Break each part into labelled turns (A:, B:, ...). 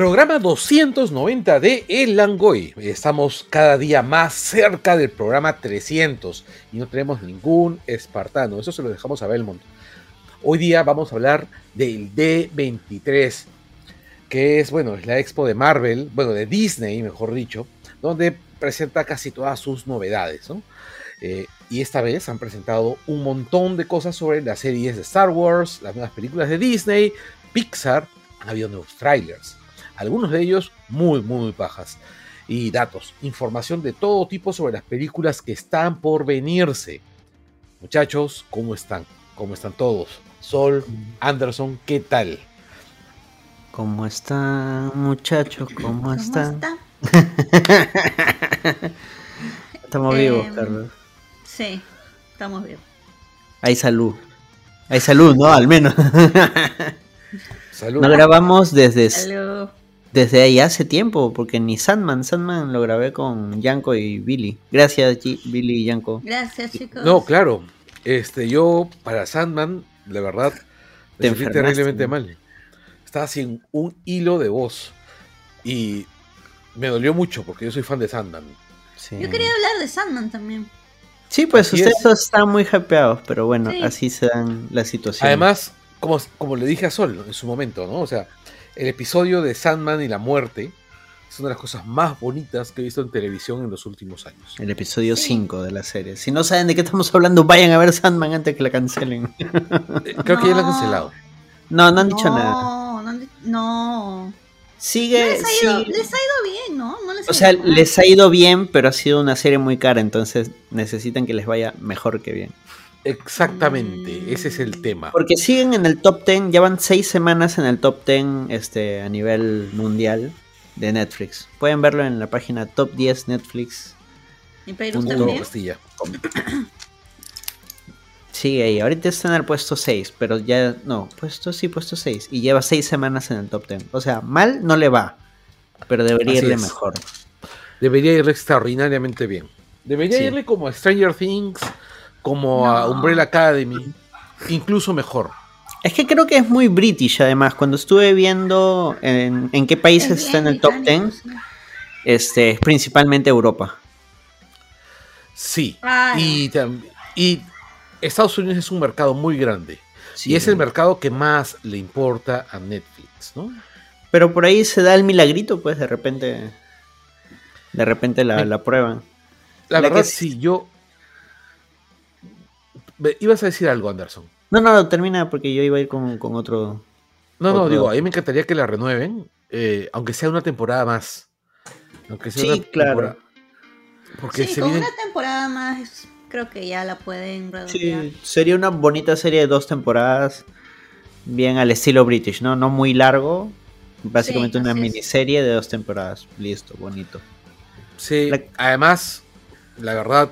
A: Programa 290 de El Langoy. Estamos cada día más cerca del programa 300 y no tenemos ningún espartano. Eso se lo dejamos a Belmont. Hoy día vamos a hablar del D23, que es, bueno, es la expo de Marvel, bueno, de Disney, mejor dicho, donde presenta casi todas sus novedades, ¿no? Eh, y esta vez han presentado un montón de cosas sobre las series de Star Wars, las nuevas películas de Disney, Pixar, ha habido nuevos trailers algunos de ellos muy, muy bajas. Y datos, información de todo tipo sobre las películas que están por venirse. Muchachos, ¿cómo están? ¿Cómo están todos? Sol, Anderson, ¿qué tal?
B: ¿Cómo están, muchachos? ¿Cómo, están? estamos vivos, em, Carlos.
C: Sí, estamos vivos.
B: Hay salud. Hay salud, ¿no? Al menos. Salud. Nos grabamos desde, desde ahí hace tiempo, porque ni Sandman, Sandman lo grabé con Yanko y Billy. Gracias, Billy y Yanko.
C: Gracias, chicos.
A: No, claro. Este, yo para Sandman, la verdad, me sentí terriblemente mal. Estaba sin un hilo de voz. Y me dolió mucho porque yo soy fan de Sandman.
C: Yo quería hablar de Sandman también.
B: Sí, pues ustedes están muy hypeados, pero bueno, así se dan las situaciones.
A: Además, como, como le dije a Sol en su momento, ¿no? O sea, el episodio de Sandman y la muerte es una de las cosas más bonitas que he visto en televisión en los últimos años.
B: El episodio 5 de la serie. Si no saben de qué estamos hablando, vayan a ver Sandman antes que la cancelen.
A: Eh, creo que ya la han cancelado.
B: No, no han dicho nada.
C: No, no.
B: Sigue,
C: les, ha ido, bien, ¿no?
B: o sea, les ha ido bien, pero ha sido una serie muy cara, entonces necesitan que les vaya mejor que bien.
A: Exactamente, ese es el mm. tema.
B: Porque siguen en el top 10, ya van seis semanas en el top 10 este, a nivel mundial de Netflix. Pueden verlo en la página top 10 Netflix.
C: ¿Y Perú también?
B: Sigue ahí, ahorita está en el puesto 6, pero ya, no, puesto sí, puesto 6. Y lleva seis semanas en el top 10. O sea, mal no le va, pero debería irle mejor.
A: Debería irle extraordinariamente bien. Debería irle como a Stranger Things como a Umbrella Academy, incluso mejor.
B: Es que creo que es muy british además. Cuando estuve viendo en, qué países está en el top 10, este, es principalmente Europa.
A: Sí. Y, y, Estados Unidos es un mercado muy grande. y es el mercado que más le importa a Netflix, ¿no?
B: Pero por ahí se da el milagrito, pues de repente. De repente la, prueban.
A: La, verdad, sí, yo, Ibas a decir algo, Anderson.
B: No, no, termina porque yo iba a ir con, otro.
A: No, no, digo, a mí me encantaría que la renueven, eh, aunque sea una temporada más. Aunque sea
B: sí, claro.
C: Porque sí, con una temporada más creo que ya la pueden redondear.
B: Sí, sería una bonita serie de dos temporadas, bien al estilo British, ¿no? No muy largo, básicamente una miniserie de dos temporadas. Listo, bonito.
A: Sí, además, la verdad,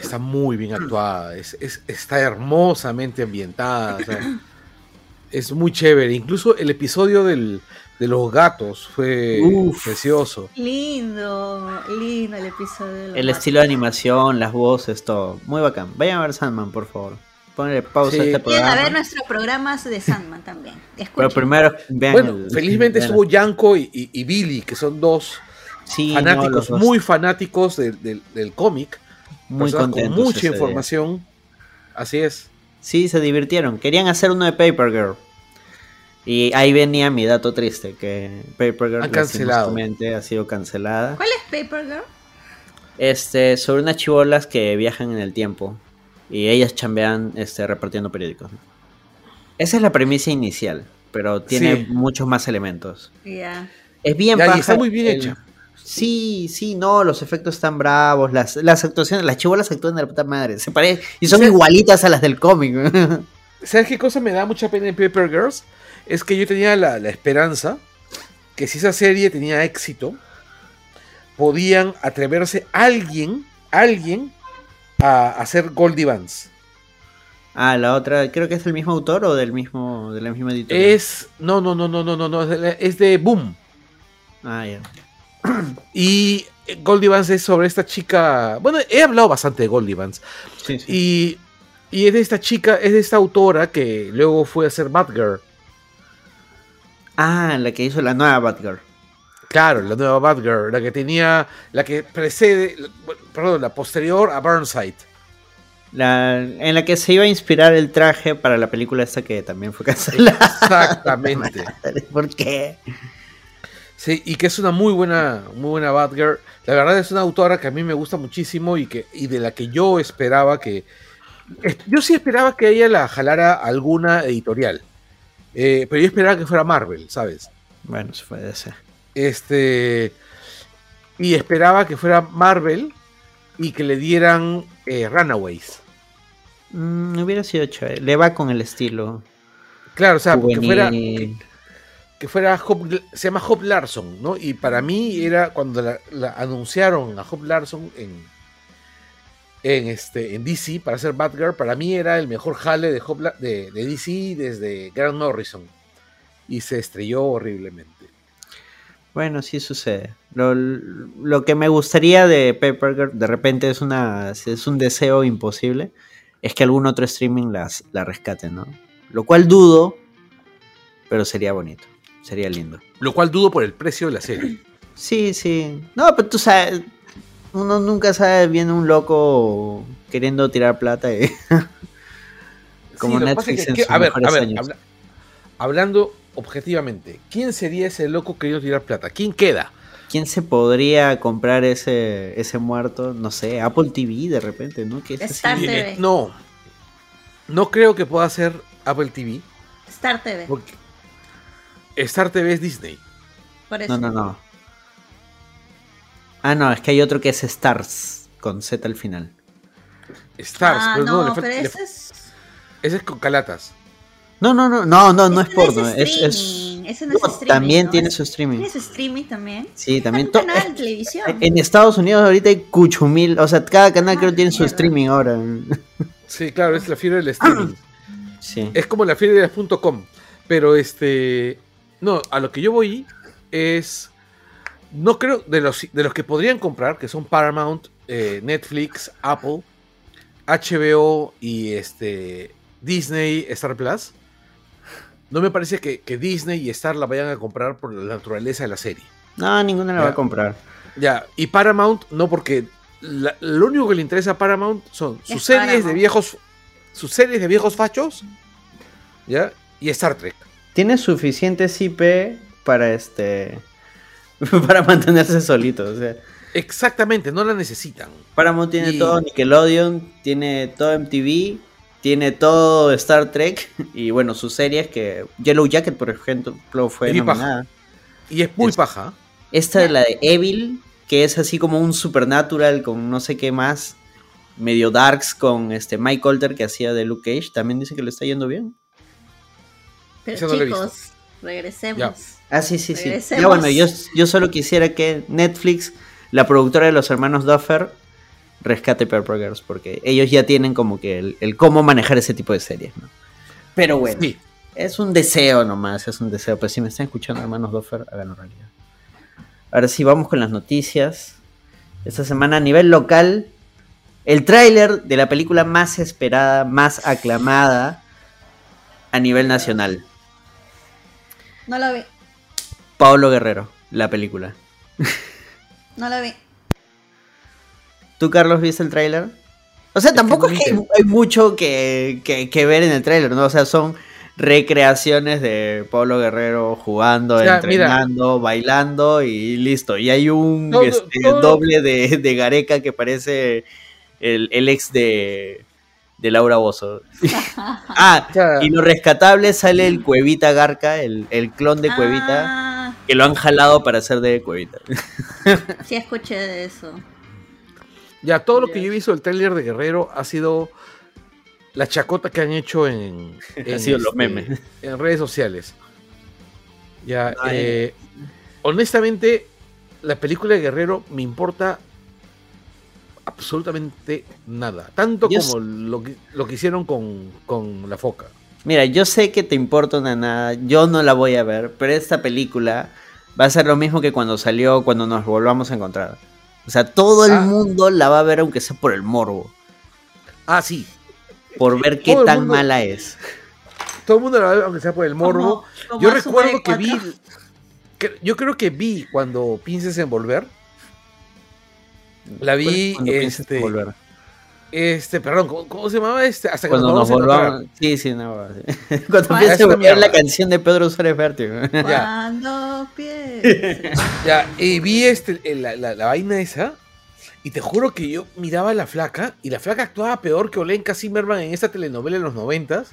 A: está muy bien actuada, es, está hermosamente ambientada, es muy chévere. Incluso el episodio del, de los gatos fue precioso.
C: Lindo, lindo el episodio.
B: el estilo de animación, las voces, todo. Muy bacán. Vayan a ver Sandman, por favor. Ponle pausa a este programa.
C: a ver nuestros programas de Sandman también.
B: Pero primero
A: vean Bueno, felizmente estuvo Yanko y, Billy, que son dos fanáticos, muy fanáticos del cómic muy contentos. Con mucha información. Así es.
B: Sí, se divirtieron. Querían hacer uno de Paper Girl. Y ahí venía mi dato triste, que Paper Girl
A: cancelado.
B: ha sido cancelada.
C: ¿Cuál es Paper Girl?
B: Este, sobre unas chivolas que viajan en el tiempo. Y ellas chambean este, repartiendo periódicos. Esa es la premisa inicial, pero tiene muchos más elementos. Es bien
A: ya, está muy bien hecha.
B: Sí, sí, no, los efectos están bravos, las, las actuaciones, las chivolas actúan de la puta madre, se parecen y son igualitas a las del cómic.
A: ¿Sabes qué cosa me da mucha pena en Paper Girls? Es que yo tenía la, esperanza que si esa serie tenía éxito, podían atreverse alguien, alguien, a hacer Goldie Vance.
B: Ah, la otra, creo que es del mismo autor o del mismo, de la misma editorial.
A: Es, no, no, no, no, no, no, no, es de Boom.
B: Ah, ya.
A: Y Goldie Vance es sobre esta chica. Bueno, he hablado bastante de Goldie Vance. Y, es de esta chica, es de esta autora que luego fue a ser Batgirl.
B: Ah, la que hizo la nueva Batgirl.
A: Claro, la nueva Batgirl, la que tenía, la que precede, perdón, la posterior a Burnside.
B: La, en la que se iba a inspirar el traje para la película esta que también fue cancelada.
A: Exactamente.
B: ¿Por qué?
A: Sí, y que es una muy buena, muy buena Batgirl. La verdad es una autora que a mí me gusta muchísimo y que y de la que yo esperaba que yo sí esperaba que ella la jalara alguna editorial. Eh, pero yo esperaba que fuera Marvel, ¿sabes?
B: Bueno, se puede ser.
A: Este. Y esperaba que fuera Marvel y que le dieran eh, Runaways.
B: Mm, hubiera sido chévere. Le va con el estilo.
A: Claro, o sea, que fuera. Que, fuera se llama Hop Larson, ¿no? Y para mí era cuando la, anunciaron a Hop Larson en, en, este, en DC para hacer Batgirl, para mí era el mejor jale de, de, DC desde Grant Morrison. Y se estrelló horriblemente.
B: Bueno, sí sucede. Lo, que me gustaría de Paper de repente es una es un deseo imposible, es que algún otro streaming las, la rescate, ¿no? Lo cual dudo, pero sería bonito, sería lindo.
A: Lo cual dudo por el precio de la serie.
B: Sí, sí. No, pero tú sabes, uno nunca sabe, viene un loco queriendo tirar plata y...
A: como Netflix en a ver, a ver, hablando objetivamente, ¿quién sería ese loco queriendo tirar plata? ¿Quién queda?
B: ¿Quién se podría comprar ese, ese muerto? No sé, Apple TV de repente, ¿no? ¿Qué
C: Star TV.
A: No, no creo que pueda ser Apple TV.
C: Star TV.
A: Porque Star TV es Disney.
B: No, no, no. Ah, no, es que hay otro que es Stars, con Z al final.
A: Stars,
C: ah,
A: pero
C: no, pero ese es...
A: Ese es con calatas.
B: No, no, no, no, no, no es porno. Es,
C: es, no es
B: también tiene su streaming.
C: ¿Tiene su streaming también?
B: Sí, también.
C: Un canal de televisión.
B: En Estados Unidos ahorita hay cuchumil, o sea, cada canal creo tiene su streaming ahora.
A: Sí, claro, es la fiebre del streaming. Sí. Es como la fiebre de .com, pero este no, a lo que yo voy es no creo de los de los que podrían comprar, que son Paramount, eh, Netflix, Apple, HBO y este Disney, Star Plus no me parece que, Disney y Star la vayan a comprar por la naturaleza de la serie.
B: No, ninguna la va a comprar.
A: Ya, y Paramount no, porque lo único que le interesa a Paramount son sus series de viejos. Sus series de viejos fachos. ¿Ya? Y Star Trek.
B: Tiene suficiente IP para este. para mantenerse solito. O sea.
A: Exactamente, no la necesitan.
B: Paramount tiene todo Nickelodeon, tiene todo MTV, tiene todo Star Trek y bueno, sus series que Yellow Jacket, por ejemplo, fue nominada.
A: Y es muy paja.
B: Esta es la de Evil, que es así como un supernatural con no sé qué más, medio darks con este Mike Colter que hacía de Luke Cage, también dice que le está yendo bien.
C: Pero chicos, regresemos.
B: Ah, sí, sí, sí. Ya bueno, yo, yo solo quisiera que Netflix, la productora de los hermanos Duffer, rescate Purple Girls, porque ellos ya tienen como que el, cómo manejar ese tipo de series, ¿no? Pero bueno, es un deseo nomás, es un deseo. Pero si me están escuchando, hermanos Doffer, háganlo realidad. Ahora sí, vamos con las noticias. Esta semana a nivel local, el tráiler de la película más esperada, más aclamada a nivel nacional.
C: No la vi.
B: Pablo Guerrero, la película.
C: No la vi.
B: ¿Tú, Carlos, viste el tráiler? O sea, tampoco es que hay mucho que, ver en el tráiler, ¿no? O sea, son recreaciones de Pablo Guerrero jugando, entrenando, bailando y listo. Y hay un este, doble de, Gareca que parece el, ex de, Laura Bozo. ah, y lo rescatable sale el Cuevita Garca, el, clon de Cuevita, ah. que lo han jalado para hacer de Cuevita.
C: sí, escuché de eso.
A: Ya, todo lo que yo he visto del trailer de Guerrero ha sido la chacota que han hecho en,
B: en sido los este, memes.
A: En redes sociales. Ya, eh, honestamente, la película de Guerrero me importa absolutamente nada. Tanto como lo que, lo que hicieron con, con la foca.
B: Mira, yo sé que te importa una nada, yo no la voy a ver, pero esta película va a ser lo mismo que cuando salió, cuando nos volvamos a encontrar. O sea, todo el ah. mundo la va a ver aunque sea por el morbo.
A: Ah, sí.
B: Por ver qué tan mala es.
A: todo el mundo la ve, aunque sea por el morbo. yo recuerdo que vi, yo creo que vi cuando pienses en volver. La vi, este, este, perdón, ¿cómo, se llamaba este?
B: Hasta que cuando nos, volvamos. Sí, sí, no. Sí. Cuando empieza a volver la canción de Pedro Suárez Vértigo.
C: Cuando
A: ya, y vi este, la, la, la, vaina esa. Y te juro que yo miraba a la flaca. Y la flaca actuaba peor que Olenka Zimmerman en esa telenovela en los noventas.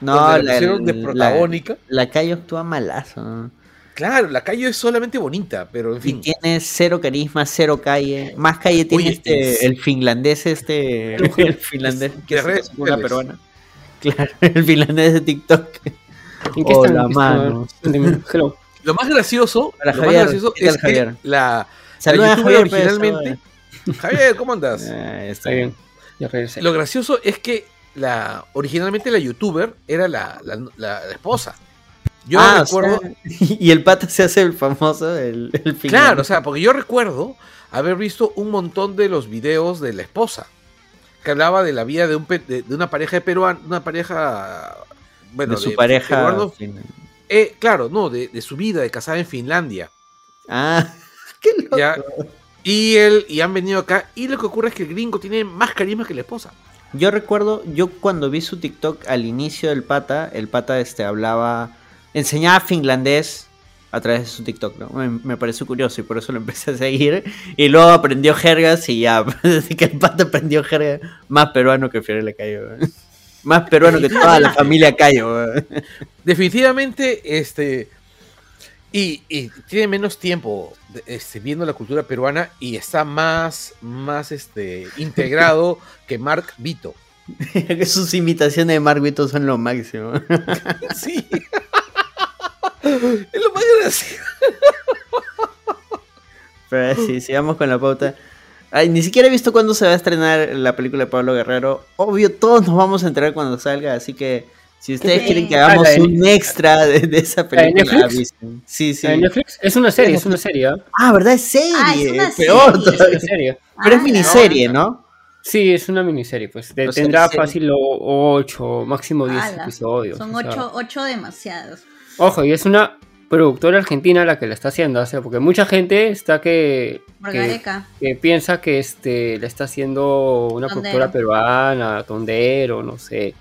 B: No, la, la, de protagónica. La, la calle actúa malazo.
A: Claro, la calle es solamente bonita, pero en fin.
B: Y tiene cero carisma, cero calle. Más calle tiene este, el finlandés, este. El finlandés que es una peruana. Claro, el finlandés de TikTok.
A: ¿En qué Hola, mano. Lo más gracioso, lo más gracioso es que la, Saluda Javier, pues, originalmente. Javier, ¿cómo andas?
B: Ah, está bien.
A: Lo gracioso es que la originalmente la youtuber era la, la, la esposa.
B: Yo ah, recuerdo. y el pata se hace el famoso, el,
A: Claro, o sea, porque yo recuerdo haber visto un montón de los videos de la esposa. Que hablaba de la vida de, un, de, una pareja de peruana, una pareja.
B: Bueno, de su pareja.
A: eh, claro, no, de, de, su vida, de casada en Finlandia.
B: Ah, qué loco.
A: y él, y han venido acá, y lo que ocurre es que el gringo tiene más carisma que la esposa.
B: Yo recuerdo, yo cuando vi su TikTok al inicio del pata, el pata este hablaba enseñaba finlandés a través de su TikTok, ¿no? Me, pareció curioso y por eso lo empecé a seguir. Y luego aprendió jergas y ya, desde que el pato aprendió jergas, más peruano que Fiore le cayó. Más peruano que toda la familia Cayo.
A: Definitivamente, este. Y, tiene menos tiempo este, viendo la cultura peruana y está más, más este, integrado que Mark Vito.
B: Sus imitaciones de Mark Vito son lo máximo.
A: sí. Es lo más gracioso.
B: Pero sí, sigamos con la pauta. Ay, ni siquiera he visto cuándo se va a estrenar la película de Pablo Guerrero. Obvio, todos nos vamos a enterar cuando salga, así que si ustedes quieren que hagamos ah, un extra de, esa película, avisen.
D: Sí, sí. Netflix es una serie, es una serie. ¿eh?
B: Ah, ¿verdad? Es serie. Ah, es una Peor serie. serie. Pero es ah, miniserie, ¿no?
D: Sí, es una miniserie, pues. tendrá fácil 8, máximo 10 episodios.
C: Son 8 ocho demasiados.
D: Ojo, y es una productora argentina la que la está haciendo, o sea, porque mucha gente está que, que, piensa que este la está haciendo una productora peruana, Tondero, no sé.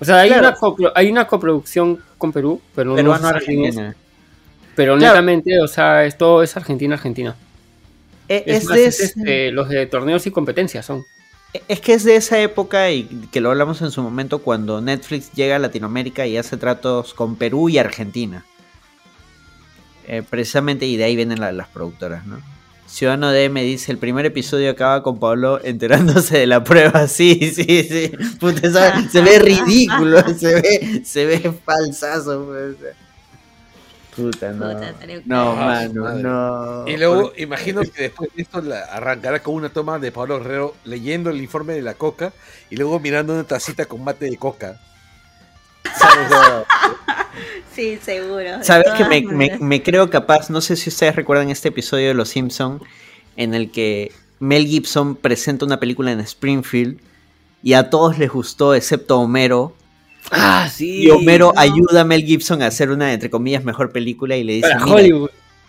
D: O sea, hay, una, hay una coproducción con Perú, pero no es argentina. Pero netamente, o sea, esto es Argentina, Argentina. E, es, este, los de torneos y competencias son.
B: Es que es de esa época y que lo hablamos en su momento cuando Netflix llega a Latinoamérica y hace tratos con Perú y Argentina. Eh, precisamente y de ahí vienen las productoras, ¿no? Ciudadano D me dice, el primer episodio acaba con Pablo enterándose de la prueba. Sí, sí, sí. se ve ridículo, se ve, se ve falsazo. Pues. Puta, no. no, mano, no.
A: Y luego, imagino que después de esto arrancará con una toma de Pablo Herrero leyendo el informe de la coca y luego mirando una tacita con mate de coca.
C: sí, seguro.
B: ¿Sabes que me, me, creo capaz? No sé si ustedes recuerdan este episodio de Los Simpson en el que Mel Gibson presenta una película en Springfield y a todos les gustó excepto Homero
A: Ah, sí.
B: Y Homero ayuda a Mel Gibson a hacer una, entre comillas, mejor película y le dice...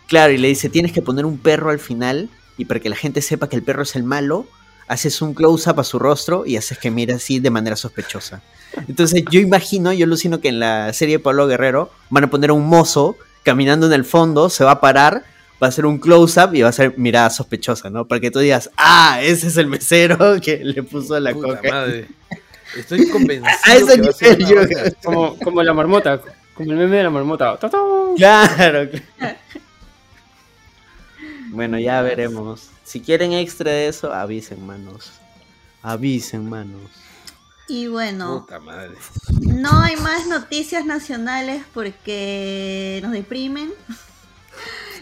B: Claro, y le dice, tienes que poner un perro al final y para que la gente sepa que el perro es el malo, haces un close-up a su rostro y haces que mire así de manera sospechosa. Entonces yo imagino, yo alucino que en la serie de Pablo Guerrero van a poner a un mozo caminando en el fondo, se va a parar, va a hacer un close-up y va a ser mirada sospechosa, ¿no? Para que tú digas, ah, ese es el mesero que le puso la coca.
A: Estoy convencido.
D: que Como, como la marmota, como el meme de la marmota.
B: Claro. bueno, ya veremos. Si quieren extra de eso, avisen, manos. Avisen, manos.
C: Y bueno, no hay más noticias nacionales porque nos deprimen.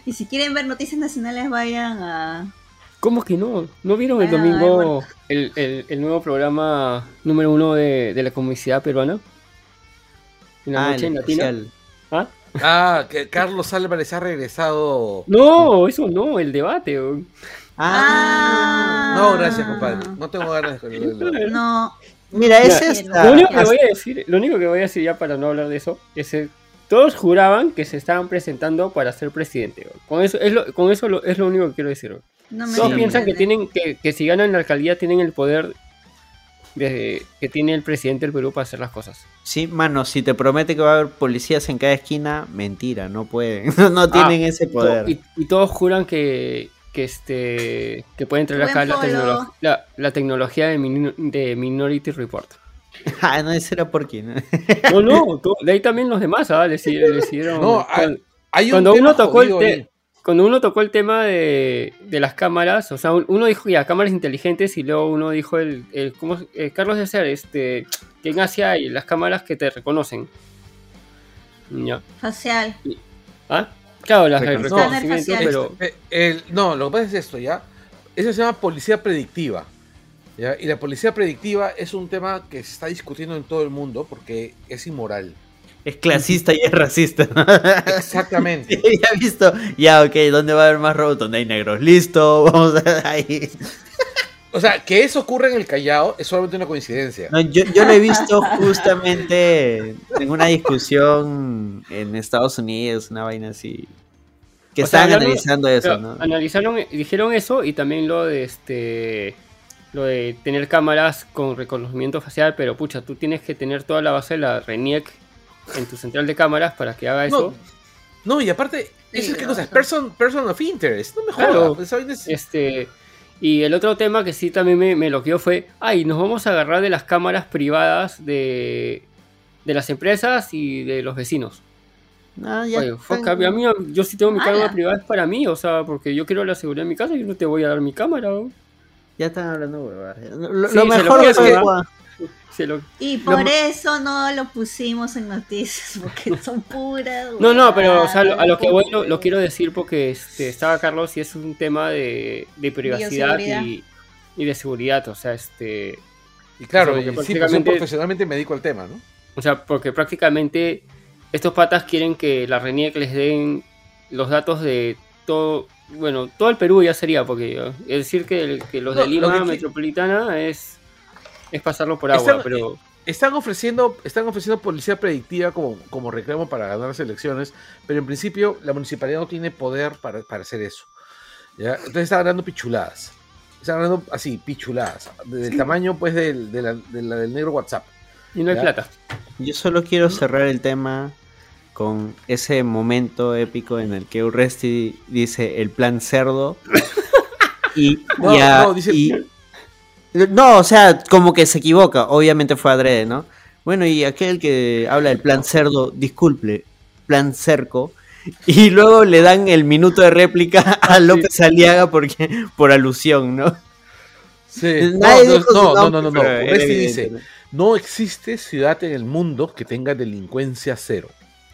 C: Y si quieren ver noticias nacionales, vayan a
D: ¿Cómo que no? ¿No vieron el domingo el, el, nuevo programa número uno de, de la comunidad peruana?
B: En la ah, noche latina.
A: ¿Ah? ah, que Carlos Álvarez ha regresado.
D: No, eso no, el debate.
A: Ah. No, gracias, compadre. No tengo ganas de
C: No.
D: Mira, ese es lo único que voy a decir, lo único que voy a decir ya para no hablar de eso es todos juraban que se estaban presentando para ser presidente. Con eso es lo, con eso es lo único que quiero decir. todos piensan que tienen que, que si ganan la alcaldía tienen el poder de, que tiene el presidente del Perú para hacer las cosas.
B: Sí, mano, si te promete que va a haber policías en cada esquina, mentira, no pueden, no, ah, tienen ese poder.
D: Y, todos juran que, que este que puede entrar acá la, la, tecnología de, de Minority Report.
B: Ah, no, ese era por quién.
D: No, no, de ahí también los demás, ¿ah? decidieron. No, hay, cuando, uno tocó el cuando uno tocó el tema de, de, las cámaras, o sea, uno dijo ya cámaras inteligentes y luego uno dijo el, el ¿cómo, eh, Carlos de ser este, que en Asia hay las cámaras que te reconocen.
C: Ya. Facial.
D: ¿Ah? Claro, las de reconocimiento, pero...
A: Eh, no, lo que pasa es esto, ¿ya? Eso se llama policía predictiva. Y la policía predictiva es un tema que se está discutiendo en todo el mundo porque es inmoral.
B: Es clasista y es racista.
A: Exactamente.
B: ya visto. Ya, ok, ¿dónde va a haber más robots? Donde hay negros. Listo, vamos a ahí.
A: O sea, que eso ocurra en el Callao es solamente una coincidencia.
B: yo, yo lo he visto justamente en una discusión en Estados Unidos, una vaina así. Que estaban analizando eso, ¿no?
D: Analizaron, dijeron eso y también lo de este lo de tener cámaras con reconocimiento facial, pero pucha, tú tienes que tener toda la base de la RENIEC en tu central de cámaras para que haga eso.
A: No, y aparte, es que cosa, person, person of interest, no me claro,
D: Este, y el otro tema que sí también me, me loqueó fue, ay, nos vamos a agarrar de las cámaras privadas de, de las empresas y de los vecinos. Ah, ya a mí, yo sí tengo mi cámara privada es para mí, o sea, porque yo quiero la seguridad en mi casa y no te voy a dar mi cámara.
B: Ya están hablando huevadas. Lo, mejor es que...
C: Y por eso no lo pusimos en noticias, porque son puras.
D: no, no, pero a lo que voy lo, quiero decir porque este, estaba Carlos y es un tema de, privacidad y, de seguridad, o sea, este...
A: Y claro, sí, pues, profesionalmente me dedico al tema, ¿no?
D: O sea, porque prácticamente estos patas quieren que la RENIEC les den los datos de todo, bueno, todo el Perú ya sería, porque es decir que, los de Lima Metropolitana es, es pasarlo por agua,
A: están,
D: pero...
A: Están ofreciendo, están ofreciendo policía predictiva como, como reclamo para ganar las elecciones, pero en principio la municipalidad no tiene poder para, hacer eso. Entonces están ganando pichuladas. Están ganando así, pichuladas. Del tamaño pues del, del negro WhatsApp.
D: Y no hay plata.
B: Yo solo quiero cerrar el tema con ese momento épico en el que Urresti dice el plan cerdo. y, no, no, o sea, como que se equivoca. Obviamente fue adrede, ¿no? Bueno, y aquel que habla del plan cerdo, disculpe, plan cerco. Y luego le dan el minuto de réplica a López Aliaga porque, por alusión, ¿no?
A: Sí. No, no, no, no, no, dice, no existe ciudad en el mundo que tenga delincuencia cero.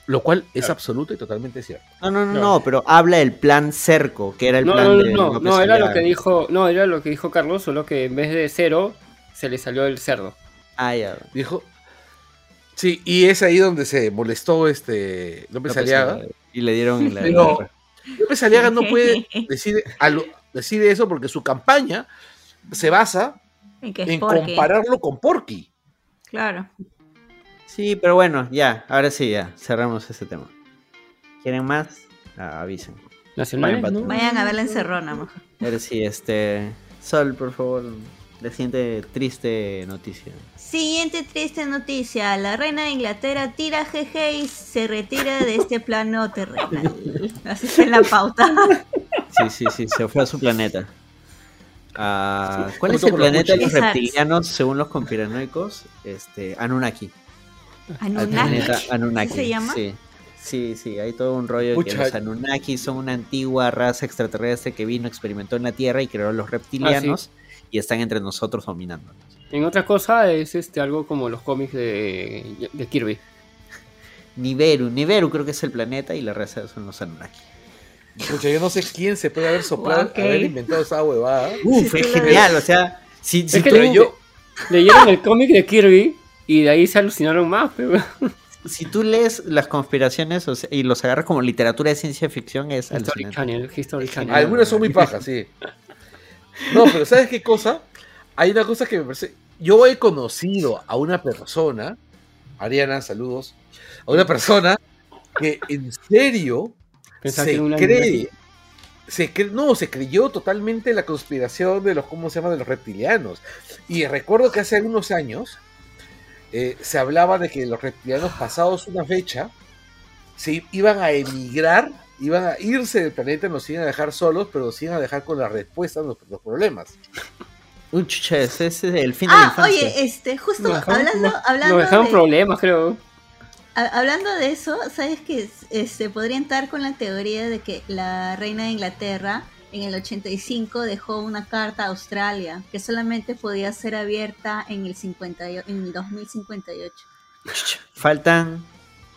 A: Lo cual es absoluto y totalmente cierto.
B: No, no, no, no, pero habla del plan cerco, que era el plan de.
D: No, no, era lo que dijo, no, era lo que dijo Carlos, solo que en vez de cero se le salió el cerdo.
B: Ah, ya.
A: Dijo. Sí, y es ahí donde se molestó este López, Aliaga.
B: Y le dieron la.
A: López Aliaga no puede decir, decir eso porque su campaña se basa en compararlo con Porky.
C: Claro.
B: Sí, pero bueno, ya, ahora sí, ya, cerramos ese tema. ¿Quieren más? Ah, avisen.
C: Vayan, a ver la encerrona, mejor.
B: Ahora sí, este. Sol, por favor, la siguiente triste noticia.
C: Siguiente triste noticia. La reina de Inglaterra tira GG y se retira de este plano terrenal. Así es la pauta.
B: Sí, sí, sí, se fue a su planeta. Ah, ¿Cuál es el planeta de los reptilianos según los conspiranoicos? Este, Anunnaki.
C: Anunnaki. ¿Se llama?
B: Sí. Sí, sí, hay todo un rollo que los Anunnaki son una antigua raza extraterrestre que vino, experimentó en la Tierra y creó los reptilianos ah, y están entre nosotros dominándonos.
D: En otra cosa es este algo como los cómics de, Kirby.
B: Nibiru, Nibiru creo que es el planeta y la raza son los Anunnaki.
A: Escucha, yo no sé quién se puede haber soplado, haber inventado esa huevada.
B: Uf, es genial, o sea, si,
D: si yo... leyeron el cómic de Kirby y de ahí se alucinaron más, pero...
B: Si tú lees las conspiraciones y los agarras como literatura de ciencia ficción, es
D: History Channel, History Channel.
A: Algunas son muy pajas, sí. No, pero ¿sabes qué cosa? Hay una cosa que me parece yo he conocido a una persona, Ariana, saludos, a una persona que en serio se cree, se no, se creyó totalmente la conspiración de los, ¿cómo se llama?, de los reptilianos. Y recuerdo que hace algunos años eh, se hablaba de que los reptilianos pasados una fecha se iban a emigrar, iban a irse del planeta, nos iban a dejar solos, pero nos iban a dejar con la respuesta a los, problemas.
B: Un chucha, ese es el fin
C: de
B: la ah,
C: Oye, este, justo hablando, hablando.
D: dejaron problemas, creo.
C: Hablando de eso, ¿sabes que este, podría entrar con la teoría de que la reina de Inglaterra en el 85 dejó una carta a Australia que solamente podía ser abierta en el, 50, en el 2058?
B: Faltan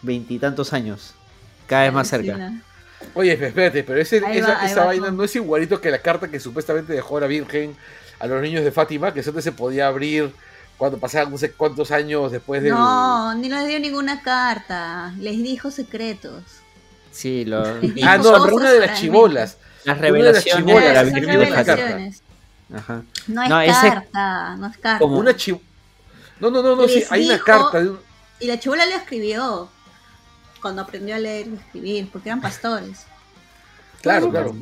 B: veintitantos años, cada vez más cerca.
A: Oye, espérate, pero ese, esa, vaina no es igualito que la carta que supuestamente dejó la Virgen a los niños de Fátima, que solo se podía abrir cuando pasaban no sé cuántos años después de.
C: No, ni les dio ninguna carta. Les dijo secretos.
B: Sí, lo.
A: ah, no, pero una de las chivolas.
B: Las revelaciones.
C: De las revelaciones. Ajá. No es carta, no es carta.
A: Como una No, no, no, no, sí, hay una carta.
C: Y la chivola le escribió cuando aprendió a leer y escribir, porque eran pastores.
A: Claro, claro.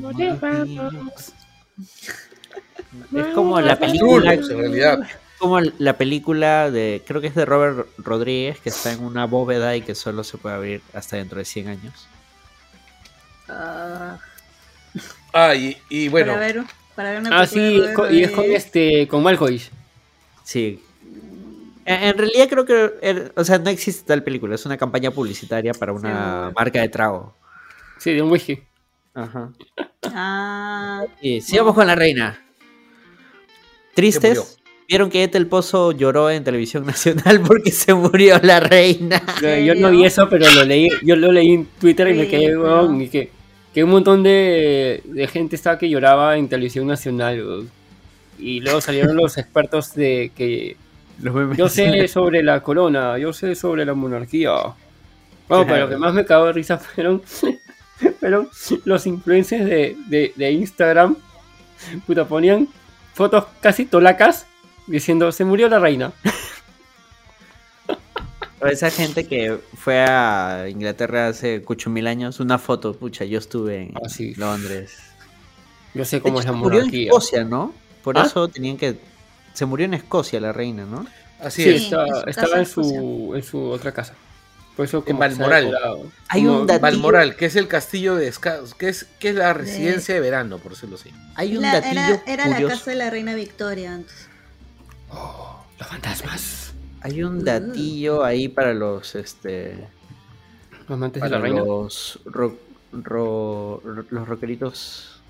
B: Es como la película. En realidad como la película de, creo que es de Robert Rodríguez, que está en una bóveda y que solo se puede abrir hasta dentro de 100 años.
A: ah, ah y, bueno.
C: Para ver, para ver
D: una ah, sí, y es con, este, con Malkovich.
B: Sí. En, realidad creo que, er, o sea, no existe tal película, es una campaña publicitaria para una marca de trago.
D: Sí, de un whisky.
B: Ajá. Ah. Y sigamos con la reina. ¿Tristes? Vieron que Ethel Pozo lloró en televisión nacional porque se murió la reina.
D: Yo no vi eso, pero lo leí, yo lo leí en Twitter y me quedé, y que, que un montón de, gente estaba que lloraba en televisión nacional. Y luego salieron los expertos de que yo sé sobre la corona, yo sé sobre la monarquía. Bueno, pero lo que más me cagó de risa fueron, fueron los influencers de, de, de Instagram. Puta, ponían fotos casi tolacas diciendo, se murió la reina.
B: Esa gente que fue a Inglaterra hace cucho mil años, una foto, pucha, yo estuve en ah, Londres.
D: Yo sé cómo es la
B: monarquía. Murió en Escocia, ¿no? Por ¿Ah? eso tenían que... Se murió en Escocia la reina, ¿no?
D: Así es. estaba en su, en su otra casa. Por eso
A: en Balmoral.
B: Hay un
A: Balmoral, que es el castillo de que es que es la residencia de, verano, por decirlo así.
B: Hay un datillo
C: Era, la casa de la reina Victoria antes.
A: Oh, los fantasmas.
B: Hay un datillo ahí para los este.
D: Los amantes de la reina.
B: Los, los rockeritos.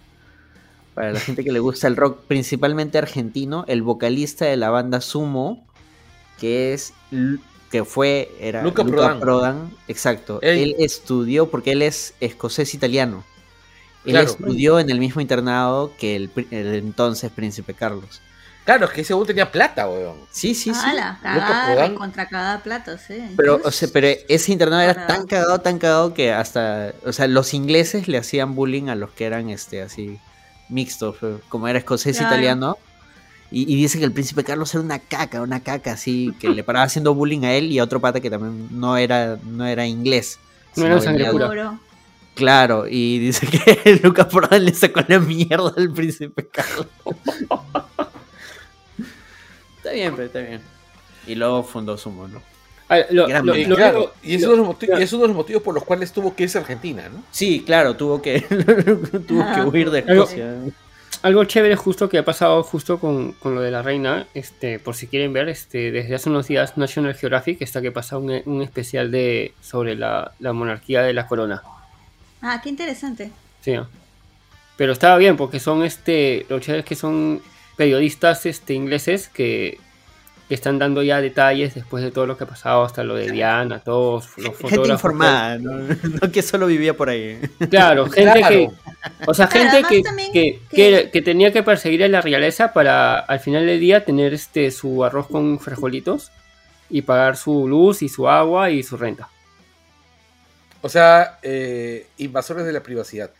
B: Para la gente que le gusta el rock, principalmente argentino, el vocalista de la banda Sumo, que es que fue era
A: Luca, Prodan.
B: exacto. Él estudió porque él es escocés italiano. Él estudió en el mismo internado que el entonces príncipe Carlos.
A: Claro, es que ese tenía plata, weón.
B: Sí, sí, sí.
C: Ah, cagada, contra cada plato, sí.
B: Pero, o sea, pero ese internado era tan cagado, tan cagado que hasta, o sea, los ingleses le hacían bullying a los que eran, este, así, mixtos, como era escocés italiano. Y, dice que el príncipe Carlos era una caca, una caca, así, que le paraba haciendo bullying a él y a otro pata que también no era, no era inglés.
D: No era sangre pura.
B: Claro, y dice que Lucas Prodan le sacó la mierda al príncipe Carlos. Bien, pero está bien. Y luego fundó Sumo, ¿no?
A: Ah, y, es uno de los motivos por los cuales tuvo que irse a Argentina, ¿no?
B: Sí, claro, tuvo que, tuvo que huir de Escocia.
D: Algo, chévere justo que ha pasado justo con, lo de la reina, este, por si quieren ver, este, desde hace unos días National Geographic está que pasa un, un especial de sobre la, monarquía de la corona.
C: Ah, qué interesante.
D: Sí, pero estaba bien porque son este, lo chévere es que son periodistas este, ingleses que, están dando ya detalles después de todo lo que ha pasado, hasta lo de Diana, todos los fotógrafos.
B: Gente informada, ¿no? que solo vivía por ahí.
D: Claro, gente que. O sea, gente que, que, tenía que perseguir a la realeza para al final del día tener este su arroz con frijolitos y pagar su luz y su agua y su renta.
A: O sea, eh, invasores de la privacidad.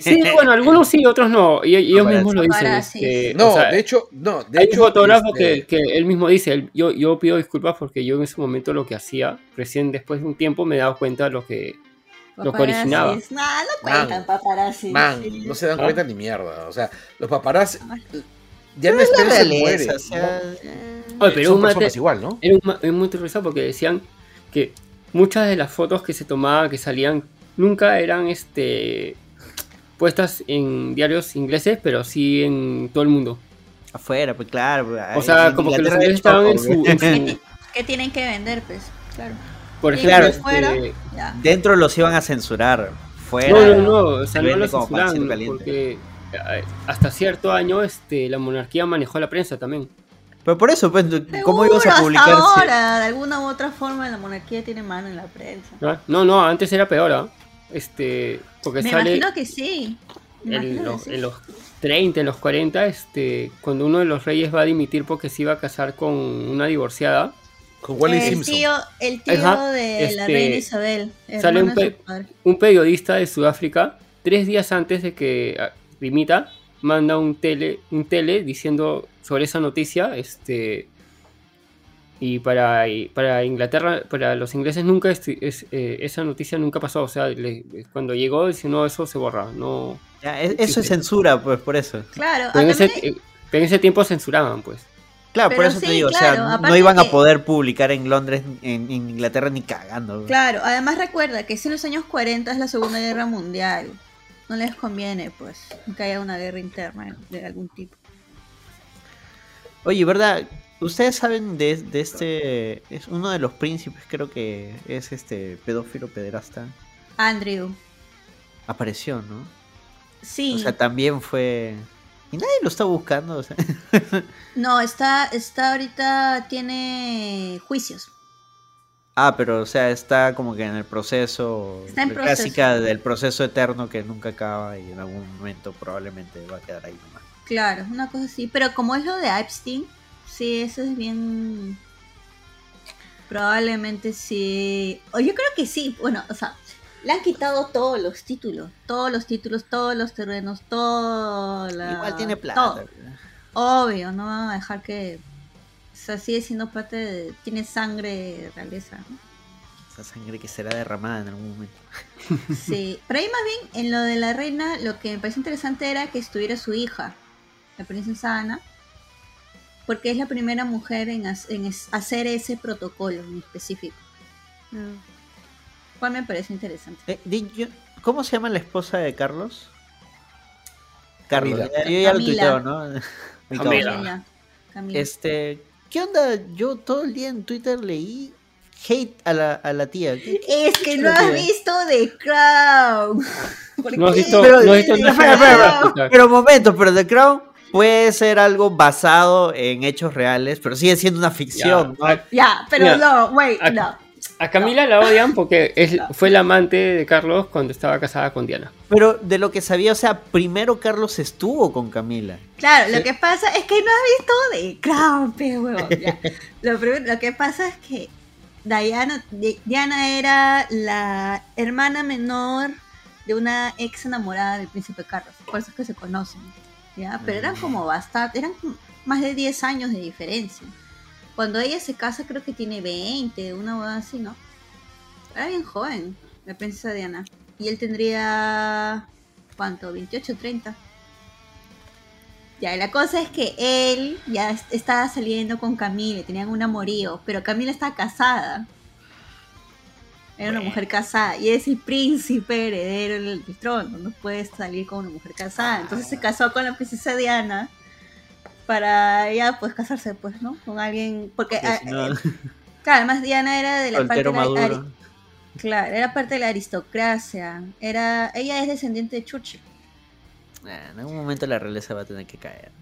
D: Sí, bueno, algunos sí, otros no. Y ellos mismos lo dicen. Este,
A: no, de hecho, no. De
D: hay
A: hecho,
D: un fotógrafo que, que, él mismo dice, yo, yo pido disculpas porque yo en ese momento lo que hacía, recién después de un tiempo me he dado cuenta de lo que, lo que originaba.
C: No, no cuentan paparazzi.
A: Man, no se dan cuenta ni mierda. O sea, los paparazzi... Ya no es se muere. O sea,
D: Oye, pero personas igual, ¿no? Era, muy interesante porque decían que muchas de las fotos que se tomaban, que salían, nunca eran este puestas en diarios ingleses, pero sí en todo el mundo.
B: Afuera, pues claro. Pues,
D: o sea, como que los ingleses estaban en su,
C: ¿Qué tienen que vender, pues? Claro.
B: Por ejemplo, este, dentro los iban a censurar. Fuera,
D: no, no, no, o sea, no los censuraban porque eh, hasta cierto año este, la monarquía manejó la prensa también.
B: Pero por eso, pues, ¿cómo ibas a publicar?
C: ahora, de alguna u otra forma, la monarquía tiene mano en la prensa.
D: Ah, no, no, antes era peor, ¿ah? Este, porque
C: Me imagino que sí.
D: En los, en los 30, en los 40, este, cuando uno de los reyes va a dimitir porque se iba a casar con una divorciada.
A: Con Wally
C: el
A: Simpson.
C: Tío, el tío de la este, reina Isabel.
D: Sale un, un, periodista de Sudáfrica tres días antes de que ah, dimita, manda un tele, un tele diciendo sobre esa noticia, este y para, para Inglaterra, para los ingleses nunca es, eh, esa noticia nunca pasó, o sea, cuando llegó dice no eso se borra, no.
B: eso es censura, pues por eso.
C: Claro.
D: Pero en, ese, eh, en ese tiempo censuraban, pues.
B: Claro, por eso te digo, o sea, no iban a poder publicar en Londres, en, Inglaterra ni cagando.
C: Claro, además recuerda que si en los años 40 es la Segunda Guerra Mundial no les conviene, pues, que haya una guerra interna de algún tipo.
B: Oye, ¿verdad? Ustedes saben de, este. Es uno de los príncipes, creo que es este pedófilo pederasta.
C: Andrew.
B: Apareció, ¿no?
C: Sí.
B: O sea, también fue. Y nadie lo está buscando, o sea.
C: no, está, está ahorita. Tiene juicios.
B: Ah, pero o sea, está como que en el proceso,
C: está en
B: clásica del proceso eterno que nunca acaba y en algún momento probablemente va a quedar ahí nomás.
C: Claro, una cosa así, pero como es lo de Epstein, sí, eso es bien probablemente sí. O yo creo que sí, bueno, o sea, le han quitado todos los títulos, todos los títulos, todos los terrenos, todo la...
B: Igual tiene plata.
C: Obvio, no van a dejar que sea, sigue siendo parte de... Tiene sangre realeza, ¿no?
B: Esa sangre que será derramada en algún momento.
C: Sí, pero ahí más bien, en lo de la reina, lo que me parece interesante era que estuviera su hija, la princesa Ana, porque es la primera mujer en, hacer ese protocolo en específico. Mm. ¿Cuál me parece interesante?
B: Eh, ¿Cómo se llama la esposa de Carlos? Carlos, Camila. yo ya lo tuiteo, ¿no?
D: Camila.
B: Camila. Este, ¿Qué onda? Yo todo el día en Twitter leí hate a la, a la tía.
C: es que no has visto The Crown.
D: No has visto, pero, no visto
B: pero, momento, pero The Crown puede ser algo basado en hechos reales, pero sigue siendo una ficción.
C: Ya, pero no, wait, no.
D: A Camila la odian porque es, fue la amante de Carlos cuando estaba casada con Diana.
B: Pero de lo que sabía, o sea, primero Carlos estuvo con Camila.
C: Claro, lo que pasa es que no has visto de Crown, huevón. Lo, lo, que pasa es que Diana, Diana era la hermana menor de una ex enamorada del príncipe Carlos. Por eso es que se conocen. ¿Ya? Pero eran como bastante, eran más de 10 años de diferencia. Cuando ella se casa creo que tiene 20, una boda así, ¿no? Era bien joven, la princesa Diana. Y él tendría... ¿Cuánto? ¿28, 30? Ya, la cosa es que él ya estaba saliendo con Camila, tenían un amorío, pero Camila está casada. Era una mujer casada y es el príncipe heredero del trono, no puede salir con una mujer casada. Entonces se casó con la princesa Diana para ya pues casarse pues, ¿no? Con alguien porque ah, eh, claro, además Diana era de la parte de la claro, era parte de la aristocracia, era ella es descendiente de Churchill.
B: en algún momento la realeza va a tener que caer.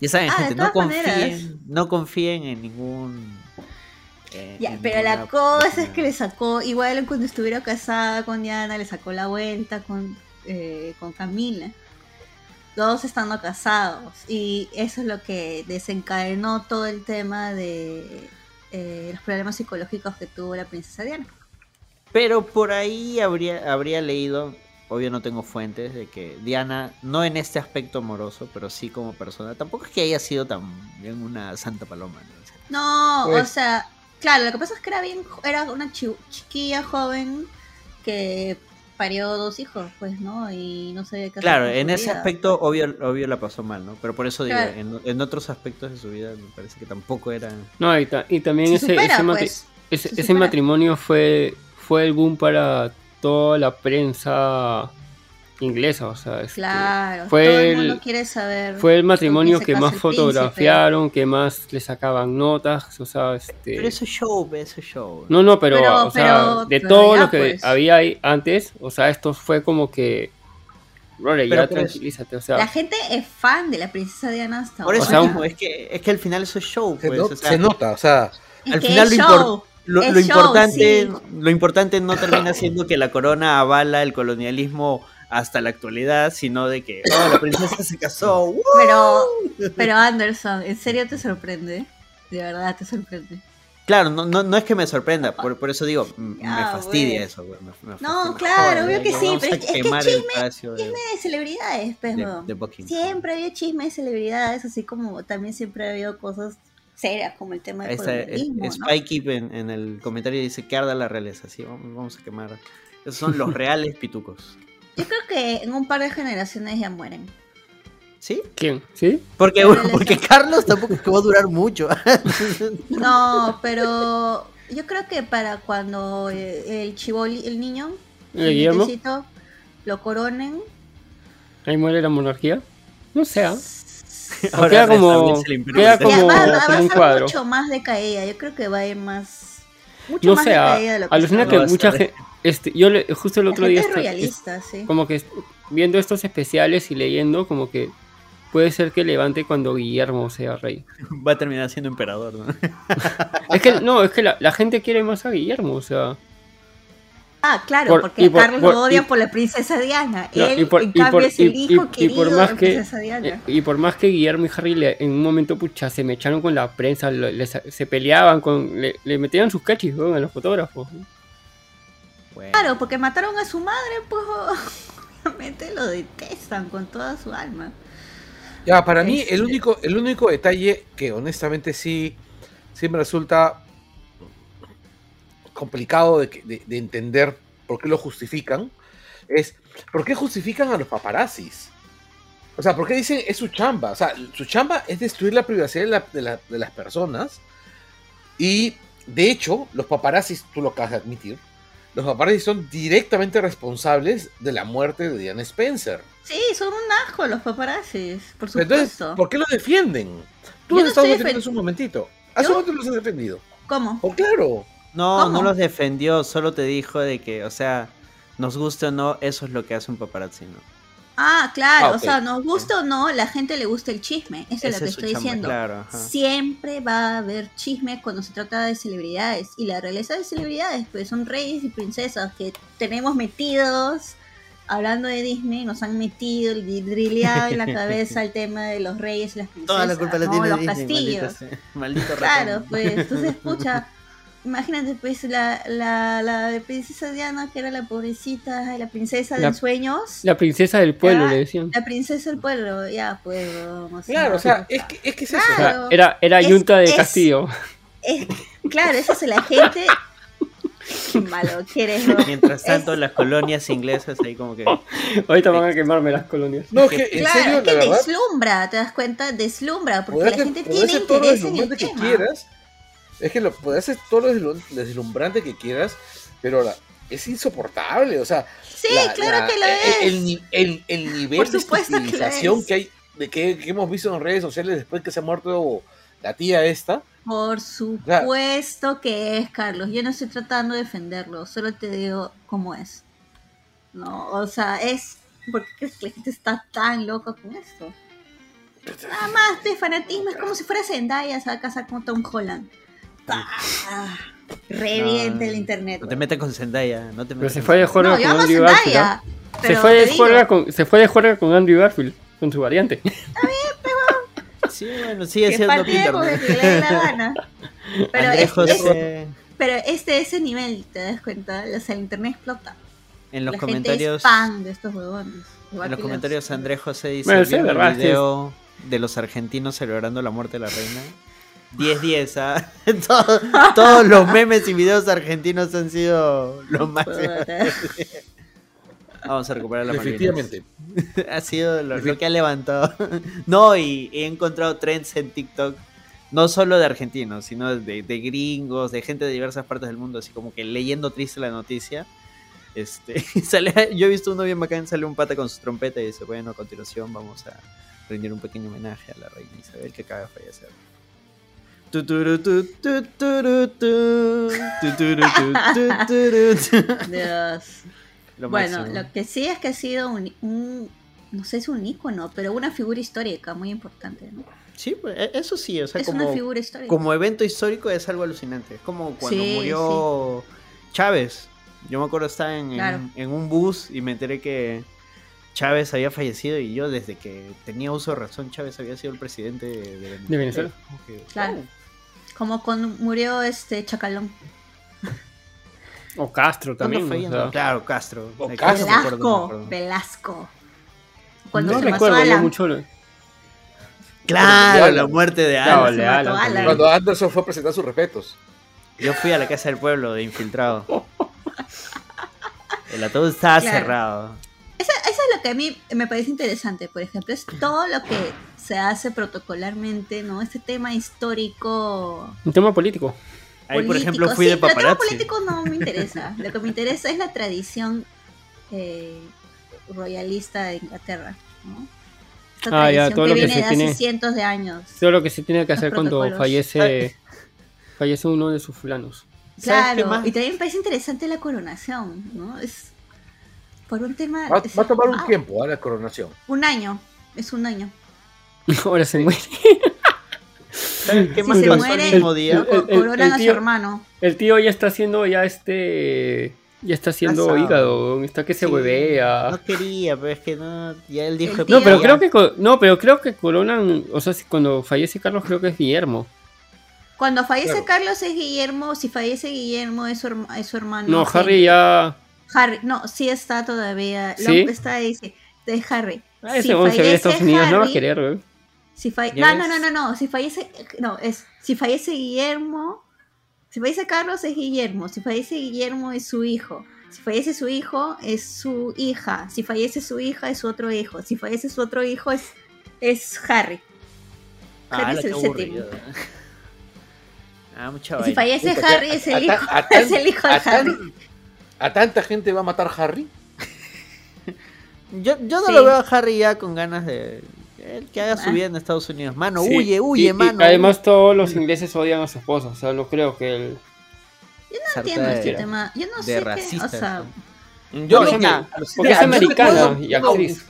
B: Ya saben, ah, gente, no confíen, no confíen en ningún
C: ya, pero la cosa es que le sacó, igual cuando estuviera casada con Diana, le sacó la vuelta con, eh, con Camila todos estando casados. Y eso es lo que desencadenó todo el tema de eh, los problemas psicológicos que tuvo la princesa Diana.
B: Pero por ahí habría, habría leído obvio no tengo fuentes, de que Diana, no en este aspecto amoroso, pero sí como persona, tampoco es que haya sido también una santa paloma.
C: No, o pues sea, claro, lo que pasa es que era bien, era una chiquilla joven que parió dos hijos, pues, ¿no? Y no sé
B: qué Claro, en ese aspecto, obvio, obvio la pasó mal, ¿no? Pero por eso digo, en, otros aspectos de su vida me parece que tampoco era.
D: No, y, también ese, pues, ese, matrimonio fue, fue el boom para toda la prensa inglesa, o sea, este,
C: claro, fue todo el, mundo quiere saber.
D: Fue el matrimonio que más fotografiaron, que más le sacaban notas, o sea, este.
B: Pero eso es show, eso es show.
D: No, no, pero, o sea, de todo lo que pues. había ahí antes, o sea, esto fue como que. Rore, ya tranquilízate, o sea.
C: La gente es fan de la princesa Diana hasta
B: Por eso es que es que al final eso es show,
A: pues, se, nota, o sea,
B: al final lo, lo, importante, lo importante no termina siendo que la corona avala el colonialismo hasta la actualidad, sino de que oh, la princesa se casó.
C: Pero, pero Anderson, ¿en serio te sorprende? De verdad te sorprende.
B: Claro, no, no, no es que me sorprenda, por, por eso digo, me fastidia eso, güey.
C: no, claro, obvio que sí, pero es, que chisme, de, de celebridades, pero siempre había chisme de celebridades, así como también siempre ha habido cosas serias como el tema del colonialismo,
B: Spikey en, en, el comentario dice que arda la realeza, sí, vamos, vamos a quemar. Esos son los reales pitucos.
C: Yo creo que en un par de generaciones ya mueren.
B: ¿Sí?
D: ¿Quién? ¿Sí?
B: Porque, porque Carlos tampoco es que va a durar mucho.
C: no, pero yo creo que para cuando eh, el chivoli, el niño,
D: el,
C: lo coronen.
D: ¿Ahí muere la monarquía? No sé. ¿ah? queda como, queda como,
C: va, a un cuadro. mucho más de caída. Yo creo que va a ir más. Mucho
D: no más sé, de caída de lo que alucina que mucha gente este, yo justo el otro día como que viendo estos especiales y leyendo como que puede ser que levante cuando Guillermo sea rey.
B: Va a terminar siendo emperador, ¿no?
D: es que no, es que la, gente quiere más a Guillermo, o sea.
C: Ah, claro, porque Carlos lo odia por la princesa Diana. Él, y por, en cambio, es el hijo querido por más de la princesa Diana.
D: Y, por más que Guillermo y Harry en un momento, pucha, se me echaron con la prensa, se peleaban, con, le, metían sus cachis a los fotógrafos.
C: Claro, porque mataron a su madre, pues obviamente lo detestan con toda su alma.
A: Ya, para mí el este único, el único detalle que honestamente sí, sí me resulta complicado de, entender por qué lo justifican es por qué justifican a los paparazzis. O sea, ¿por qué dicen es su chamba? O sea, su chamba es destruir la privacidad de, de las personas. Y de hecho, los paparazzis, tú lo acabas de admitir, los paparazzi son directamente responsables de la muerte de Diana Spencer.
C: Sí, son un asco los paparazzi, por supuesto. Entonces,
A: ¿por qué los defienden? Tú los estabas defendiendo hace un momentito. Hace un momento los has defendido.
C: ¿Cómo?
A: Oh, claro.
B: No, no los defendió, solo te dijo de que, o sea, nos guste o no, eso es lo que hace un paparazzi, ¿no?
C: Ah, claro, ah, o sea, nos gusta o no, la gente le gusta el chisme, eso es lo que estoy diciendo. Siempre va a haber chisme cuando se trata de celebridades y la realeza de celebridades, pues son reyes y princesas que tenemos metidos, hablando de Disney, nos han metido el vidrileado en la cabeza el tema de los reyes y las princesas, Toda la culpa la tiene los castillos. Maldito, claro, pues entonces escucha Imagínate, pues, la, la, la princesa Diana, que era la pobrecita, la princesa de sueños.
D: La princesa del pueblo, le decían.
C: La princesa del pueblo, ya, pues.
A: claro, o sea, es que es, que es eso.
D: era era yunta de castillo.
C: claro, esa es la gente. Qué malo quieres,
B: Mientras tanto, las colonias inglesas ahí como que.
D: Ahorita van a quemarme las colonias.
A: No, que, en claro, serio,
C: es que deslumbra, ¿te das cuenta? Deslumbra, porque la gente tiene interés en el que quieras
A: es que lo puedes hacer todo lo deslumbrante que quieras, pero es insoportable. O sea,
C: sí, claro que lo
A: es. El, el, nivel de estilización que, hay, de que, hemos visto en redes sociales después que se ha muerto la tía esta.
C: Por supuesto que es, Carlos. Yo no estoy tratando de defenderlo, solo te digo cómo es. No, o sea, es. ¿Por qué crees que la gente está tan loca con esto? Nada más de fanatismo, es como si fuera Zendaya a casar con Tom Holland. Ah, reviente el internet.
B: No te metas con Zendaya. No te
D: Pero se fue de juerga con Andrew Garfield. Se fue, de juerga con, se fue de juerga con Andrew Garfield, con su variante.
C: Está bien, pero.
B: Sí, bueno, sigue siendo Peter. Le la gana.
C: Pero, este, pero ese nivel, ¿te das cuenta? O sea, el internet explota.
B: En los comentarios.
C: de estos huevones.
B: en los comentarios, Andrés José dice: bueno, el video de los argentinos celebrando la muerte de la reina. 10-10, ¿ah? todos, los memes y videos argentinos han sido los más. Vamos a recuperar la
A: Efectivamente.
B: ha sido lo, que ha levantado. no, y he encontrado trends en TikTok, no solo de argentinos, sino de, gringos, de gente de diversas partes del mundo, así como que leyendo triste la noticia. Este, sale, yo he visto uno bien bacán, sale un pata con su trompeta y dice, bueno, a continuación vamos a rendir un pequeño homenaje a la reina Isabel que acaba de fallecer.
C: Dios. bueno, lo que sí es que ha sido un, no sé, es un ícono, pero una figura histórica muy importante, ¿no?
B: Sí, pues, e, eso sí, o sea,
C: es
B: como,
C: una figura histórica.
B: como evento histórico es algo alucinante. Es como cuando murió Chávez. Yo me acuerdo estar en, en, un bus y me enteré que Chávez había fallecido y yo desde que tenía uso de razón Chávez había sido el presidente de,
D: Venezuela.
C: claro. Como cuando murió este Chacalón.
D: O Castro también.
B: Claro, Castro.
C: O Velasco. Velasco.
D: Cuando no se recuerdo yo mucho.
B: Claro, la muerte de Alan.
A: Cuando Anderson fue a presentar sus respetos.
B: Yo fui a la casa del pueblo de infiltrado. El ataúd estaba cerrado.
C: Eso, es lo que a mí me parece interesante, por ejemplo, es todo lo que se hace protocolarmente, ¿no? Este tema histórico.
D: Un tema político.
B: Ahí, por ejemplo, fui de paparazzi.
C: El tema político no me interesa. lo que me interesa es la tradición eh, royalista de Inglaterra, ¿no?
D: ah, ya, todo
C: que
D: lo
C: viene
D: que se
C: de
D: tiene,
C: hace cientos de años.
D: Todo lo que se tiene que hacer cuando fallece, fallece uno de sus fulanos.
C: Claro, y también me parece interesante la coronación, ¿no? Es por un tema...
A: Va, a tomar un tiempo ¿eh? la coronación.
C: Un año, es un año.
D: Ahora se muere.
C: ¿Qué más se muere, el mismo día? coronan a su hermano.
D: El tío ya está haciendo ya este... Ya está haciendo hígado, está que se huevea.
B: No quería, pero es que no, ya él dijo...
D: No, pero creo que, no, pero creo que coronan, o sea, cuando fallece Carlos creo que es Guillermo.
C: Cuando fallece Carlos es Guillermo, si fallece Guillermo es su, es su hermano.
D: No, Harry ya...
C: Harry, no, sí está todavía. ¿Sí? está ahí, de Harry.
D: Ah, ese si se ve Estados Unidos, no va a querer, güey.
C: Si no, no, no, no, no, si fallece, no, es, si fallece Guillermo, si fallece Carlos es Guillermo, si fallece Guillermo es su hijo, si fallece su hijo es su hija, si fallece su hija es su otro hijo, si fallece su otro hijo es, es Harry.
B: Ah, Harry es el séptimo. Ah, mucha
C: si fallece Harry es el hijo, es el hijo de Harry.
A: ¿A tanta gente va a matar Harry?
B: yo, yo no lo veo a Harry ya con ganas de que haga su ah. vida en Estados Unidos. Mano, huye, huye, mano.
D: además todos los ingleses odian a su esposa, o sea, lo creo que él...
C: Yo no entiendo este tema. Yo no sé qué, o sea...
A: Yo
D: no, porque es americana y actriz.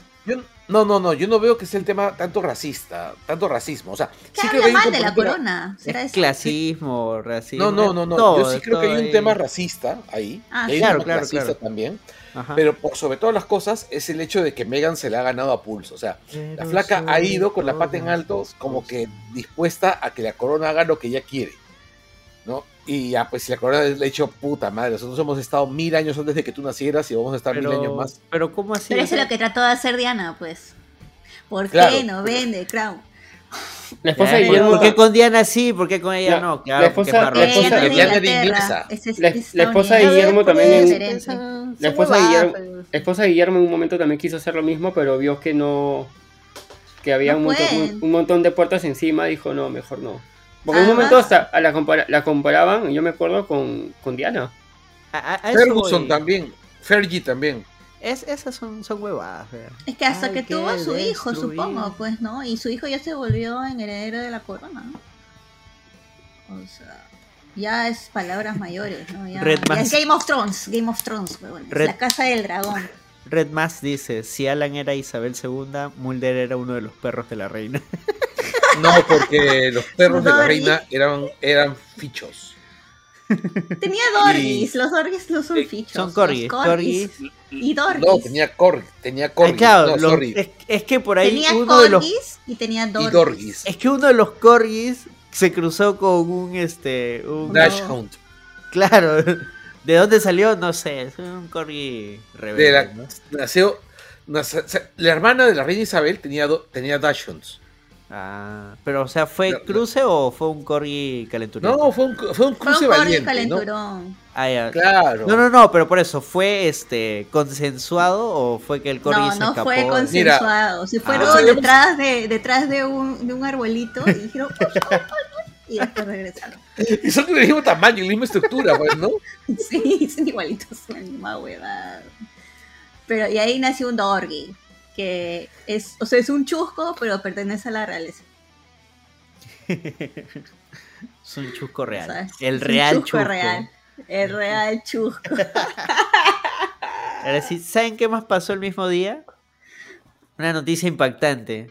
A: No, no, no, yo no veo que sea el tema tanto racista, tanto racismo. O sea,
C: sí que mal de la corona.
B: Es clasismo, racismo.
A: No, no, no, no. yo sí creo que hay un tema racista ahí.
C: Ah,
A: hay
C: claro,
A: un tema racista también. Pero por sobre todas las cosas es el hecho de que Megan se le ha ganado a pulso. O sea, la flaca ha ido con la pata en alto, como que dispuesta a que la corona haga lo que ella quiere. ¿No? Y ya, pues si la corona le ha dicho, puta madre, nosotros hemos estado mil años antes de que tú nacieras y vamos a estar mil años más.
B: Pero ¿cómo así?
C: Pero eso es lo que trató de hacer Diana, pues. ¿Por qué no vende Crown?
D: La esposa de Guillermo.
B: ¿Por qué con Diana sí? ¿Por qué con ella no?
D: la esposa, la esposa, de la, esposa de Guillermo también. la esposa de Guillermo, esposa de Guillermo en un momento también quiso hacer lo mismo, pero vio que no. que había un, montón, un, montón, de puertas encima. Dijo, no, mejor no. Porque en un momento hasta la, la comparaban, yo me acuerdo, con, con Diana.
A: Ferguson también. Fergie también.
B: Es, esas son, son huevadas.
C: Es que hasta que tuvo a su hijo, supongo, pues, ¿no? Y su hijo ya se volvió en heredero de la corona, ¿no? O sea, ya es palabras mayores, ¿no? Ya, es Game of Thrones, Game of Thrones, la casa del dragón.
B: Red Mass dice, si Alan era Isabel II, Mulder era uno de los perros de la reina.
A: No, porque los perros de la reina eran, eran fichos.
C: Tenía Dorgis, los Dorgis no son fichos.
B: Son corgis, corgis.
C: Y Dorgis.
A: No, tenía Corgis, tenía Corgis.
B: es, que por ahí
C: tenía
B: uno de los
C: y tenía Dorgis.
B: Es que uno de los Corgis se cruzó con un este un
A: Dash Hunt.
B: Claro. ¿De dónde salió? No sé, es un corgi rebelde.
A: nació, la hermana de la reina Isabel tenía, tenía Dachshunds.
B: Ah, pero o sea, ¿fue cruce o fue un corgi calenturón?
A: No, fue un, fue un cruce fue un valiente,
C: calenturón.
B: Ah, claro. No, no, no, pero por eso, ¿fue este consensuado o fue que el corgi se escapó?
C: No, no fue consensuado. se fueron ah, detrás, de, detrás de un, de un arbolito y dijeron, y después regresaron. Y
A: son del mismo tamaño, la misma estructura, pues, ¿no?
C: sí, son igualitos, la misma huevada. Pero, y ahí nació un Dorgi que es, o sea, es un chusco, pero pertenece a la realeza.
B: es un chusco real. el real chusco. Real.
C: El real chusco.
B: Ahora sí, ¿saben qué más pasó el mismo día? Una noticia impactante.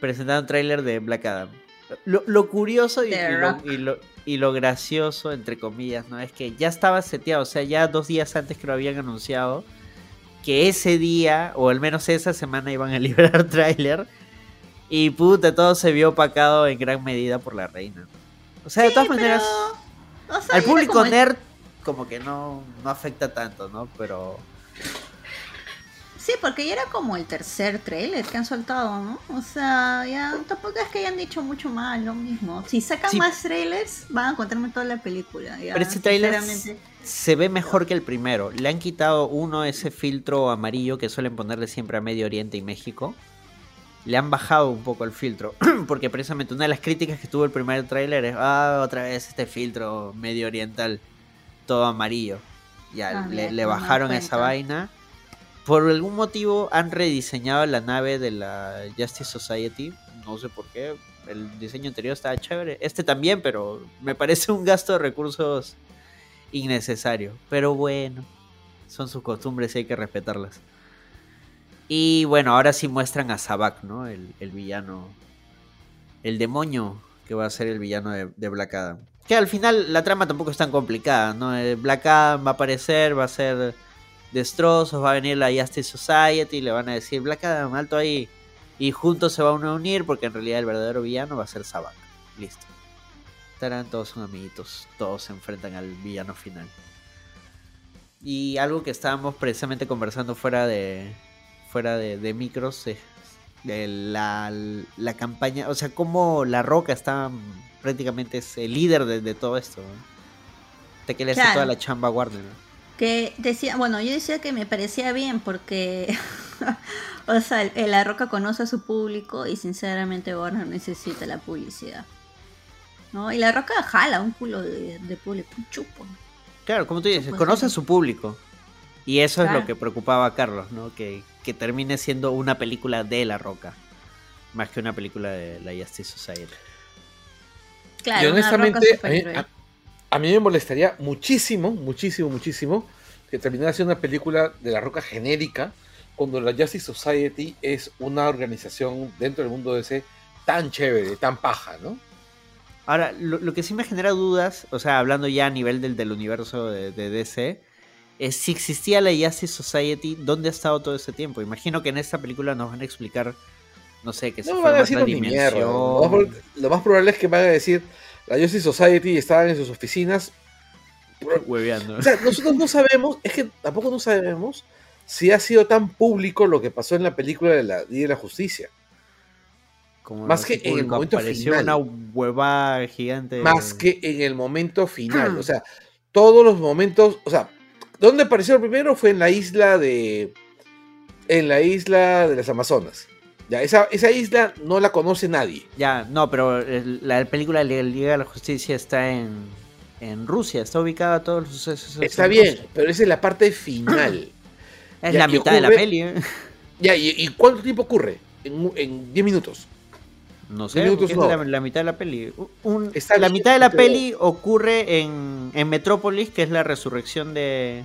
B: Presentaron un tráiler de Black Adam. Lo, curioso y, lo, y, lo, gracioso, entre comillas, ¿no? Es que ya estaba seteado, o sea, ya dos días antes que lo habían anunciado, que ese día, o al menos esa semana, iban a liberar tráiler. Y puta, todo se vio opacado en gran medida por la reina. O sea, de todas maneras, al público nerd como que no, no afecta tanto, ¿no? Pero...
C: Sí, porque ya era como el tercer trailer que han soltado, ¿no? O sea, ya tampoco es que hayan dicho mucho más lo mismo. Si sacan más trailers, van a contarme toda la película.
B: Pero ese trailer se ve mejor que el primero. Le han quitado uno ese filtro amarillo que suelen ponerle siempre a Medio Oriente y México. Le han bajado un poco el filtro. Porque precisamente una de las críticas que tuvo el primer tráiler es, ah, otra vez este filtro medio oriental, todo amarillo. Ya, ah, le, bajaron esa vaina. Por algún motivo han rediseñado la nave de la Justice Society. No sé por qué. El diseño anterior estaba chévere. Este también, pero me parece un gasto de recursos innecesario. Pero bueno, son sus costumbres y hay que respetarlas. Y bueno, ahora sí muestran a Sabak, ¿no? El, villano. El demonio que va a ser el villano de, Black Adam. Que al final la trama tampoco es tan complicada, ¿no? Eh, Black Adam va a aparecer, va a ser destrozos, va a venir la Justice Society y le van a decir Black Adam, alto ahí. Y juntos se van a unir porque en realidad el verdadero villano va a ser Sabak. Listo todos son amiguitos, todos se enfrentan al villano final. Y algo que estábamos precisamente conversando fuera de fuera de, micros es de la, la, campaña, o sea, como La Roca está prácticamente es el líder de, todo esto. De que le hace toda la chamba a Warner.
C: Que decía, bueno, yo decía que me parecía bien porque, o sea, La Roca conoce a su público y sinceramente Warner necesita la publicidad. ¿no? Y la roca jala un culo de, público, un chupo.
B: Claro, como tú dices, conoce a su público. Y eso es lo que preocupaba a Carlos, ¿no? Que, termine siendo una película de La Roca, más que una película de la Justice Society.
A: Claro, y honestamente, a mí, me molestaría muchísimo, muchísimo, muchísimo que terminara siendo una película de La Roca genérica, cuando la Justice Society es una organización dentro del mundo de ese tan chévere, tan paja, ¿no?
B: Ahora, lo, que sí me genera dudas, o sea, hablando ya a nivel del, del universo de, DC, es si existía la Justice Society, ¿dónde ha estado todo ese tiempo? Imagino que en esta película nos van a explicar, no sé, que se no fue otra dimensión.
A: Lo más, probable es que van a decir, la Justice Society estaba en sus oficinas.
B: Hueveando.
A: O sea, nosotros no sabemos, es que tampoco no sabemos si ha sido tan público lo que pasó en la película de la Día de la Justicia más que en el momento final.
B: una hueva gigante.
A: Más que en el momento final. o sea, todos los momentos. O sea, ¿dónde apareció primero? Fue en la isla de. En la isla de las Amazonas. Ya, esa, esa isla no la conoce nadie.
B: Ya, no, pero la película de Liga de la Justicia está en, en Rusia, está ubicada todos los sucesos.
A: Está bien, pero esa es la parte final.
B: es la mitad de la peli. ¿eh?
A: Ya, ¿y, cuánto tiempo ocurre? En 10 minutos.
B: No sé, es la, mitad de la peli. la mitad de la peli ocurre en, Metrópolis, que es la resurrección de,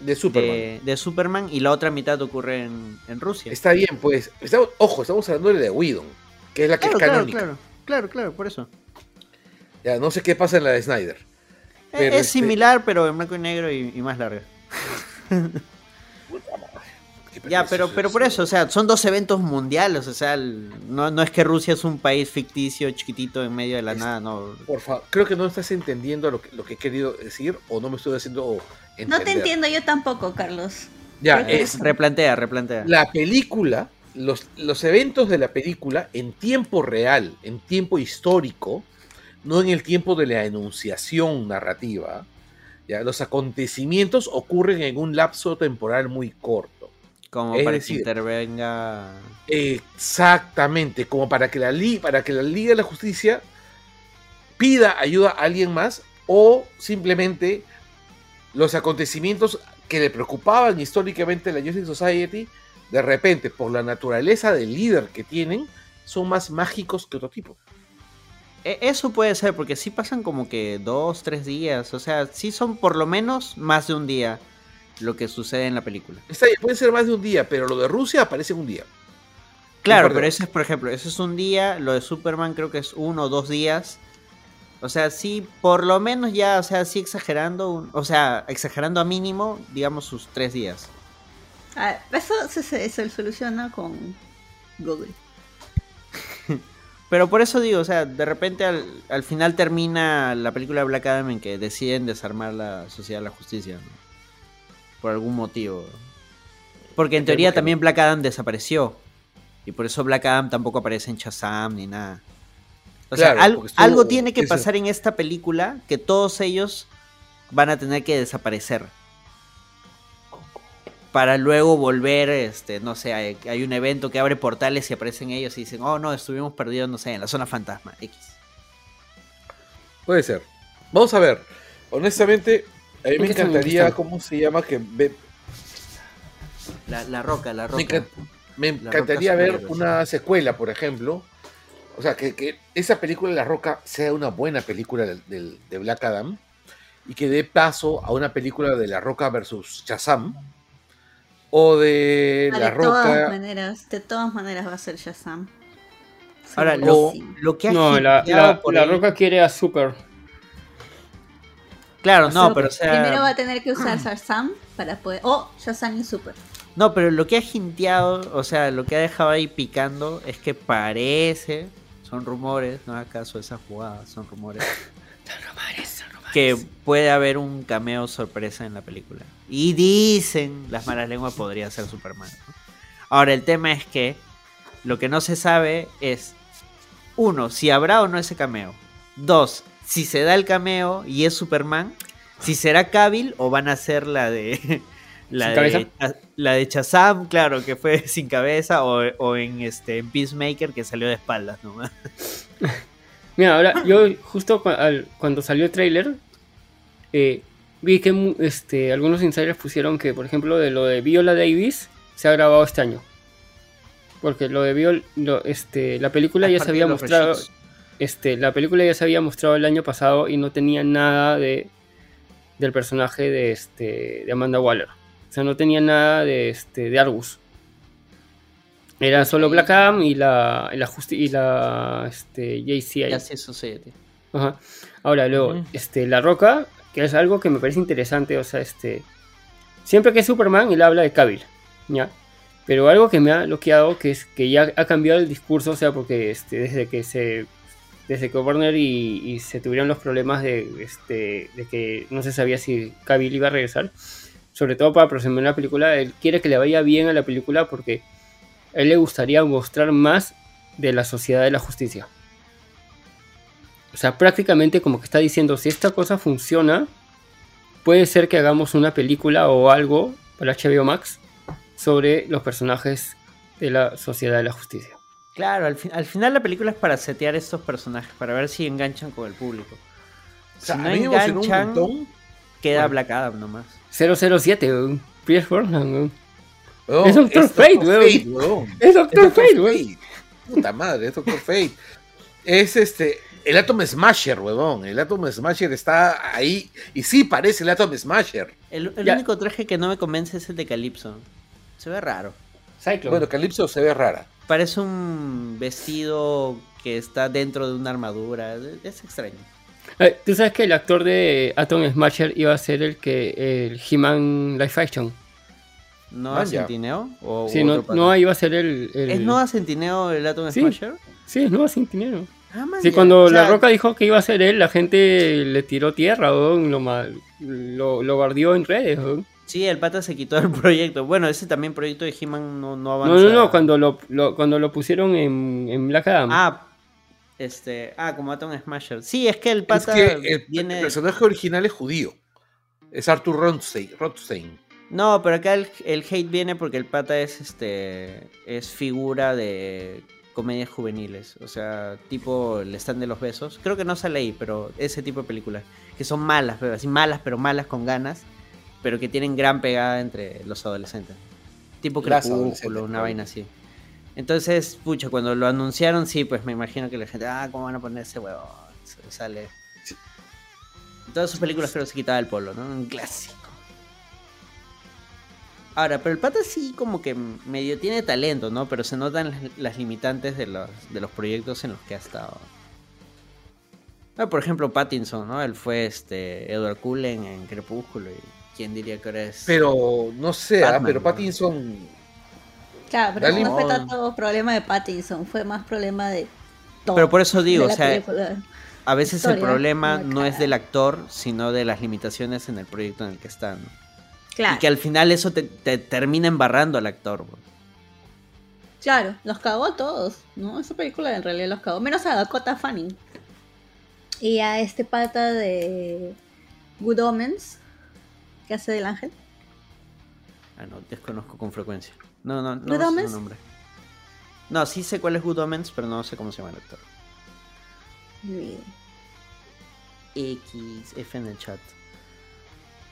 A: de Superman.
B: De, Superman, y la otra mitad ocurre en, Rusia.
A: Está bien, pues. ojo, estamos hablando de Whedon, que es la que es canónica.
B: Claro, claro, claro, por eso.
A: Ya, no sé qué pasa en la de Snyder.
B: es, este similar, pero en blanco y negro y, más larga. Ya, pero, pero por eso, o sea, son dos eventos mundiales, o sea, no, no es que Rusia es un país ficticio, chiquitito, en medio de la nada, no.
A: Por favor, creo que no estás entendiendo lo que, lo que he querido decir o no me estoy haciendo entender.
C: No te entiendo yo tampoco, Carlos.
B: Ya, es, replantea, replantea.
A: La película, los, los eventos de la película en tiempo real, en tiempo histórico, no en el tiempo de la enunciación narrativa, ¿ya? los acontecimientos ocurren en un lapso temporal muy corto.
B: Como para que intervenga.
A: Exactamente, como para que, la para que la Liga de la Justicia pida ayuda a alguien más o simplemente los acontecimientos que le preocupaban históricamente a la Justice Society, de repente, por la naturaleza del líder que tienen, son más mágicos que otro tipo.
B: E, eso puede ser, porque sí pasan como que dos, tres días. O sea, sí son por lo menos más de un día lo que sucede en la película.
A: Está bien, puede ser más de un día, pero lo de Rusia aparece un día.
B: Claro, pero eso es, por ejemplo, eso es un día, lo de Superman creo que es uno o dos días. O sea, sí, por lo menos ya, o sea, sí exagerando, o sea, exagerando a mínimo, digamos, sus tres días.
C: Ah, eso se, se soluciona con Google.
B: Pero por eso digo, o sea, de repente al, final termina la película de Black Adam en que deciden desarmar la sociedad de la justicia. Por algún motivo. Porque en teoría también Black Adam desapareció. Y por eso Black Adam tampoco aparece en Shazam ni nada. O sea, algo tiene que pasar en esta película que todos ellos van a tener que desaparecer para luego volver, este, no sé, hay, un evento que abre portales y aparecen ellos y dicen, oh no, estuvimos perdidos, no sé, en la zona fantasma, X.
A: Puede ser. Vamos a ver. Honestamente, a mí me encantaría, ¿cómo se llama? Que
B: la, roca, la roca.
A: Me, encantaría ver una secuela, por ejemplo. O sea, que, esa película de La Roca sea una buena película de, de Black Adam y que dé paso a una película de La Roca versus Shazam o de La Roca.
C: De todas maneras, de todas maneras va a ser Shazam.
B: Ahora, lo, que ha
D: No, la, la, Roca quiere a Super.
B: Claro, no, pero o sea...
C: Primero va a tener que usar Shazam para poder... Oh, Shazam y Super.
B: No, pero lo que ha jinteado, o sea, lo que ha dejado ahí picando es que parece, son rumores, no acaso esa jugada, son rumores. son rumores, son rumores. Que puede haber un cameo sorpresa en la película. Y dicen las malas lenguas podría ser Superman. Ahora el tema es que lo que no se sabe es, uno, si habrá o no ese cameo. Dos, si se da el cameo y es Superman, si será Cavill o van a ser la de... La de, la de Chazam, claro, que fue sin cabeza, o, en este en Peacemaker que salió de espaldas nomás.
D: Mira, ahora yo justo cuando salió el trailer, eh, vi que este, algunos insiders pusieron que, por ejemplo, de lo de Viola Davis se ha grabado este año. Porque lo de Viola, este, la película ya se había mostrado, este, la película ya se había mostrado el año pasado y no tenía nada de del personaje de este de Amanda Waller. O sea, no tenía nada de este de Argus. Era solo Black Adam y la y la, y la este JCI. Ajá. Ahora luego, este La Roca que es algo que me parece interesante, o sea, este, siempre que es Superman, él habla de Cavill, ¿ya? Pero algo que me ha bloqueado, que es que ya ha cambiado el discurso, o sea, porque este, desde que se desde que Warner y, se tuvieron los problemas de, este, de que no se sabía si Cavill iba a regresar, sobre todo para promocionar la película, él quiere que le vaya bien a la película porque a él le gustaría mostrar más de la sociedad de la justicia. O sea, prácticamente como que está diciendo, si esta cosa funciona, puede ser que hagamos una película o algo para HBO Max sobre los personajes de la Sociedad de la Justicia.
B: Claro, al, final la película es para setear estos personajes, para ver si enganchan con el público. si no enganchan, queda Black Adam nomás.
D: 007, Pierce Brosnan, es Doctor Fate, weón. Es Doctor Fate, weón.
A: Puta madre, es Doctor Fate. Es este, el Atom Smasher, huevón. El Atom Smasher está ahí. Y sí parece el Atom Smasher.
B: El, único traje que no me convence es el de Calypso. Se ve raro.
A: Bueno, Calypso se ve rara.
B: Parece un vestido que está dentro de una armadura. Es extraño.
D: Eh, Tú sabes que el actor de Atom Smasher iba a ser el que el He-Man Live Action.
B: ¿Noah ah, Centineo?
D: ¿O sí, no, iba a ser el,
B: ¿Es Noah Centineo el Atom
D: sí,
B: Smasher?
D: Sí, es Noah Centineo. Ah, sí, cuando La Roca dijo que iba a ser él, la gente le tiró tierra, lo, lo, lo guardió en redes.
B: Sí, el pata se quitó del proyecto. Bueno, ese también proyecto de He-Man no, no avanza.
D: No, no, no, cuando lo, cuando lo pusieron en, en Black Adam.
B: Ah, este, ah, como Atom Smasher. Sí, es que el pata el,
A: viene... el personaje original es judío. Es Arthur Rothstein.
B: No, pero acá el, el, hate viene porque el pata es este es figura de comedias juveniles, o sea, tipo el stand de los besos. Creo que no sale ahí, pero ese tipo de películas que son malas, pero así malas, pero malas con ganas pero que tienen gran pegada entre los adolescentes. Tipo Crepúsculo, una vaina así. Entonces, pucha, cuando lo anunciaron, sí, pues me imagino que la gente, ah, ¿cómo van a poner ese huevo? Sale. En todas sus películas creo que se quitaba el polo, ¿no? Un clásico. Ahora, pero el pata sí como que medio tiene talento, ¿no? Pero se notan las, limitantes de los, de los proyectos en los que ha estado. Ah, por ejemplo, Pattinson, ¿no? Él fue este Edward Cullen en Crepúsculo y ¿Quién diría que ahora es?
A: Pero no sé, ah, pero Pattinson.
C: Claro, pero no fue tanto problema de Pattinson, fue más problema de
B: todo. Pero por eso digo, o sea, a veces el problema no es del actor, sino de las limitaciones en el proyecto en el que están. Claro. Y que al final eso te, termina embarrando al actor.
C: Claro, los cagó a todos, ¿no? Esa película en realidad los cagó, menos a Dakota Fanning. Y a este pata de Good Omens, ¿Qué hace del ángel?
B: Ah, no, desconozco con frecuencia. No, no, no, no sé su nombre. No, sí sé cuál es Good Omens, pero no sé cómo se llama el actor. Bien. X, F en el chat.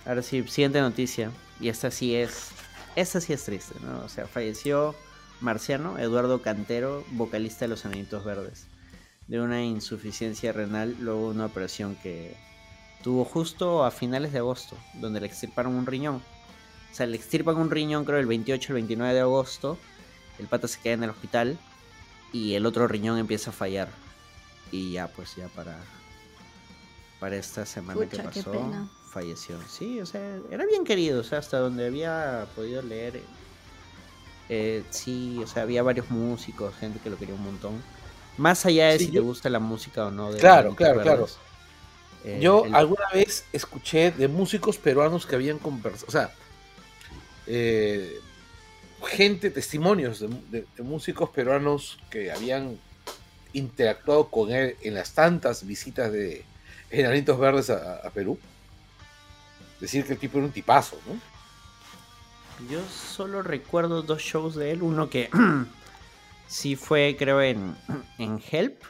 B: Ahora sí, siguiente noticia. Y esta sí es. Esta sí es triste, ¿no? O sea, falleció Marciano, Eduardo Cantero, vocalista de Los Anillitos Verdes. De una insuficiencia renal, luego una operación que Tuvo justo a finales de agosto, donde le extirparon un riñón. O sea, le extirpan un riñón creo el 28 o el 29 de agosto. El pata se queda en el hospital y el otro riñón empieza a fallar. Y ya, pues ya para, para esta semana que pasó, falleció. Sí, o sea, era bien querido, o sea, hasta donde había podido leer. Eh, sí, o sea, había varios músicos, gente que lo quería un montón. Más allá de si te gusta la música o no. De
A: claro, claro, claro. Eh, Yo alguna vez escuché de músicos peruanos que habían conversado, o sea, eh, gente, testimonios de, músicos peruanos que habían interactuado con él en las tantas visitas de Enanitos Verdes a, Perú. Decir que el tipo era un tipazo, ¿no?
B: Yo solo recuerdo dos shows de él, uno que sí fue creo en, en Help,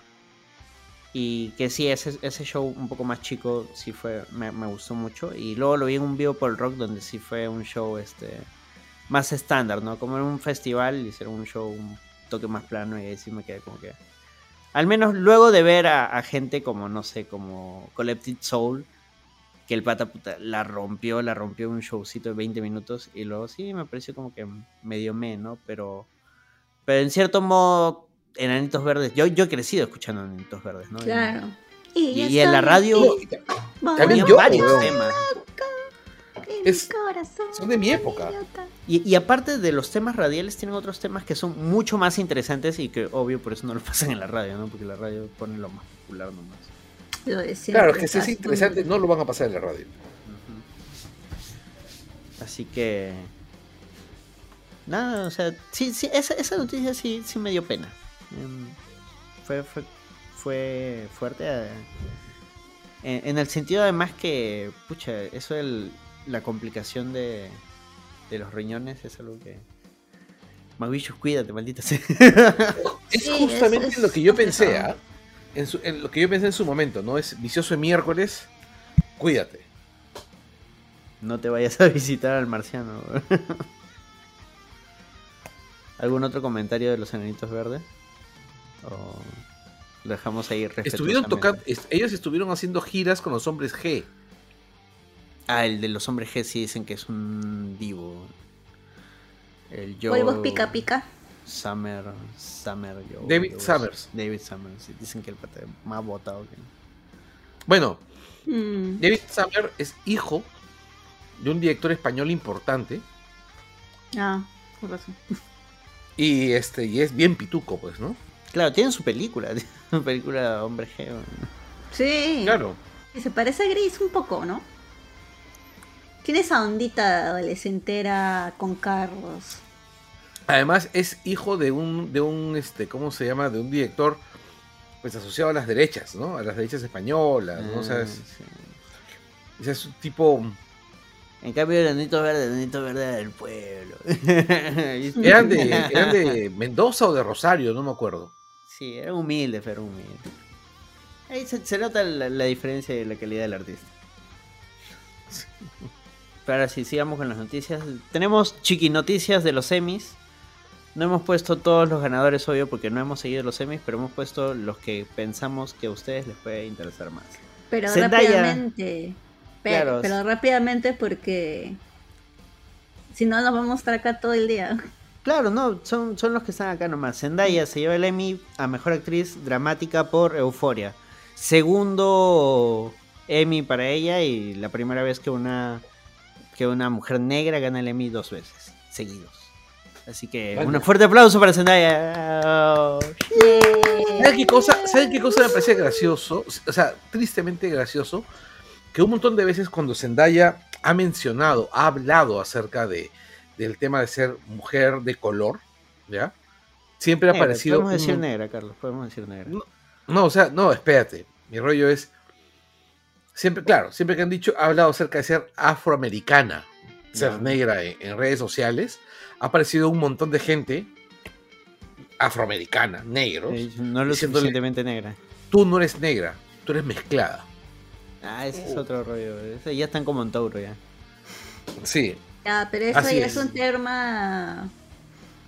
B: y que sí, ese, ese show un poco más chico sí fue, me, gustó mucho. Y luego lo vi en un vivo por el rock donde sí fue un show este más estándar, ¿no? Como en un festival, hicieron un show un toque más plano y ahí sí me quedé como que... Al menos luego de ver a, gente como, no sé, como Collected Soul, que el pata puta la rompió, la rompió un showcito de 20 minutos y luego sí me pareció como que medio me, ¿no? Pero, pero en cierto modo Enanitos Verdes. Yo, yo he crecido escuchando Enanitos Verdes, ¿no?
C: Claro.
B: Y, en la radio también yo, varios temas.
A: son de mi época.
B: Y, aparte de los temas radiales, tienen otros temas que son mucho más interesantes y que, obvio, por eso no lo pasan en la radio, ¿no? Porque la radio pone lo más popular nomás.
A: claro, que si es interesante, no lo van a pasar en la radio.
B: Así que. Nada, o sea, sí, sí, esa, esa noticia sí, sí me dio pena. Em, fue, fue, fue fuerte. Eh, en, el sentido además que, pucha, eso es la complicación de, de los riñones es algo que... Maguillos, cuídate, maldita sea.
A: Es justamente lo que yo pensé, ¿ah? en, lo que yo pensé en su momento, ¿no? Es vicioso de miércoles, cuídate.
B: No te vayas a visitar al marciano. ¿Algún otro comentario de los enanitos verdes? Lo dejamos ahí
A: Estuvieron tocando, ellos estuvieron haciendo giras con los hombres G.
B: Ah, el de los hombres G sí dicen que es un divo.
C: El yo. pica pica.
B: Summer, Summer,
A: David Summers.
B: David Summers. Dicen que el pata más votado que.
A: Bueno, hmm. David Summers es hijo de un director español importante
C: Ah, por razón.
A: Y este, y es bien pituco, pues, ¿no?
B: Claro, tiene su película, su película Hombre Geo.
C: Sí.
A: Claro.
C: Y se parece a Gris un poco, ¿no? Tiene esa ondita adolescentera con Carlos.
A: Además es hijo de un, de un, este, ¿cómo se llama? De un director, pues asociado a las derechas, ¿no? A las derechas españolas, ¿no? O sea, es,
B: Ah,
A: es un tipo...
B: En cambio, el Anito Verde, el Anito Verde del pueblo.
A: Eran de, eran de Mendoza o de Rosario, no me acuerdo.
B: Sí, era humilde, pero humilde. Ahí se, se nota la, la diferencia y la calidad del artista. Pero ahora sí, sigamos con las noticias. Tenemos chiqui noticias de los semis. No hemos puesto todos los ganadores, obvio, porque no hemos seguido los semis, pero hemos puesto los que pensamos que a ustedes les puede interesar más.
C: Pero
B: Zendaya.
C: rápidamente.
B: Claro.
C: Pero rápidamente porque. Si no, nos vamos a estar acá todo el día.
B: Claro, no, son, son los que están acá nomás. Zendaya se lleva el Emmy a Mejor Actriz Dramática por Euforia. Segundo Emmy para ella y la primera vez que una, que una mujer negra gana el Emmy dos veces seguidos. Así que
A: Vale.
B: un fuerte aplauso para Zendaya.
A: ¿Saben qué cosa? ¿Saben qué cosa me parece gracioso? O sea, tristemente gracioso. Que un montón de veces cuando Zendaya ha mencionado, ha hablado acerca de, del tema de ser mujer de color, ¿ya? Siempre ha parecido...
B: Podemos decir
A: un-
B: negra, Carlos, podemos decir negra.
A: No, No, o sea, no, espérate. Mi rollo es. Siempre, claro, siempre que han dicho, ha hablado acerca de ser afroamericana, ser negra en, en redes sociales, ha aparecido un montón de gente afroamericana, negros.
B: No lo suficientemente negra.
A: Tú no eres negra, tú eres mezclada.
B: Ah, ese es otro rollo. ese ya están como en Tauro ya.
A: Sí,
C: Ya, pero eso
A: Así
C: ya
A: es.
C: es un tema.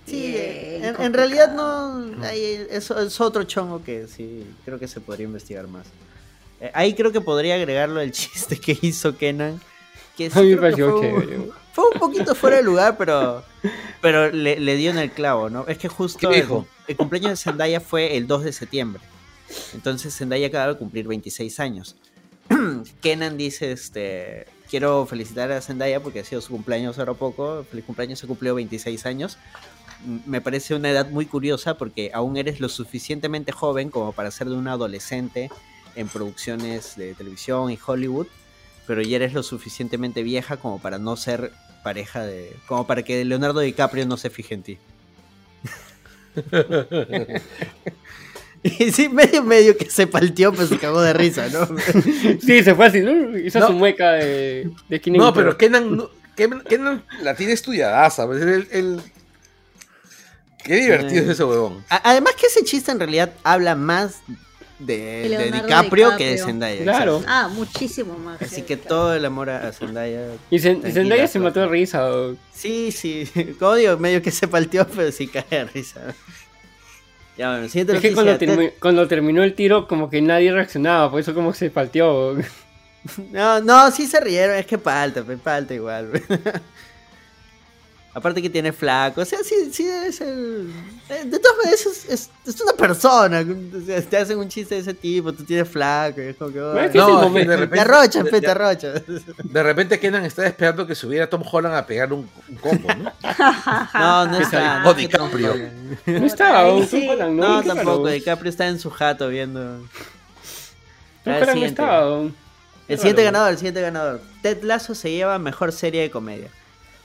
B: Sí,
C: bien
B: en, en realidad no. ahí es, es otro chongo que sí, creo que se podría investigar más. Eh, ahí creo que podría agregarlo el chiste que hizo Kenan. Que sí
D: A mí me
B: creo que
D: pareció
B: fue,
D: chévere.
B: un- fue un poquito fuera de lugar, pero, pero le, le dio en el clavo, ¿no? Es que justo
A: ¿Qué
B: el, el cumpleaños de Zendaya fue el 2 de septiembre. Entonces Zendaya acaba de cumplir 26 años. Kenan dice, este, quiero felicitar a Zendaya porque ha sido su cumpleaños ahora poco. Feliz cumpleaños, se cumplió 26 años. Me parece una edad muy curiosa porque aún eres lo suficientemente joven como para ser de un adolescente en producciones de televisión y Hollywood, pero ya eres lo suficientemente vieja como para no ser pareja de... como para que Leonardo DiCaprio no se fije en ti. Y sí, medio medio que se palteó, pues se cagó de risa, ¿no?
D: Sí, se fue así, ¿no? Hizo
A: No.
D: su mueca de, de
A: no, pero Kenan, no- Kenan, Kenan la tiene estudiada, ¿sabes? El, el- Qué divertido es ese huevón.
B: Además que ese chiste en realidad habla más de, de DiCaprio, que de. Zendaya.
D: Claro.
C: Ah, muchísimo más.
B: Así que todo el amor a Zendaya.
D: Y Zen- Zendaya se mató de risa. o-
B: Sí, sí. Como digo, medio que se palteó, pero sí cae de risa. Ya, bueno, siguiente
D: Es que cuando, termi- cuando terminó el tiro, como que nadie reaccionaba, por eso como se palteó.
B: No, no, sí se rieron, es que palta, pues, palta igual. Aparte que tiene flaco, o sea, sí, sí debe ser... eh, De todas maneras, es, es, es una persona, o sea, te hacen un chiste de ese tipo, tú tienes flaco, y es como que...
D: No, es
B: "Ay,
D: que es el
A: No, es de
B: Te
A: repente,
B: arrochan,
A: de-
B: pe, te arrochan.
A: de repente Kenan está esperando que subiera Tom Holland a pegar un, un combo, ¿no?
B: No, no está.
A: O
B: no,
A: DiCaprio.
D: No
C: sí.
D: Tom Holland,
B: No,
D: ¿Qué
B: tampoco? DiCaprio está en su jato viendo...
D: Tom Holland no
B: siguiente.
D: estaba.
B: El siguiente ganador, el siguiente ganador. Ted Lasso se lleva mejor serie de comedia.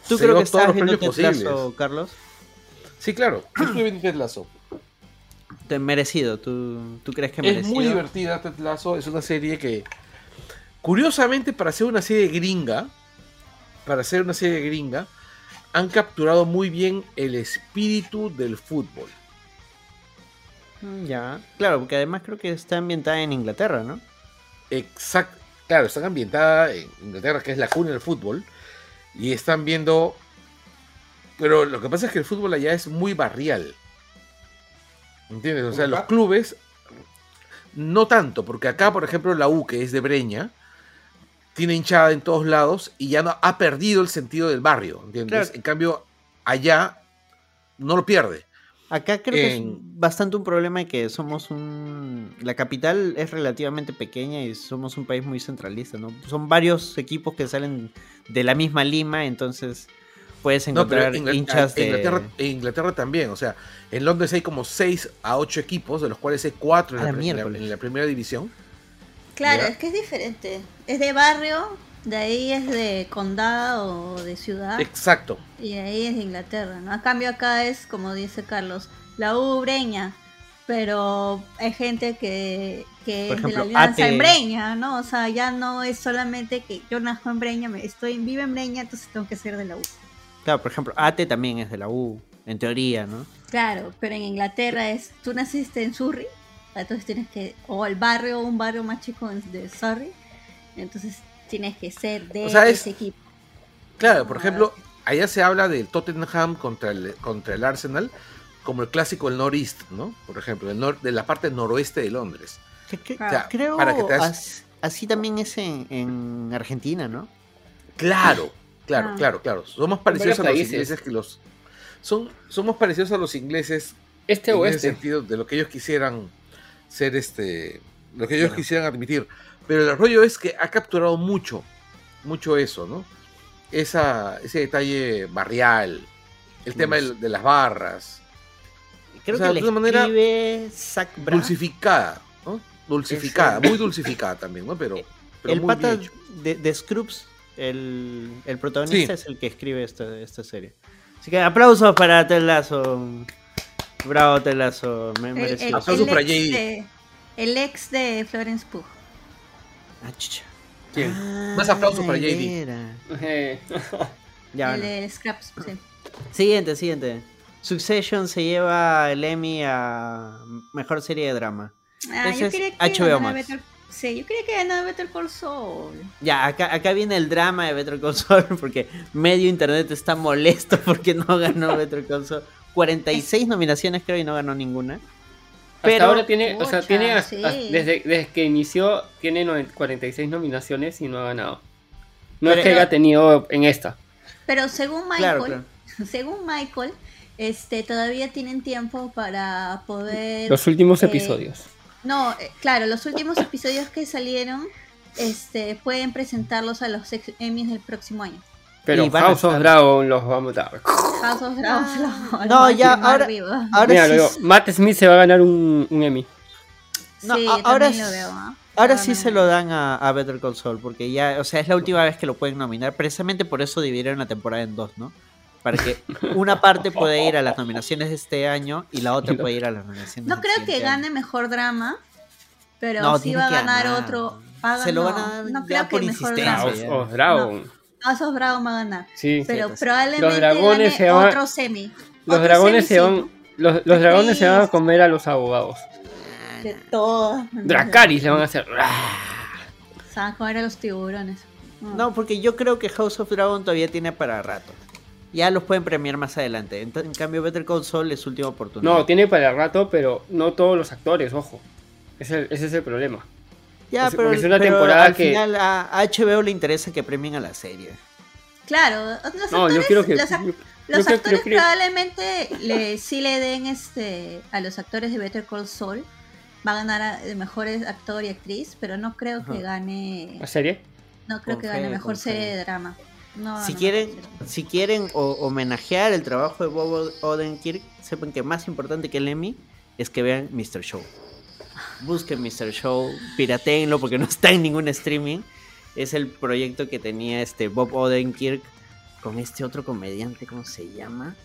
B: ¿Tú creo que estás viendo
A: posibles.
B: Carlos?
A: Sí, claro. Yo estuve viendo Ted Lasso.
B: Te- Merecido, ¿tú, tú crees que
A: Es
B: merecido?
A: muy divertida Ted Lasso. Es una serie que, curiosamente, para ser una serie gringa, para ser una serie gringa, han capturado muy bien el espíritu del fútbol.
B: Mm, Ya, claro, porque además creo que está ambientada en Inglaterra, ¿no?
A: Exacto. Claro, están ambientada en Inglaterra, que es la cuna del fútbol, y están viendo. Pero lo que pasa es que el fútbol allá es muy barrial. ¿Entiendes? O sea, los clubes. No tanto, porque acá, por ejemplo, la U, que es de Breña, tiene hinchada en todos lados y ya no ha perdido el sentido del barrio. ¿Entiendes?
B: Claro.
A: En cambio, allá no lo pierde.
B: Acá creo que es bastante un problema de que somos un... La capital es relativamente pequeña y somos un país muy centralista, ¿no? Son varios equipos que salen de la misma Lima, entonces puedes encontrar hinchas de...
A: Inglaterra, en Inglaterra también, o sea, en Londres hay como 6 a 8 equipos, de los cuales hay 4 en, la, primera división.
C: Claro, es que es diferente. Es de barrio, de ahí es de condado o de ciudad.
A: Exacto.
C: Y ahí es de Inglaterra, ¿no? A cambio acá es, como dice Carlos, la ubreña. Pero hay gente que, que es de la alianza en Breña, ¿no? O sea, ya no es solamente que yo nazco en Breña, me estoy vivo en Breña, entonces tengo que ser de la U.
B: Claro, por ejemplo, Ate también es de la U, en teoría, ¿no?
C: Claro, pero en Inglaterra es, tú naciste en Surrey, entonces tienes que, o el barrio, un barrio más chico de Surrey, entonces tienes que ser de ese equipo.
A: Claro, por ejemplo, allá se habla del Tottenham contra el, contra el Arsenal como el clásico del Northeast, ¿no? Por ejemplo, el de la parte noroeste de Londres.
B: creo para que así también es en, Argentina, ¿no?
A: Claro, claro, ah. claro, claro. Somos parecidos a los ingleses que los... Son, somos parecidos a los ingleses
D: este
A: en ese sentido de lo que ellos quisieran ser este lo que ellos quisieran admitir pero el rollo es que ha capturado mucho, mucho eso, ¿no? Esa, ese detalle barrial, el tema de, las barras.
B: Creo que de una manera
A: dulcificada, ¿no? Dulcificada, muy dulcificada también, ¿no? Pero,
B: el pata de, de, Scrubs, el, el protagonista es el que escribe esta, esta serie. Así que aplausos para Telazo. Bravo, Telazo.
C: Me el, aplausos para Jay. El ex de Florence Pugh.
A: Ah, ¿Quién? Ah, Más aplausos para JD.
C: ya, el de Scraps, sí.
B: Siguiente, siguiente. Succession se lleva el Emmy a mejor serie de drama.
C: Ah, yo quería que HBO Max. sí, yo quería que ganara Better Call Saul.
B: Ya, acá, acá viene el drama de Better Call Saul porque medio internet está molesto porque no ganó Better Call Saul. 46 nominaciones creo y no ganó ninguna.
D: Pero, ahora tiene, o sea, tiene desde, desde, que inició tiene 46 nominaciones y no ha ganado. No es que haya tenido en esta.
C: Pero según Michael, según Michael, este todavía tienen tiempo para poder
D: los últimos eh, episodios.
C: No, eh, claro, los últimos episodios que salieron este pueden presentarlos a los Emmys del próximo año.
D: Pero House of Dragon los vamos a dar.
C: House of Dragon
B: los, No, ya, ahora, ahora
D: Mira, sí. Matt Smith se va a ganar un, un Emmy.
C: No, sí, ahora, lo veo, ¿eh?
B: ahora sí se lo dan a, a, Better Call Saul, porque ya, o sea, es la última vez que lo pueden nominar. Precisamente por eso dividieron la temporada en dos, ¿no? Para que una parte puede ir a las nominaciones de este año y la otra puede ir a las nominaciones
C: No creo que gane mejor drama, pero sí va a ganar, otro. se lo van a dar no, creo que mejor drama.
D: House of Dragon.
C: Va a ganar.
D: Sí,
C: pero probablemente los dragones se van, otro semi.
D: Los dragones se van. Los, los dragones se van a comer a los abogados.
C: De todo.
D: Dracaris le van a hacer.
C: Se van a comer a los tiburones.
B: No, porque yo creo que House of Dragon todavía tiene para rato. Ya los pueden premiar más adelante. En, cambio, Better Call Saul es su última oportunidad.
D: No, tiene para rato, pero no todos los actores, ojo. Ese, ese es el problema.
B: Ya, pero, es una temporada al final a HBO le interesa que premien a la serie.
C: Claro, los no, yo quiero que, los, actores probablemente le, sí le den este a los actores de Better Call Saul. Va a ganar de mejores actor y actriz, pero no creo que gane.
D: ¿La serie?
C: No creo que gane mejor serie de drama.
B: si, quieren, si quieren homenajear el trabajo de Bob Odenkirk, sepan que más importante que el Emmy es que vean Mr. Show busquen Mr. Show, pirateenlo porque no está en ningún streaming. Es el proyecto que tenía este Bob Odenkirk con este otro comediante, ¿cómo se llama?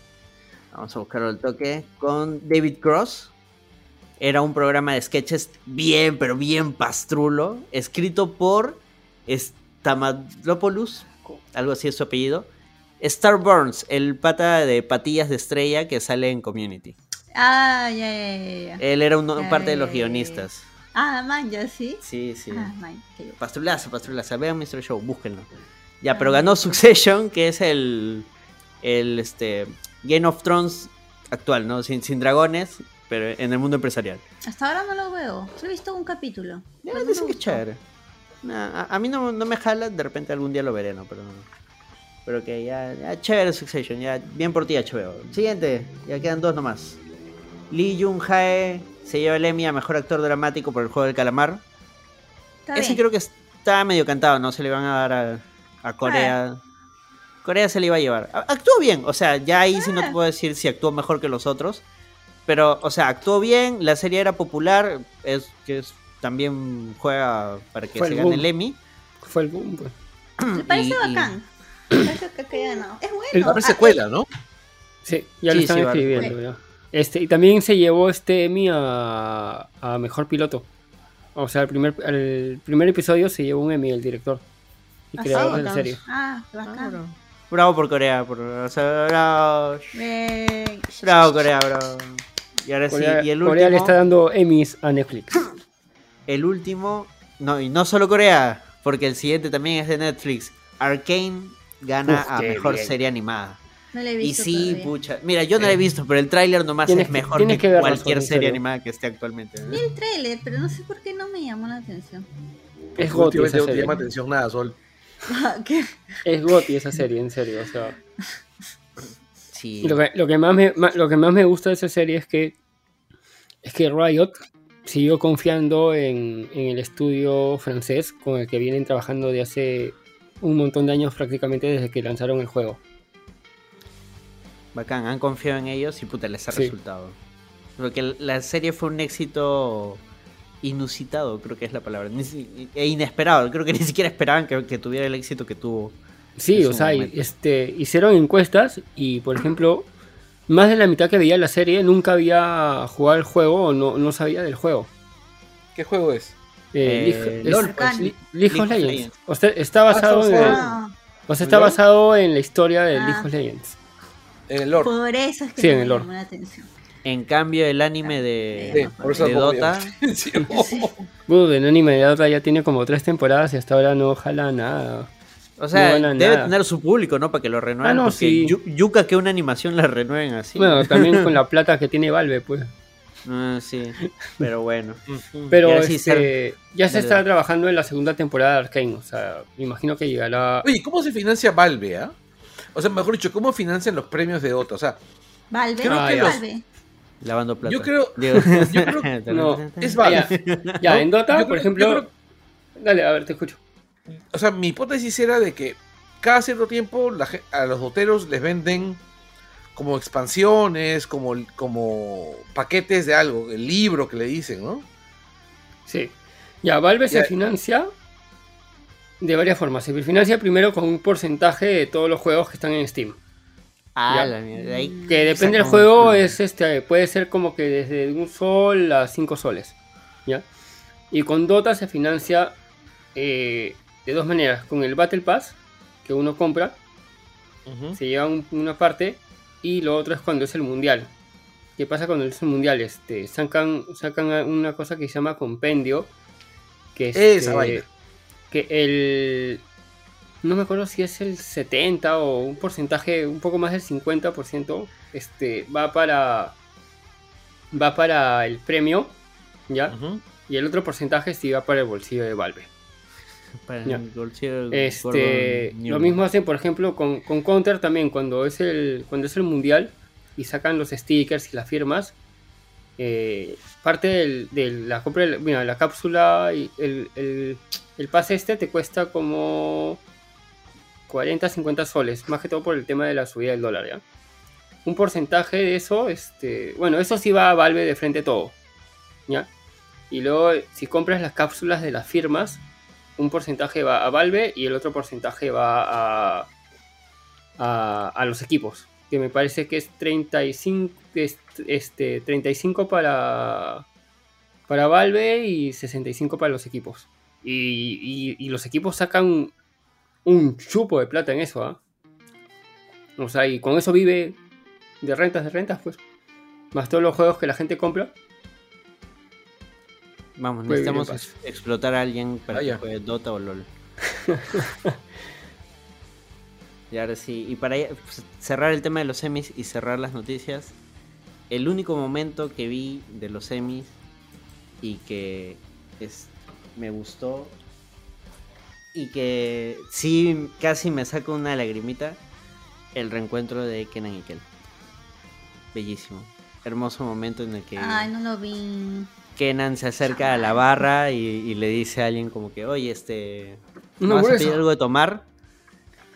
B: Vamos a buscarlo al toque. Con David Cross. Era un programa de sketches bien, pero bien pastrulo. Escrito por Stamadopoulos. Algo así es su apellido. Star Burns, el pata de patillas de estrella que sale en Community.
C: Ah, ya, ya, ya.
B: Él era un, parte de los guionistas.
C: Ah, man, ya sí.
B: Sí, sí. Ah, man, pastrulaza, pastrulaza. Vean Mr. Show, búsquenlo. Ya, pero ganó Succession, que es el, el este, Game of Thrones actual, ¿no? Sin, sin dragones, pero en el mundo empresarial.
C: Hasta ahora no lo veo. Solo he visto un capítulo.
B: Ya, es que chévere. a, mí no, no, me jala, de repente algún día lo veré, ¿no? Pero, pero que ya, ya chévere Succession, ya bien por ti HBO. Siguiente, ya quedan dos nomás. Lee Jung Hae se lleva el Emmy a mejor actor dramático por el juego del calamar. Ese creo que está medio cantado, ¿no? Se le van a dar a, Corea. Corea se le iba a llevar. Actuó bien, o sea, ya ahí sí no te puedo decir si actuó mejor que los otros. Pero, o sea, actuó bien, la serie era popular, es que es, también juega para que se gane el Emmy.
D: Fue el boom, pues.
C: Me parece bacán. Me parece que ya no. Es bueno.
A: La secuela, ¿no?
D: Sí, ya lo están escribiendo. Este, y también se llevó este Emmy a, a mejor piloto. O sea, el primer, el primer episodio se llevó un Emmy el director y creador de la serie.
C: Ah, bacán.
B: Bravo por Corea, por, o sea, bravo. Bravo Corea, bravo. Y ahora sí, y el
D: Corea le está dando Emmys a Netflix.
B: El último, no, y no solo Corea, porque el siguiente también es de Netflix. Arcane gana a mejor serie animada.
C: No le he visto.
B: Y sí, pucha. Mira, yo no la he visto, pero el tráiler nomás es mejor que, que cualquier serie animada que esté actualmente.
C: Vi el tráiler, pero no sé por qué no me llamó la atención.
A: Es Goti esa serie. llama atención nada, Sol.
C: ¿Qué?
D: Es Goti esa serie, en serio, o sea. Sí. Lo que, lo que, más me, lo que más me gusta de esa serie es que es que Riot siguió confiando en, en, el estudio francés con el que vienen trabajando de hace un montón de años prácticamente desde que lanzaron el juego.
B: Bacán, han confiado en ellos y puta, les ha resultado. Porque la serie fue un éxito inusitado, creo que es la palabra, e inesperado, creo que ni siquiera esperaban que, tuviera el éxito que tuvo.
D: Sí, o sea, este, hicieron encuestas y, por ejemplo, más de la mitad que veía la serie nunca había jugado el juego o no, no sabía del juego.
A: ¿Qué juego es?
D: Eh, League, of Legends. O sea, está basado en o sea, está basado en la historia de League of Legends.
A: En el lore.
C: Por eso es que
D: sí, en el lore.
B: En cambio, el anime de, de Dota.
D: uh, el anime de Dota ya tiene como tres temporadas y hasta ahora no jala nada.
B: O sea, debe tener su público, ¿no? Para que lo renueven. Ah, no, sí. Yuka que una animación la renueven así.
D: Bueno, también con la plata que tiene Valve, pues.
B: Ah, sí, pero bueno.
D: pero este, ya se está trabajando en la segunda temporada de Arkane. O sea, me imagino que llegará.
A: Oye, ¿cómo se financia Valve, ah? O sea, mejor dicho, ¿cómo financian los premios de Dota? O sea,
C: Valve, creo que Valve.
B: Lavando plata.
A: Yo creo, yo creo no,
D: es Valve. Ya, en Dota, por ejemplo. Dale, a ver, te escucho.
A: O sea, mi hipótesis era de que cada cierto tiempo a los doteros les venden como expansiones, como, como paquetes de algo, el libro que le dicen, ¿no?
D: Sí. Ya, Valve se financia de varias formas. Se financia primero con un porcentaje de todos los juegos que están en Steam.
B: Ah, la mierda. Ahí
D: que depende del juego, es este, puede ser como que desde un sol a cinco soles. ¿Ya? Y con Dota se financia eh, de dos maneras. Con el Battle Pass, que uno compra, se lleva una parte, y lo otro es cuando es el mundial. ¿Qué pasa cuando es el mundial? Este, sacan, sacan una cosa que se llama compendio, que es este, que el no me acuerdo si es el 70 o un porcentaje, un poco más del 50%, este, va para va para el premio, ¿ya? Y el otro porcentaje sí va para el bolsillo de Valve.
B: Para el bolsillo
D: este, lo mismo hacen, por ejemplo, con, Counter también, cuando es el cuando es el mundial y sacan los stickers y las firmas, eh, parte de la compra, mira, la cápsula y el, el, el pase este te cuesta como 40, 50 soles, más que todo por el tema de la subida del dólar, ¿ya? Un porcentaje de eso, este, bueno, eso sí va a Valve de frente todo, ¿ya? Y luego, si compras las cápsulas de las firmas, un porcentaje va a Valve y el otro porcentaje va a, a, los equipos, que me parece que es 35, este, 35 para, para Valve y 65 para los equipos. Y, y, y, los equipos sacan un chupo de plata en eso, ¿ah? O sea, y con eso vive de rentas, de rentas, pues. Más todos los juegos que la gente compra.
B: Vamos, necesitamos explotar a alguien para que juegue Dota o LOL. y ahora sí, y para pues, cerrar el tema de los semis y cerrar las noticias, el único momento que vi de los semis y que es, me gustó y que sí casi me saca una lagrimita el reencuentro de Kenan y Kel. Bellísimo. Hermoso momento en el que...
C: Ay, no lo vi.
B: Kenan se acerca a la barra y, le dice a alguien como que, oye, este... ¿No vas a pedir algo de tomar?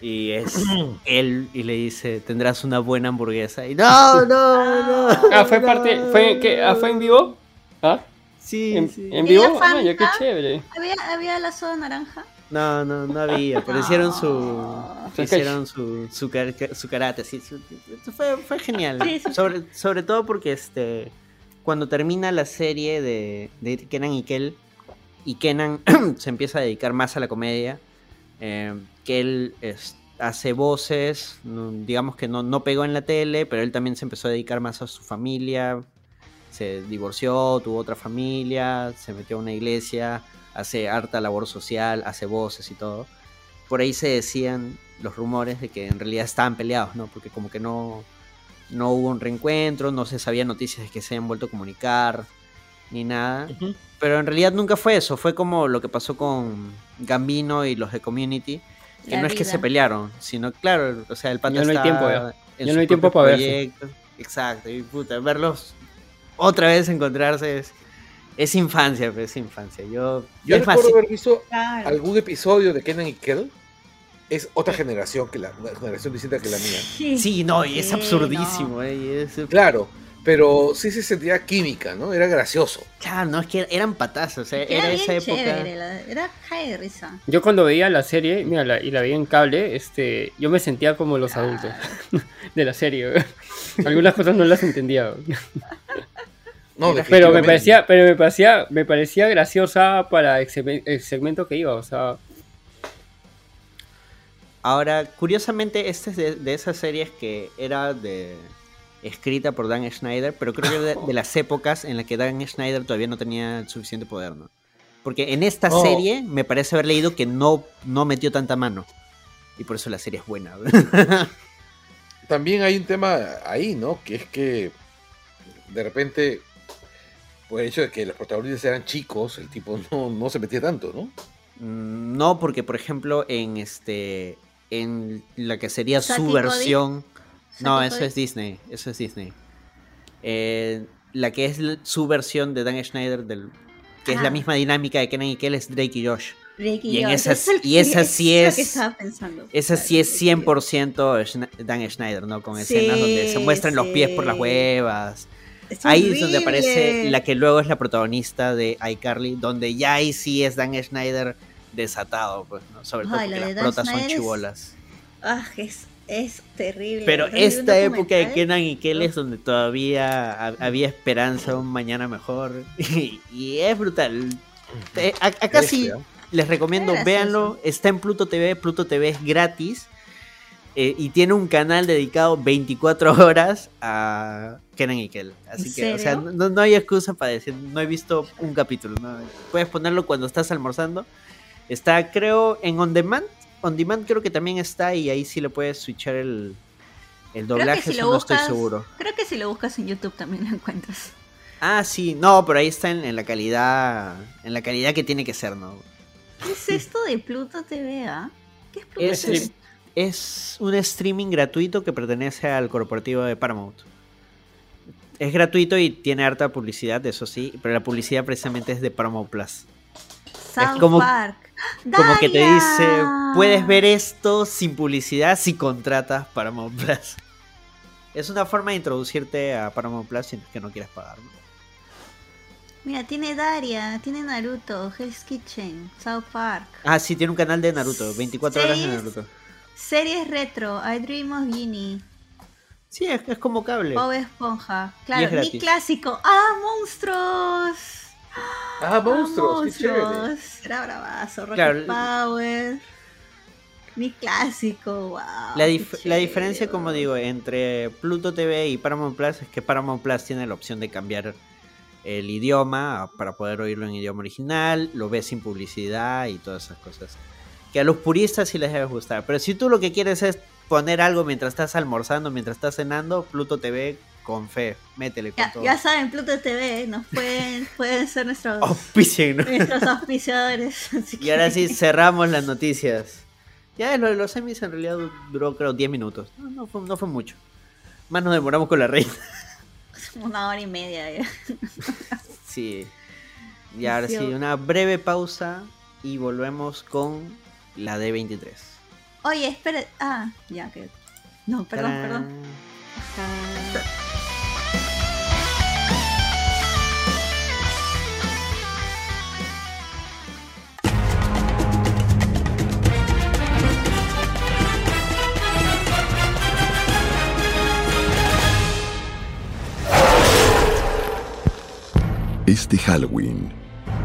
B: Y es él y le dice, tendrás una buena hamburguesa. Y no, no, no.
D: Ah, fue parte, fue, ¿qué? Ah, ¿fue en vivo? ¿Ah?
B: Sí,
D: ¿En,
B: sí.
D: ¿en vivo? Ah, ya qué chévere.
C: ¿Había, ¿Había la soda naranja?
B: No, no, no había, pero hicieron su hicieron su, su, su karate, sí, fue, fue genial. Sobre, sobre todo porque este cuando termina la serie de, de Kenan y Kel y Kenan se empieza a dedicar más a la comedia, eh, Kel hace voces, digamos que no, no pegó en la tele, pero él también se empezó a dedicar más a su familia, se divorció, tuvo otra familia, se metió a una iglesia hace harta labor social, hace voces y todo. Por ahí se decían los rumores de que en realidad estaban peleados, ¿no? Porque como que no, no hubo un reencuentro, no se sabía noticias de que se hayan vuelto a comunicar, ni nada. Pero en realidad nunca fue eso, fue como lo que pasó con Gambino y los de Community, que no es que se pelearon, sino claro, o sea, el pata
D: ya no hay tiempo,
B: ya.
D: no hay tiempo para verse.
B: Exacto, y puta, verlos otra vez encontrarse es es infancia, pues, es infancia. Yo,
A: yo recuerdo haber visto algún episodio de Kenan y Kel. Es otra generación que la generación distinta que la mía.
B: Sí, no, y es absurdísimo. Eh,
A: claro, pero sí se sentía química, ¿no? Era gracioso.
B: Claro, no, es que eran patazos, eh, era, esa época.
C: era cae risa.
D: Yo cuando veía la serie, mira, y la veía en cable, este, yo me sentía como los adultos de la serie. Algunas cosas no las entendía. pero me parecía, pero me parecía, me parecía graciosa para el segmento que iba, o sea.
B: Ahora, curiosamente, este es de, esas series que era de escrita por Dan Schneider, pero creo que de, de las épocas en las que Dan Schneider todavía no tenía suficiente poder, ¿no? Porque en esta oh. serie me parece haber leído que no, no metió tanta mano. Y por eso la serie es buena.
A: También hay un tema ahí, ¿no? Que es que de repente por el hecho de que los protagonistas eran chicos, el tipo no, se metía tanto, ¿no?
B: Mm, no, porque por ejemplo en este en la que sería su versión. No, eso es Disney. Eso es Disney. Eh, la que es su versión de Dan Schneider, del, que es la misma dinámica de Kenan y Kel, es Drake y Josh.
C: Drake y,
B: en
C: esa,
B: y esa sí es. Esa sí es 100% Dan Schneider, ¿no? Con escenas donde se muestran los pies por las huevas ahí es donde aparece la que luego es la protagonista de iCarly, donde ya ahí sí es Dan Schneider desatado, pues, ¿no? Sobre todo porque las protas son chivolas.
C: Ah, es, es terrible.
B: Pero esta época de Kenan y Kel es donde todavía había esperanza, un mañana mejor. y, es brutal. Eh, acá sí les recomiendo, véanlo. Está en Pluto TV. Pluto TV es gratis. Eh, y tiene un canal dedicado 24 horas a Kenan y Kel. Así que, o sea, no, hay excusa para decir, no he visto un capítulo. Puedes ponerlo cuando estás almorzando. Está, creo, en On Demand. On Demand creo que también está y ahí sí le puedes switchar el, el doblaje, no estoy seguro.
C: Creo que si lo buscas en YouTube también lo encuentras.
B: Ah, sí, no, pero ahí está en, la calidad, en la calidad que tiene que ser, ¿no?
C: ¿Qué es esto de Pluto TV? Ah? ¿Qué es Pluto TV?
B: Es un streaming gratuito que pertenece al corporativo de Paramount. Es gratuito y tiene harta publicidad, eso sí, pero la publicidad precisamente es de Paramount Plus.
C: es como,
B: como que te dice, puedes ver esto sin publicidad si contratas Paramount Plus. Es una forma de introducirte a Paramount Plus sin que no quieras pagar.
C: Mira, tiene Daria, tiene Naruto, Hell's Kitchen, South Park.
B: Ah, sí, tiene un canal de Naruto, 24 horas de Naruto.
C: Series retro, I Dream of Ginny.
B: Sí, es, es como cable.
C: Bob Esponja. Claro, mi clásico. ¡Ah, monstruos!
A: ¡Ah, monstruos! ¡Qué chévere!
C: Era bravazo. Rocket Power. Mi clásico, wow.
B: La, la, diferencia, como digo, entre Pluto TV y Paramount Plus es que Paramount Plus tiene la opción de cambiar el idioma para poder oírlo en idioma original, lo ves sin publicidad y todas esas cosas que a los puristas sí les debe gustar. Pero si tú lo que quieres es poner algo mientras estás almorzando, mientras estás cenando, Pluto TV con fe, métele
C: con
B: ya,
C: Ya saben, Pluto TV nos pueden, pueden ser nuestros,
B: nuestros
C: auspiciadores.
B: y ahora sí, cerramos las noticias. Ya lo de los semis en realidad duró creo 10 minutos. No, fue, no fue mucho. Más nos demoramos con la reina.
C: Una hora y media ya.
B: sí. Y ahora sí, una breve pausa y volvemos con la D23.
C: Oye, espera. Ah, ya, que. No, perdón, perdón.
E: Este Halloween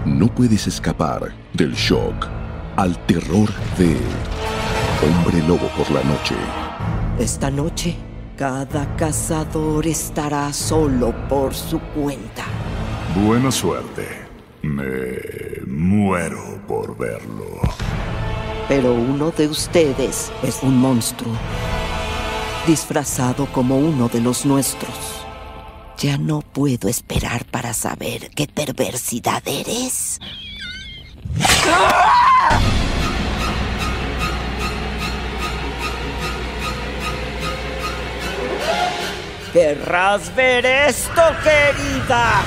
E: no puedes escapar del shock al terror de Hombre Lobo por la noche.
F: Esta noche, cada cazador estará solo por su cuenta.
G: Buena suerte. Me muero por verlo.
F: Pero uno de ustedes es un monstruo, disfrazado como uno de los nuestros. Ya no puedo esperar para saber qué perversidad eres. Querrás ver esto, querida.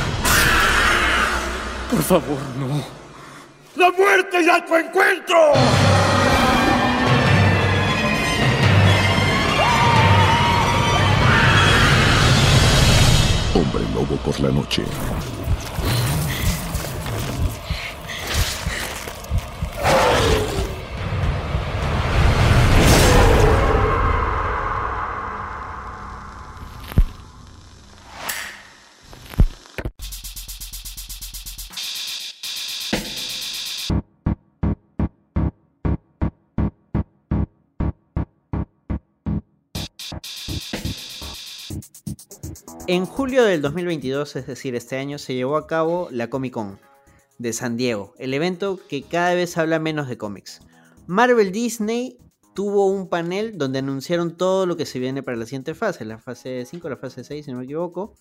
H: Por favor, no. ¡La muerte ya tu encuentro!
E: Hombre Lobo por la noche.
B: En julio del 2022, es decir, este año, se llevó a cabo la Comic Con de San Diego, el evento que cada vez habla menos de cómics. Marvel Disney tuvo un panel donde anunciaron todo lo que se viene para la siguiente fase, la fase 5, la fase 6, si no me equivoco.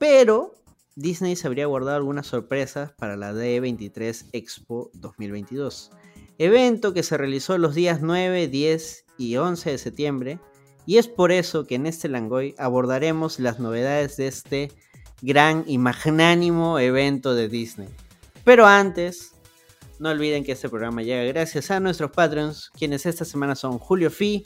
B: Pero Disney se habría guardado algunas sorpresas para la D23 Expo 2022. Evento que se realizó los días 9, 10 y 11 de septiembre y es por eso que en este Langoy abordaremos las novedades de este gran y magnánimo evento de Disney. Pero antes, no olviden que este programa llega gracias a nuestros patrons, quienes esta semana son Julio Fi,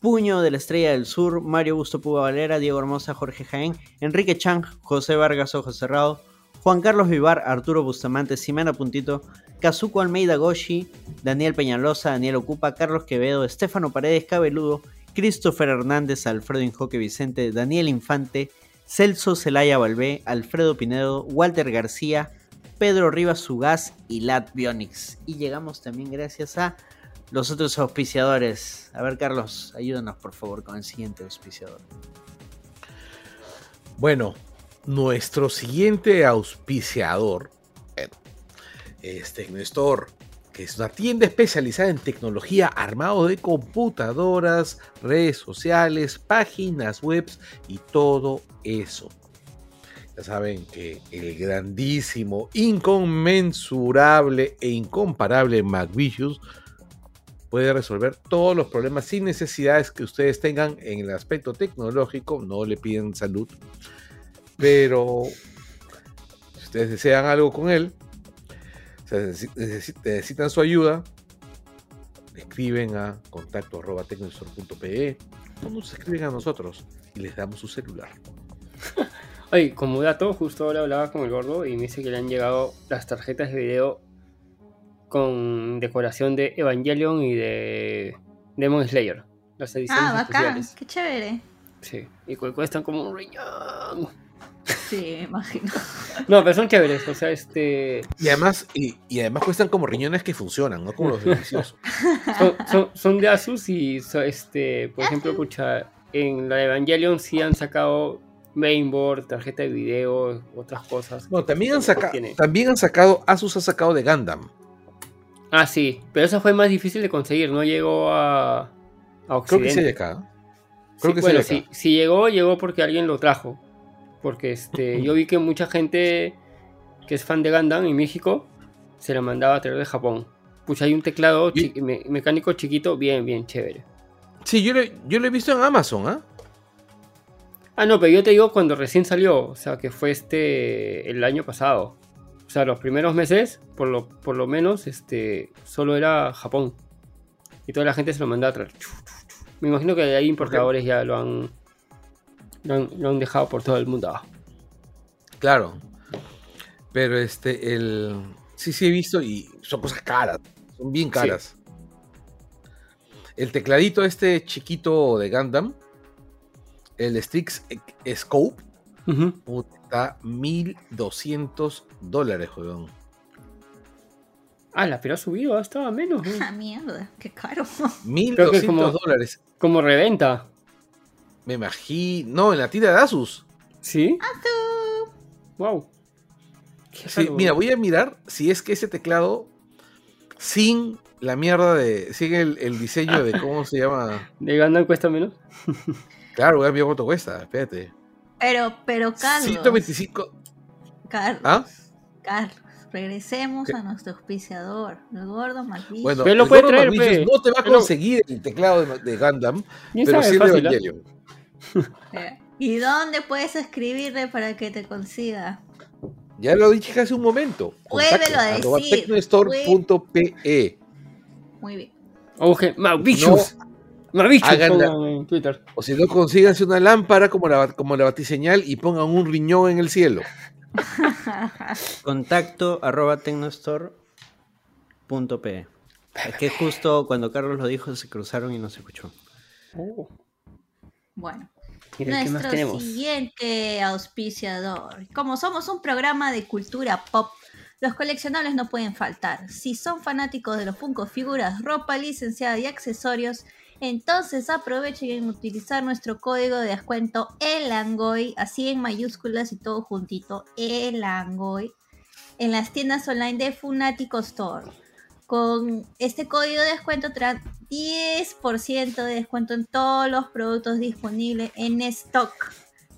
B: Puño de la Estrella del Sur, Mario Busto Puga Valera, Diego Hermosa, Jorge Jaén, Enrique Chang, José Vargas Ojo Cerrado, Juan Carlos Vivar, Arturo Bustamante, Simena Puntito, Kazuko Almeida Goshi, Daniel Peñalosa, Daniel Ocupa, Carlos Quevedo, Estefano Paredes Cabeludo, Christopher Hernández, Alfredo Injoque Vicente, Daniel Infante, Celso Celaya Balbé, Alfredo Pinedo, Walter García, Pedro Rivas Sugaz y Lat Bionix. Y llegamos también gracias a los otros auspiciadores. A ver, Carlos, ayúdanos por favor con el siguiente auspiciador.
A: Bueno, nuestro siguiente auspiciador, este Néstor que es una tienda especializada en tecnología armado de computadoras, redes sociales, páginas web y todo eso. Ya saben que el grandísimo, inconmensurable e incomparable MacVicious puede resolver todos los problemas sin necesidades que ustedes tengan en el aspecto tecnológico. No le piden salud. Pero si ustedes desean algo con él, necesitan su ayuda, escriben a contacto arroba o nos escriben a nosotros y les damos su celular.
D: Oye, como dato, justo ahora hablaba con el gordo y me dice que le han llegado las tarjetas de video con decoración de Evangelion y de Demon Slayer. Las ediciones ah, bacán,
C: qué chévere.
D: Sí, y cuestan como un riñón.
C: Sí, me imagino.
D: No, pero son chéveres, o sea, este...
A: Y además, y, además cuestan como riñones que funcionan, no como los deliciosos.
D: son, de Asus y, este, por ejemplo, escucha, en la Evangelion sí han sacado mainboard, tarjeta de video, otras cosas.
A: No, también han, sacado también han sacado, Asus ha sacado de Gundam.
D: Ah, sí, pero esa fue más difícil de conseguir, no llegó a, a Occidente.
A: Creo que sí acá.
D: Creo que bueno, sí, si llegó, llegó porque alguien lo trajo. Porque este, yo vi que mucha gente que es fan de Gundam en México se la mandaba a traer de Japón. Pues hay un teclado mecánico chiquito, bien, bien chévere.
A: Sí, yo, yo lo he visto en Amazon, ¿ah?
D: Ah, no, pero yo te digo cuando recién salió, o sea, que fue este el año pasado. O sea, los primeros meses, por lo, por lo menos, este, solo era Japón. y toda la gente se lo manda a traer. Me imagino que hay importadores ya lo han, lo han, dejado por todo el mundo.
A: Claro. Pero este, el. Sí, sí he visto y son cosas caras. Son bien caras. El tecladito este chiquito de Gundam, el Strix Scope, está 1200 dólares, joder.
D: Ah, la pero ha subido, estaba menos.
C: Ah, mierda, qué caro.
A: 1200 dólares.
D: Como reventa.
A: Me imagino. No, en la tira de Asus.
D: ¿Sí?
C: Asus.
D: Wow.
A: mira, voy a mirar si es que ese teclado sin la mierda de. sin el, diseño de cómo se llama.
D: ¿De Gundam cuesta menos?
A: claro, voy a ver cuánto cuesta, espérate.
C: Pero, pero Carlos.
A: 125.
C: Carlos. ¿Ah? Carlos. Regresemos a nuestro auspiciador, el gordo Malvicious.
A: Bueno, el lo puede traer, no te va a conseguir el teclado de, Gundam, pero sí de Evangelion.
C: Eh, ¿Y dónde puedes escribirle para que te consiga?
A: Ya lo dije hace un momento.
C: Muévelo a decir.
A: Tecnostore.pe
C: Muy bien.
D: Oje, Malvicious. No, en
A: Twitter. O si no, consíganse una lámpara como la, como la batiseñal y pongan un riñón en el cielo.
B: Contacto arroba tecnostore.pe. Es que justo cuando Carlos lo dijo se cruzaron y no se escuchó.
C: Oh. Bueno. Nuestro siguiente auspiciador. Como somos un programa de cultura pop, los coleccionables no pueden faltar. Si son fanáticos de los Funko figuras, ropa licenciada y accesorios, entonces aprovechen en utilizar nuestro código de descuento ELANGOY, así en mayúsculas y todo juntito, ELANGOY, en las tiendas online de Funatico Store. Con este código de descuento 10% de descuento en todos los productos disponibles en stock.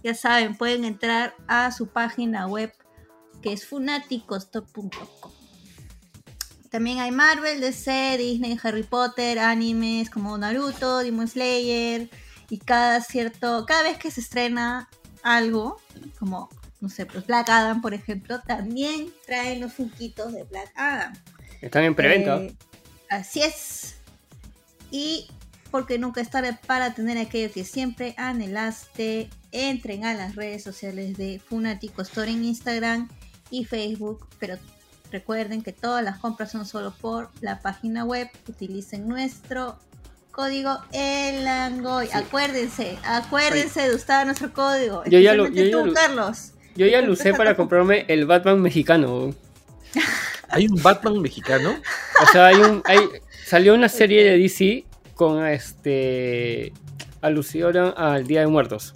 C: Ya saben, pueden entrar a su página web que es funaticostock.com. También hay Marvel, DC, Disney, Harry Potter, animes como Naruto, Demon Slayer. Y cada cierto. Cada vez que se estrena algo, como, no sé, pues Black Adam, por ejemplo, también traen los funquitos de Black Adam.
D: Están en preventa.
C: Eh, así es. Y porque nunca es tarde para tener aquello que siempre anhelaste. Entren a las redes sociales de Funatico Store en Instagram y Facebook, pero Recuerden que todas las compras son solo por la página web. Utilicen nuestro código ELANGOY. Acuérdense, acuérdense de usar nuestro código.
D: Yo ya lo, yo tú, Carlos. Yo ya lo usé para comprarme el Batman mexicano.
A: ¿Hay un Batman mexicano?
D: O sea, hay un, hay, salió una serie de DC con este alusión al Día de Muertos.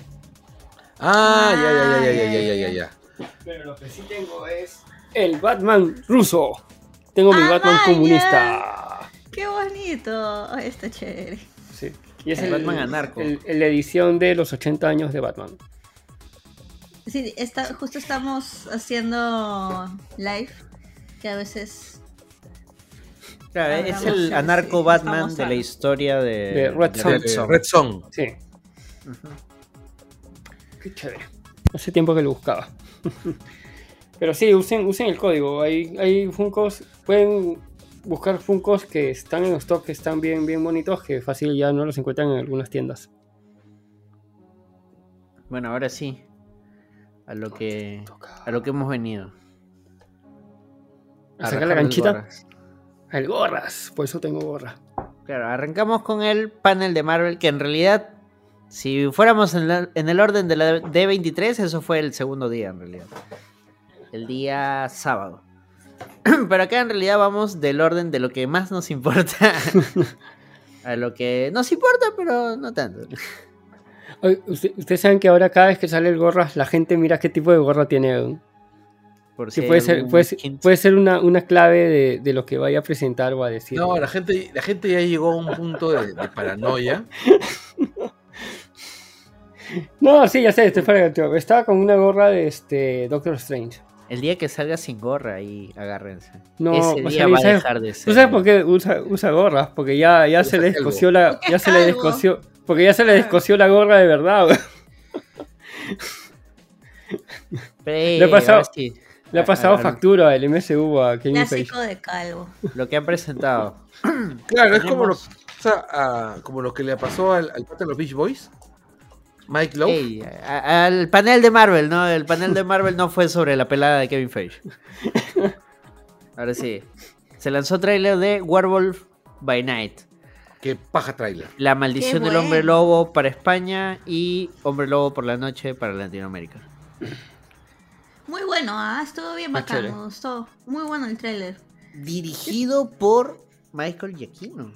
A: Ah, ya, ya, ya, ya, ya, ya, ya.
D: Pero lo que sí tengo es el Batman ruso. Tengo mi ah, Batman comunista.
C: Qué bonito. está chévere.
D: Sí. Y es el, Batman anarco. la edición de los 80 años de Batman.
C: Sí, está, justo estamos haciendo live, que a veces...
B: Claro, es el anarco Batman de la historia de,
D: Red, Song.
A: Red, Song.
D: Sí. Qué chévere. Hace tiempo que lo buscaba. Pero sí, usen, usen el código. Hay, hay Funcos, pueden buscar Funcos que están en stock, que están bien, bien bonitos, que fácil ya no los encuentran en algunas tiendas.
B: Bueno, ahora sí. A lo que, a lo que hemos venido.
D: A, sacar la canchita. El gorras, por eso tengo gorra.
B: Claro, arrancamos con el panel de Marvel, que en realidad, si fuéramos en, en el orden de la D23, eso fue el segundo día en realidad el día sábado. Pero acá en realidad vamos del orden de lo que más nos importa a lo que nos importa, pero no tanto.
D: Ustedes saben que ahora cada vez que sale el gorra, la gente mira qué tipo de gorra tiene. Puede, ser, puede, ser, una, clave de, lo que vaya a presentar o a decir.
A: No, la gente, la gente ya llegó a un punto de, paranoia.
D: no, sí, ya sé, estaba con una gorra de este Doctor Strange.
B: El día que salga sin gorra y agárrense.
D: No, Ese día va a dejar de ser. ¿Tú sabes por qué usa, usa gorras? Porque ya, ya se le descoció la. Ya se le descoció. Porque ya se le descoció la gorra de verdad, le ha pasado, le ha pasado factura el MSU a
C: Kevin Clásico de calvo.
B: Lo que han presentado.
A: claro, es como lo, sea, como lo que le pasó al, al de los Beach Boys. Mike Lowe.
B: al panel de Marvel, ¿no? El panel de Marvel no fue sobre la pelada de Kevin Feige. Ahora sí. Se lanzó trailer de Werewolf by Night.
A: Qué paja trailer.
B: La maldición del hombre lobo para España y hombre lobo por la noche para Latinoamérica.
C: Muy bueno, ¿ah? estuvo bien bacano. Estuvo muy bueno el trailer.
B: Dirigido por Michael Giacchino.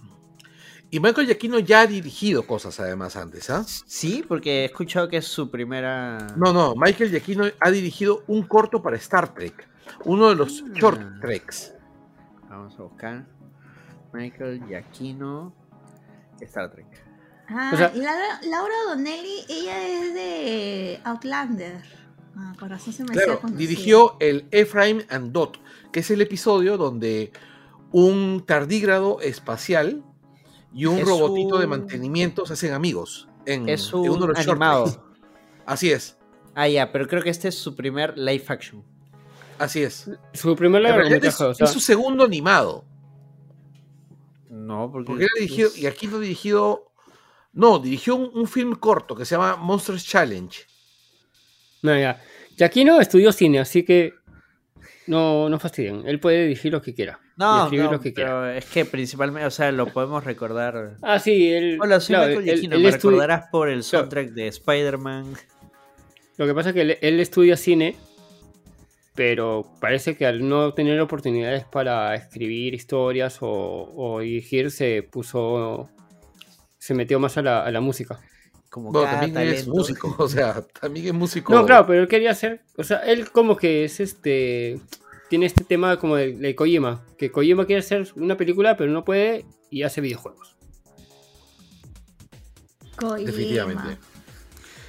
A: Y Michael Giacchino ya ha dirigido cosas además antes, ¿ah?
B: Sí, porque he escuchado que es su primera.
A: No, no, Michael Giacchino ha dirigido un corto para Star Trek, uno de los ah. short treks.
B: Vamos a buscar. Michael Giacchino, Star Trek.
C: Ah, y Laura Donnelly, ella es de Outlander. Ah, corazón se me
A: claro, dirigió el Ephraim and Dot, que es el episodio donde un tardígrado espacial y un robotito de mantenimiento se hacen amigos. En,
B: es un uno de los animado.
A: Así es.
B: Ah, ya, pero creo que este es su primer live action.
A: Así es.
D: Su primer live
A: action. Es, su segundo animado.
B: No, porque.
A: porque era dirigido, y aquí no dirigido. No, dirigió un, film corto que se llama Monsters Challenge.
D: No, ya. Y aquí no estudió cine, así que no, no fastidien. Él puede dirigir lo que quiera.
B: No, lo que pero es que principalmente, o sea, lo podemos recordar.
D: Ah, sí, él.
B: Hola, soy Michael me recordarás por el soundtrack de Spider-Man.
D: Lo que pasa es que él, estudia cine, pero parece que al no tener oportunidades para escribir historias o, dirigir, se puso. se metió más a la, música.
A: Como bueno, también es músico, o sea, también es músico.
D: No, claro, pero él quería hacer, o sea, él como que es este, tiene este tema como de, de Kojima, que Kojima quiere hacer una película pero no puede y hace videojuegos.
A: Definitivamente.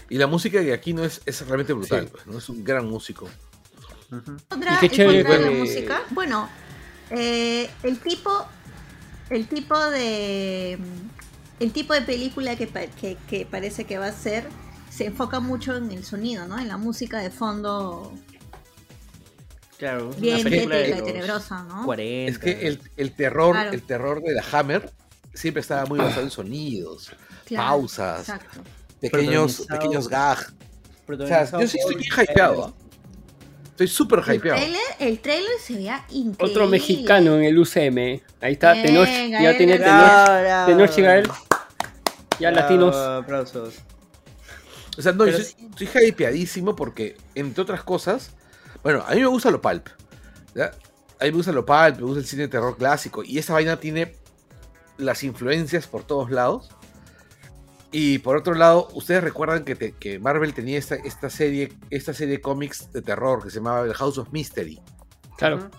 A: Y la música de aquí no es, es realmente brutal, pues, ¿no? Es un gran músico.
C: ¿Y qué chévere, la música? Bueno, eh, el tipo, el tipo de, el tipo de película que, que, parece que va a ser se enfoca mucho en el sonido, ¿no? En la música de fondo
B: Claro,
C: bien tétrica y tenebrosa, ¿no?
A: Es que el, el terror, el terror de la Hammer siempre estaba muy basado en sonidos, pausas, pequeños, pequeños gags. O sea, yo sí estoy bien hypeado. Estoy súper hypeado.
C: El trailer, se veía increíble.
D: Otro mexicano en el UCM. Ahí está, Tenoch. Ya tiene Tenoch. Tenoch Ya latinos. Aplausos.
A: O sea, no, yo estoy hypeadísimo porque, entre otras cosas, bueno, a mí me gusta lo pulp. A mí me gusta lo pulp, me gusta el cine de terror clásico. Y esta vaina tiene las influencias por todos lados. Y por otro lado, ustedes recuerdan que, Marvel tenía esta, esta, serie, esta serie de cómics de terror que se llamaba The House of Mystery.
D: Claro.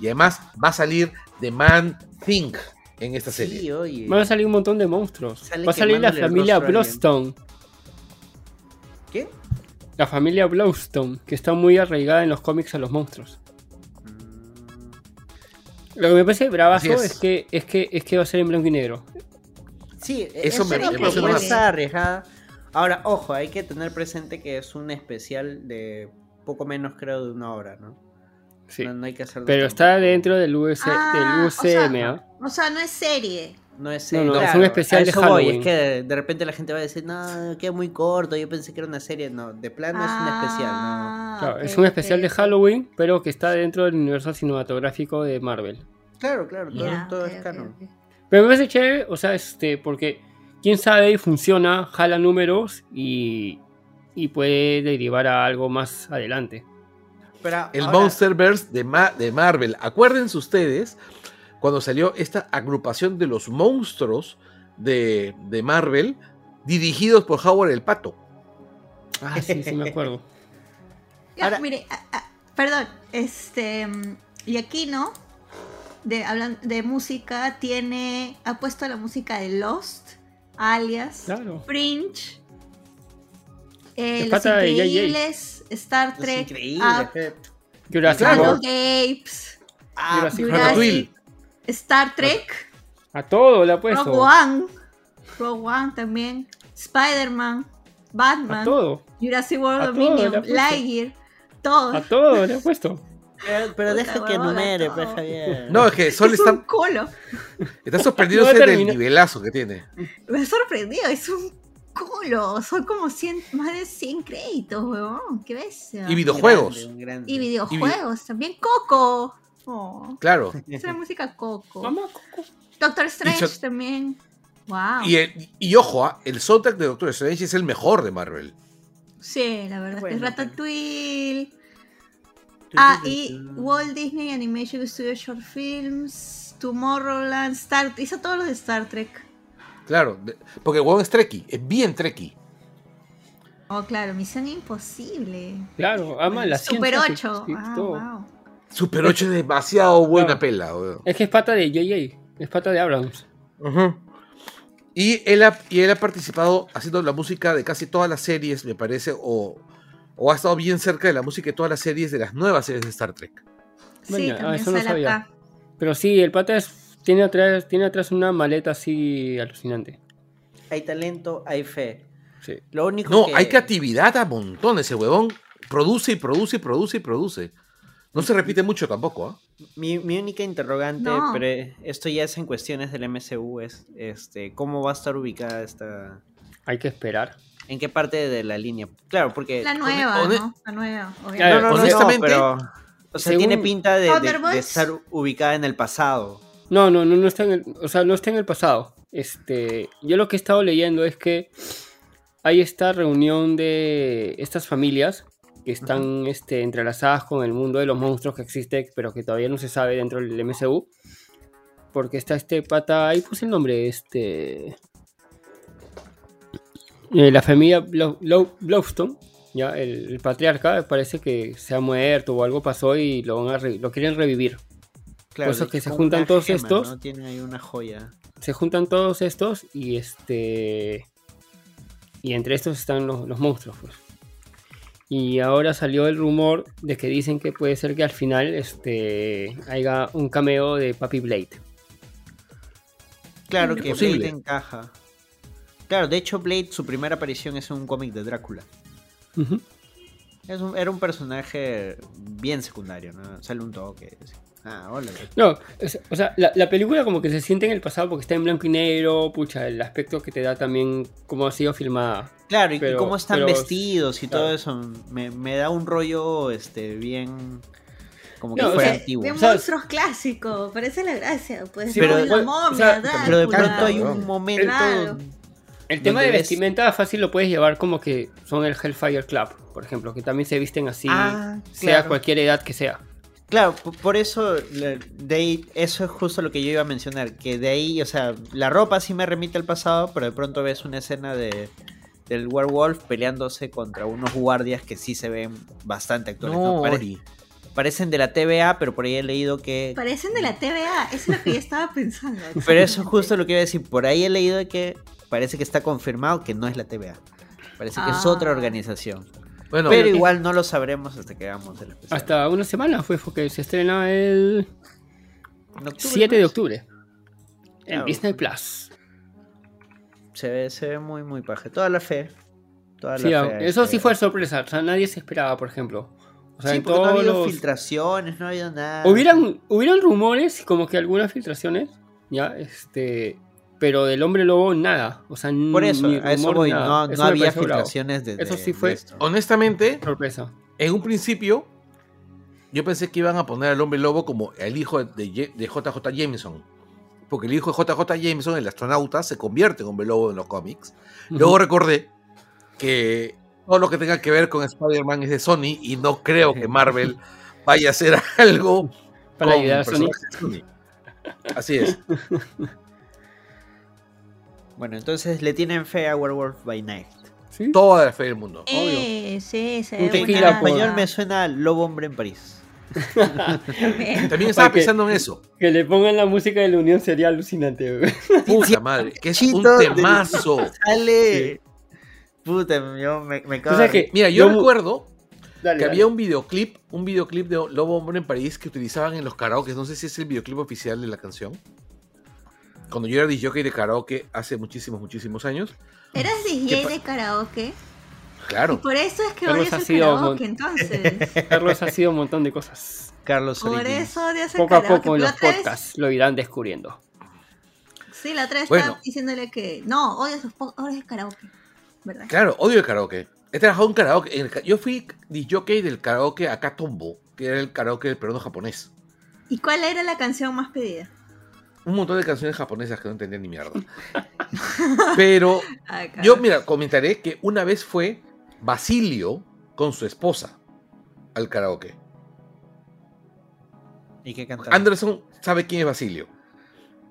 A: Y además va a salir The Man Thing en esta serie.
D: Van a salir un montón de monstruos. va a salir la familia Bloodstone.
B: ¿Qué?
D: La familia Blowstone, que está muy arraigada en los cómics a los monstruos. Lo que me parece bravazo es. que, es, que, es que va a ser en blanco y negro.
B: Sí, eso me, parece arriesgada. Ahora, ojo, hay que tener presente que es un especial de poco menos, creo, de una hora, ¿no?
D: Sí. Pero está dentro del, del UCM.
C: ¿ah? O sea, no es serie.
B: No es,
D: no, es un especial de Halloween.
B: Es que de, repente la gente va a decir, no, queda muy corto, yo pensé que era una serie. No, de plano es un especial. No.
D: Claro, es un especial de Halloween, pero que está dentro del universo cinematográfico de Marvel.
B: Claro, claro, todo, es canon.
D: Pero me parece chévere, o sea, este, porque quién sabe y funciona, jala números y, y puede derivar a algo más adelante.
A: Pero el Monsterverse de, de Marvel. Acuérdense ustedes cuando salió esta agrupación de los monstruos de, Marvel, dirigidos por Howard el Pato.
D: Ah, sí, sí me acuerdo.
C: Ahora, mire, perdón, este, y aquí no, de, hablan, de música, tiene, ha puesto la música de Lost, Alias, Fringe, eh, Los Increíbles, Star Trek,
D: Jurassic
C: World, Apes, Jurassic, Star Trek.
D: A todo le ha puesto.
C: Rogue One. Rogue One también. Spider-Man. Batman.
D: A todo.
C: Jurassic World Dominion. Lightyear. Todo.
D: A todo le ha puesto.
B: Pero, deja que numere, pues, Javier.
A: No, es que Sol está.
C: Es un culo.
A: Está sorprendido del nivelazo que tiene.
C: Me ha sorprendido, es un culo. Son como 100, más de 100 créditos, weón. Qué ves.
A: Y videojuegos.
C: Y videojuegos. También Coco. Oh.
A: Claro.
C: Es la música Coco. Coco. Doctor Strange también. Wow.
A: Y, y ojo, ¿ah? el soundtrack de Doctor Strange es el mejor de Marvel.
C: Sí, la verdad es que Ratatouille. Ah, y Walt Disney Animation Studio Short Films, Tomorrowland, Star hizo todos los de Star Trek.
A: Claro, porque el es Trekkie, es bien Trekkie.
C: Oh, claro, Misión Imposible.
D: Claro, ama la
C: Super 8. ah, wow.
A: Super 8 es demasiado buena pela,
D: Es que es pata de JJ, es pata de Abrams.
A: y, él ha, y él ha participado haciendo la música de casi todas las series, me parece, o, o ha estado bien cerca de la música de todas las series de las nuevas series de Star Trek.
C: Sí, también eso no sabía.
D: Pero sí, el pata tiene, atrás, tiene atrás una maleta así alucinante.
B: Hay talento, hay fe. Sí. Lo único
A: no, hay creatividad a montón. Ese huevón produce y produce y produce y produce. No se repite mucho tampoco, ¿ah?
B: Mi, única interrogante, pero esto ya es en cuestiones del MCU, es este, cómo va a estar ubicada esta...
D: Hay que esperar.
B: ¿En qué parte de la línea? Claro, porque...
C: La nueva, ¿no? La nueva,
B: obviamente. No, no, honestamente... pero, o sea, tiene pinta de, estar ubicada en el pasado.
D: No, no, no, no está en el... O sea, no está en el pasado. Este, yo lo que he estado leyendo es que hay esta reunión de estas familias que están este, entrelazadas con el mundo de los monstruos que existe, pero que todavía no se sabe dentro del MCU. Porque está este pata, ahí puse el nombre, este... Eh, la familia Blowstone, ya el, patriarca, parece que se ha muerto o algo pasó y lo, lo quieren revivir. Claro, Por eso que se juntan todos estos.
B: ¿no? Tiene ahí una joya.
D: Se juntan todos estos y este... Y entre estos están los, los monstruos, pues. Y ahora salió el rumor de que dicen que puede ser que al final este, haya un cameo de Papi Blade.
B: Claro que Blade encaja. Claro, de hecho Blade, su primera aparición es en un cómic de Drácula. era un personaje bien secundario, ¿no? Sale un toque. Ah, hola.
D: No, o sea, la, película como que se siente en el pasado porque está en blanco y negro, pucha, el aspecto que te da también cómo ha sido filmada.
B: Claro, y cómo están vestidos y todo eso, me, da un rollo este bien como que fuera antiguo.
C: De monstruos clásicos, parece la gracia, pues.
B: pero, pero de pronto hay un momento...
D: El tema de vestimenta fácil lo puedes llevar como que son el Hellfire Club, por ejemplo, que también se visten así, ah, sea cualquier edad que sea.
B: Claro, por eso de ahí, eso es justo lo que yo iba a mencionar, que de ahí, o sea, la ropa sí me remite al pasado, pero de pronto ves una escena de del werewolf peleándose contra unos guardias que sí se ven bastante actuales. No, parecen de la TVA, pero por ahí he leído que...
C: Parecen de la TVA, eso es lo que yo estaba pensando.
B: pero eso es justo lo que iba a decir, por ahí he leído que parece que está confirmado que no es la TVA, parece que es otra ah. Pero igual no lo sabremos hasta que hagamos el especial.
D: Hasta una semana fue porque se estrena el 7 de octubre. En Disney Plus.
B: Se ve, se ve muy, muy paje. Toda la fe. Toda
D: sí, eso sí fue sorpresa. O sea, nadie se esperaba, por ejemplo.
B: O sea, sí, porque no ha habido filtraciones, no ha habido nada.
D: Hubieran, hubieran rumores, como que algunas filtraciones, ya, este, pero del hombre lobo nada. O sea,
B: Por eso, a eso voy, no, había filtraciones de,
D: Eso sí fue.
A: Honestamente,
D: sorpresa.
A: En un principio, yo pensé que iban a poner al hombre lobo como el hijo de, JJ Jameson. Porque el hijo de JJ Jameson, el astronauta, se convierte en hombre lobo en los cómics. Luego recordé que todo lo que tenga que ver con Spider-Man es de Sony y no creo que Marvel vaya a hacer algo
D: para ayudar a Sony.
A: Así es.
B: Bueno, entonces le tienen fe a Werewolf by Night.
A: ¿Sí? Toda la fe del mundo.
C: Eh, Sí, se
B: ve En español me suena Lobo Hombre en París.
A: También estaba pensando en eso.
D: Que le pongan la música de la unión sería alucinante.
A: Puta madre, que es un temazo.
B: Sale. Puta, yo me, me cago.
A: Mira, yo, recuerdo que había un videoclip, un videoclip de Lobo Hombre en París que utilizaban en los karaoke. No sé si es el videoclip oficial de la canción cuando yo era DJ de karaoke hace muchísimos, muchísimos años.
C: ¿Eras DJ de karaoke?
A: Claro.
C: por eso es que Carlos odias el karaoke, entonces.
D: Carlos ha sido un montón de cosas.
B: Carlos
C: Por eso odias el
D: Poco a poco en los podcasts lo irán descubriendo.
C: Sí, la otra vez estaba diciéndole que no, odias, odias el karaoke. ¿verdad?
A: Claro, odio el karaoke. He trabajado en karaoke. yo fui DJ del karaoke a Katombo, que era el karaoke del peruano japonés.
C: ¿Y cuál era la canción más pedida?
A: Un montón de canciones japonesas que no entendía ni mierda. Pero yo, mira, comentaré que una vez fue Basilio con su esposa al karaoke.
B: ¿Y qué cantaba?
A: Anderson sabe quién es Basilio.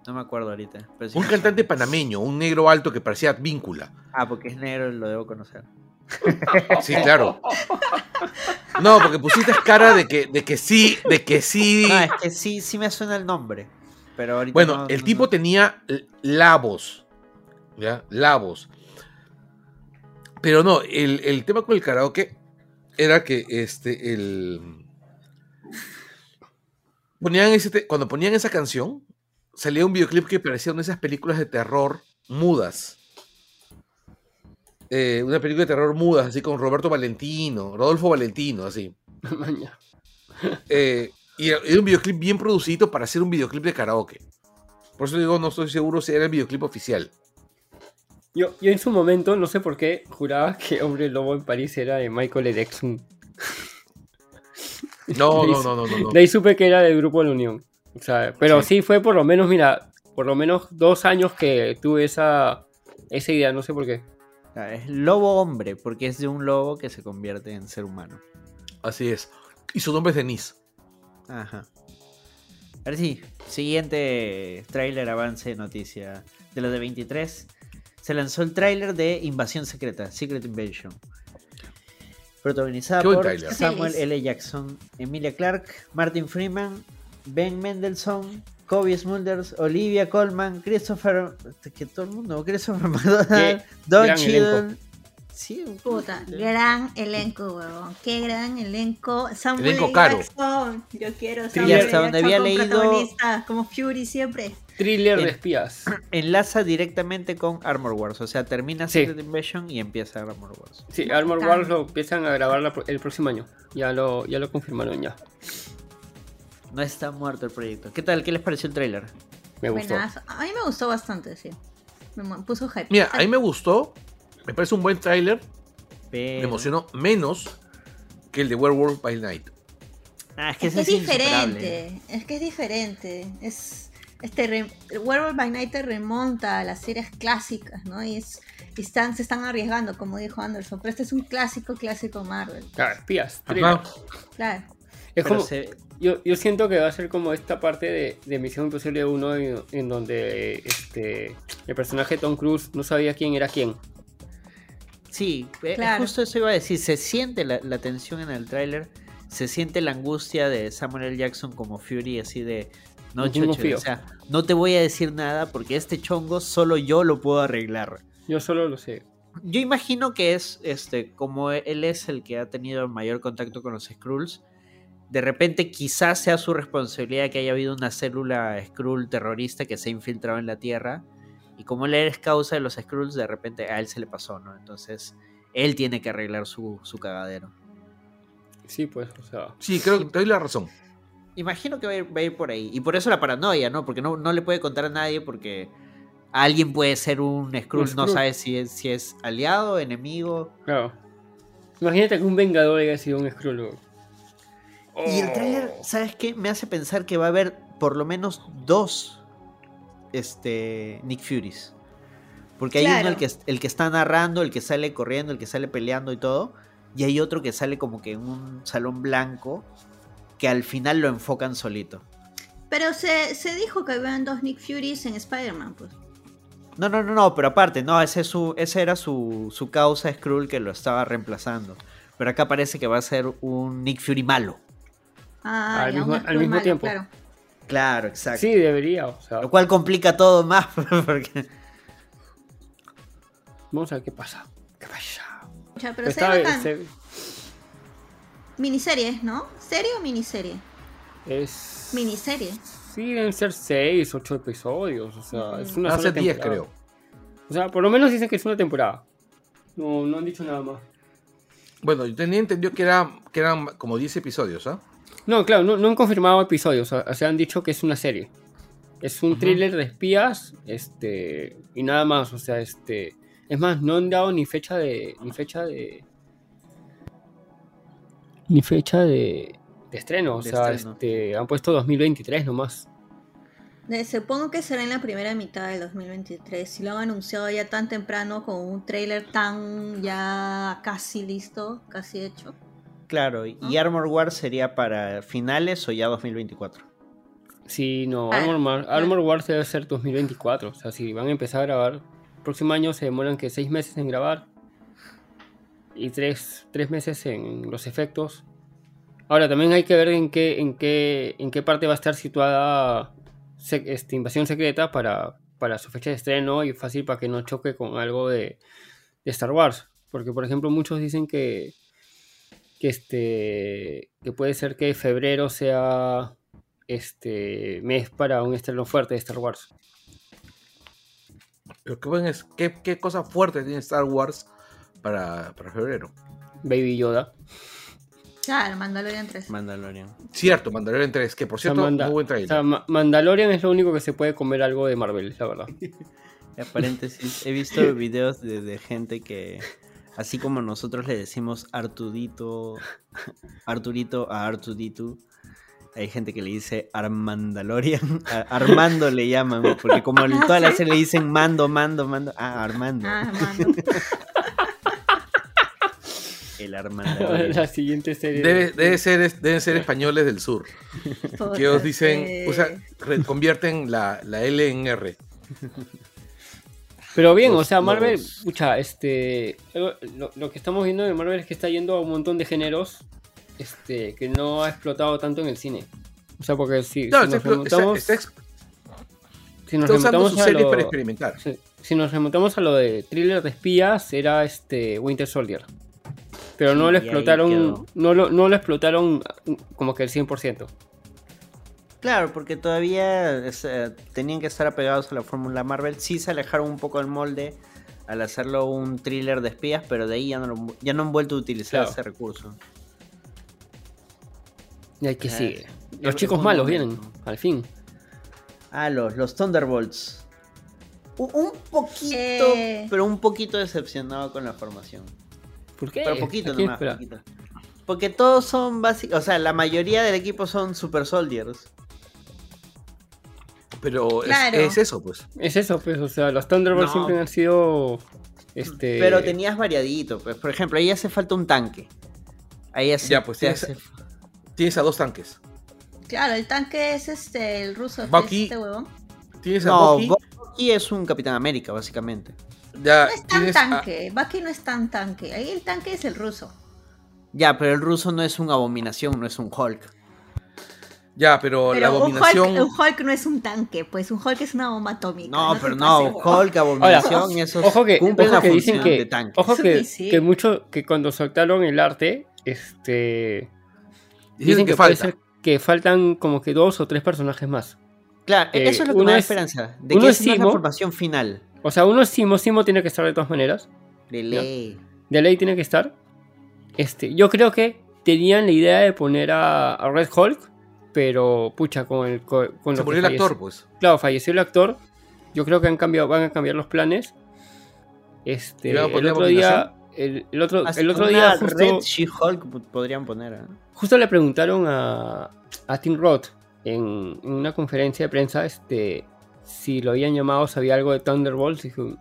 B: No me acuerdo ahorita.
A: un cantante panameño, un negro alto que parecía víncula.
B: Ah, porque es negro y lo debo conocer.
A: Sí, claro. No, porque pusiste cara de que, de que sí, de que sí.
B: No, es que sí, sí me suena el nombre. Pero ahorita
A: bueno, el tipo tenía la voz. ¿Ya? La voz. Pero no, el, tema con el karaoke era que este, el. Ponían ese, cuando ponían esa canción, salía un videoclip que parecía una de esas películas de terror mudas. Eh, una película de terror mudas, así con Roberto Valentino, Rodolfo Valentino, así. eh, y era un videoclip bien producido para hacer un videoclip de karaoke. Por eso digo, no estoy seguro si era el videoclip oficial.
D: Yo, yo en su momento, no sé por qué, juraba que Hombre Lobo en París era de Michael Edexon.
A: No, no, no, no, no,
D: De ahí supe que era del grupo de la Unión. O sea, pero sí. fue por lo menos, mira, por lo menos dos años que tuve esa, esa idea, no sé por qué.
B: Es lobo hombre, porque es de un lobo que se convierte en ser humano.
A: Así es. Y su nombre es Denise.
B: Ajá. Ahora sí, siguiente tráiler, avance, noticia. De los de 23, se lanzó el tráiler de Invasión Secreta, Secret Invasion. Protagonizada por Samuel L. Jackson, Emilia Clarke, Martin Freeman, Ben Mendelssohn, Kobe Smulders, Olivia Colman, Christopher. Que todo el mundo, Christopher McDonald, Don Cheadle.
C: Sí, puta, gran elenco, huevón. Qué gran elenco. Samuel
A: elenco caro.
C: Jackson. Yo quiero Samuel
B: hasta donde había leído
C: como Fury siempre.
D: Thriller de espías.
B: Enlaza directamente con Armor Wars, o sea, termina Secret Invasion y empieza Armor Wars.
D: Sí, Armor Wars lo empiezan a grabar el próximo año. Ya lo, ya lo confirmaron ya.
B: No está muerto el proyecto. ¿Qué tal? ¿Qué les pareció el tráiler?
C: Me gustó. A mí me gustó bastante, sí. Me puso hype.
A: Mira, a mí me gustó. Me parece un buen tráiler. Me emocionó menos que el de Werewolf by Night.
C: Ah, es que es, es diferente. Es que es diferente. Es este Werewolf by Night te remonta a las series clásicas, ¿no? Y es están, se están arriesgando, como dijo Anderson. Pero este es un clásico, clásico Marvel.
D: Claro, espías.
C: Claro.
D: Es como, yo, yo, siento que va a ser como esta parte de, de Misión Imposible 1 en, donde este, el personaje de Tom Cruise no sabía quién era quién.
B: Sí, eh, justo eso iba a decir. Se siente la, la tensión en el tráiler. Se siente la angustia de Samuel L. Jackson como Fury, así de. No, chocho, o sea, no te voy a decir nada porque este chongo solo yo lo puedo arreglar.
D: Yo solo lo sé.
B: Yo imagino que es este, como él es el que ha tenido mayor contacto con los Skrulls de repente quizás sea su responsabilidad que haya habido una célula Skrull terrorista que se ha infiltrado en la Tierra. Y como él es causa de los Skrulls, de repente a él se le pasó, ¿no? Entonces, él tiene que arreglar su, cagadero.
D: Sí, pues, o sea.
A: Sí, creo que te doy la razón.
B: Imagino que va a, ir, por ahí. Y por eso la paranoia, ¿no? Porque no, no le puede contar a nadie porque alguien puede ser un Skrull, no sabe si es, si es aliado, enemigo.
D: Claro. Imagínate que un Vengador haya sido un Skrull.
B: Y el tráiler, oh. ¿sabes qué? Me hace pensar que va a haber por lo menos dos este, Nick Furies. Porque hay uno el que, el que está narrando, el que sale corriendo, el que sale peleando y todo. Y hay otro que sale como que en un salón blanco que al final lo enfocan solito.
C: Pero se, dijo que habían dos Nick Furies en Spider-Man, pues.
B: No, no, no, no, pero aparte, no, ese, su, ese era su, su causa Skrull que lo estaba reemplazando. Pero acá parece que va a ser un Nick Fury malo.
C: Ah, al mismo, tiempo.
B: Claro. Exacto.
D: Sí, debería.
B: Lo cual complica todo más. Porque...
D: Vamos a ver qué pasa. ¿Qué pasa?
C: pero se Miniserie, ¿no? ¿Serie o miniserie?
D: Es.
C: Miniserie.
D: Sí, deben ser 6, 8 episodios. O sea, es una
A: Hace 10, creo.
D: O sea, por lo menos dicen que es una temporada. No, no han dicho nada más.
A: Bueno, yo tenía entendido que, era, que eran como 10 episodios, ¿ah?
D: No, claro, no, han confirmado episodios, o sea, han dicho que es una serie. Es un thriller de espías, este, y nada más, o sea, este, es más, no han dado ni fecha de, ni fecha de, ni fecha de, estreno, o sea, este, han puesto 2023 nomás.
C: Supongo que será en la primera mitad del 2023. Si lo han anunciado ya tan temprano con un trailer tan ya casi listo, casi hecho.
B: Claro, ¿y Armor Wars sería para finales o ya 2024?
D: Sí, no, ah, Armor, Wars debe ser 2024. O sea, si van a empezar a grabar, el próximo año se demoran que seis meses en grabar y tres, tres meses en los efectos. Ahora, también hay que ver en qué, en qué, en qué parte va a estar situada este, Invasión Secreta para, para su fecha de estreno y fácil para que no choque con algo de, Star Wars. Porque, por ejemplo, muchos dicen que, que, este, que puede ser que febrero sea este mes para un estreno fuerte de Star Wars.
A: Pero qué, ¿qué, qué cosa fuerte tiene Star Wars para, para febrero?
D: Baby Yoda.
C: Claro, Mandalorian 3.
B: Mandalorian.
A: Cierto, Mandalorian 3, que por cierto, muy buen trailer.
D: Mandalorian es lo único que se puede comer algo de Marvel, la verdad.
B: Paréntesis, he visto videos de, gente que, así como nosotros le decimos Artudito, Arturito a Artudito, hay gente que le dice Armandalorian, Armando le llaman, porque como en toda la serie le dicen mando, mando, mando, ah, Armando. Ah, Armando.
D: El La siguiente serie.
A: Debe, ser, deben ser españoles del sur. que os dicen, o sea, convierten la, la L en R.
D: Pero bien, o sea, Marvel, escucha, este, lo, que estamos viendo de Marvel es que está yendo a un montón de géneros este, que no ha explotado tanto en el cine. O sea, porque si, si nos remontamos...
A: si nos remontamos a lo, para experimentar.
D: Si, nos remontamos a lo de thriller de espías, era este Winter Soldier pero no lo explotaron, no lo, no lo explotaron como que el 100%.
B: Claro, porque todavía eh, tenían que estar apegados a la fórmula Marvel. Sí se alejaron un poco del molde al hacerlo un thriller de espías, pero de ahí ya no, ya no han vuelto a utilizar ese recurso.
D: Y hay que eh, sigue. Los chicos malos vienen, al fin.
B: Ah, los, los Thunderbolts. Un, poquito, eh. pero un poquito decepcionado con la formación.
D: ¿Por qué?
B: Pero poquito nomás, poquito. Porque todos son básicos, o sea, la mayoría del equipo son super soldiers.
A: Pero es, eso, pues.
D: Es eso, pues, o sea, los Thunderbolts siempre han sido este
B: Pero tenías variadito, pues, por ejemplo, ahí hace falta un tanque. Ahí hace,
A: Ya, pues tienes, tienes a dos tanques.
C: Claro, el tanque es este el ruso, Bucky, este huevón.
B: Tienes a no, Bucky es un Capitán América, básicamente
C: no es tan tanque. Bucky no es tan tanque. Ahí el tanque es el ruso.
B: Ya, pero el ruso no es una abominación, no es un Hulk.
A: Ya, pero, la abominación.
C: Un Hulk, no es un tanque, pues un Hulk es una bomba atómica.
B: No, pero no, Hulk, abominación, eso
D: ojo que, ojo que dicen que, Ojo que, que, mucho, que cuando soltaron el arte, este. Dicen, que, falta. que faltan como que dos o tres personajes más.
B: Claro, eh, eso es lo que me da esperanza. De que es, es la formación final.
D: O sea, uno Simo, Simo tiene que estar de todas maneras.
B: De ley.
D: De ley tiene que estar. Este, yo creo que tenían la idea de poner a, Red Hulk, pero pucha, con el. Con,
A: Se murió el actor, pues.
D: Claro, falleció el actor. Yo creo que han cambiado, van a cambiar los planes. Este, el otro día. El, otro, el otro día.
B: Justo, Red She-Hulk podrían poner. ¿eh?
D: Justo le preguntaron a, a Tim Roth en, en, una conferencia de prensa este, si lo habían llamado, sabía algo de Thunderbolts. Dijo,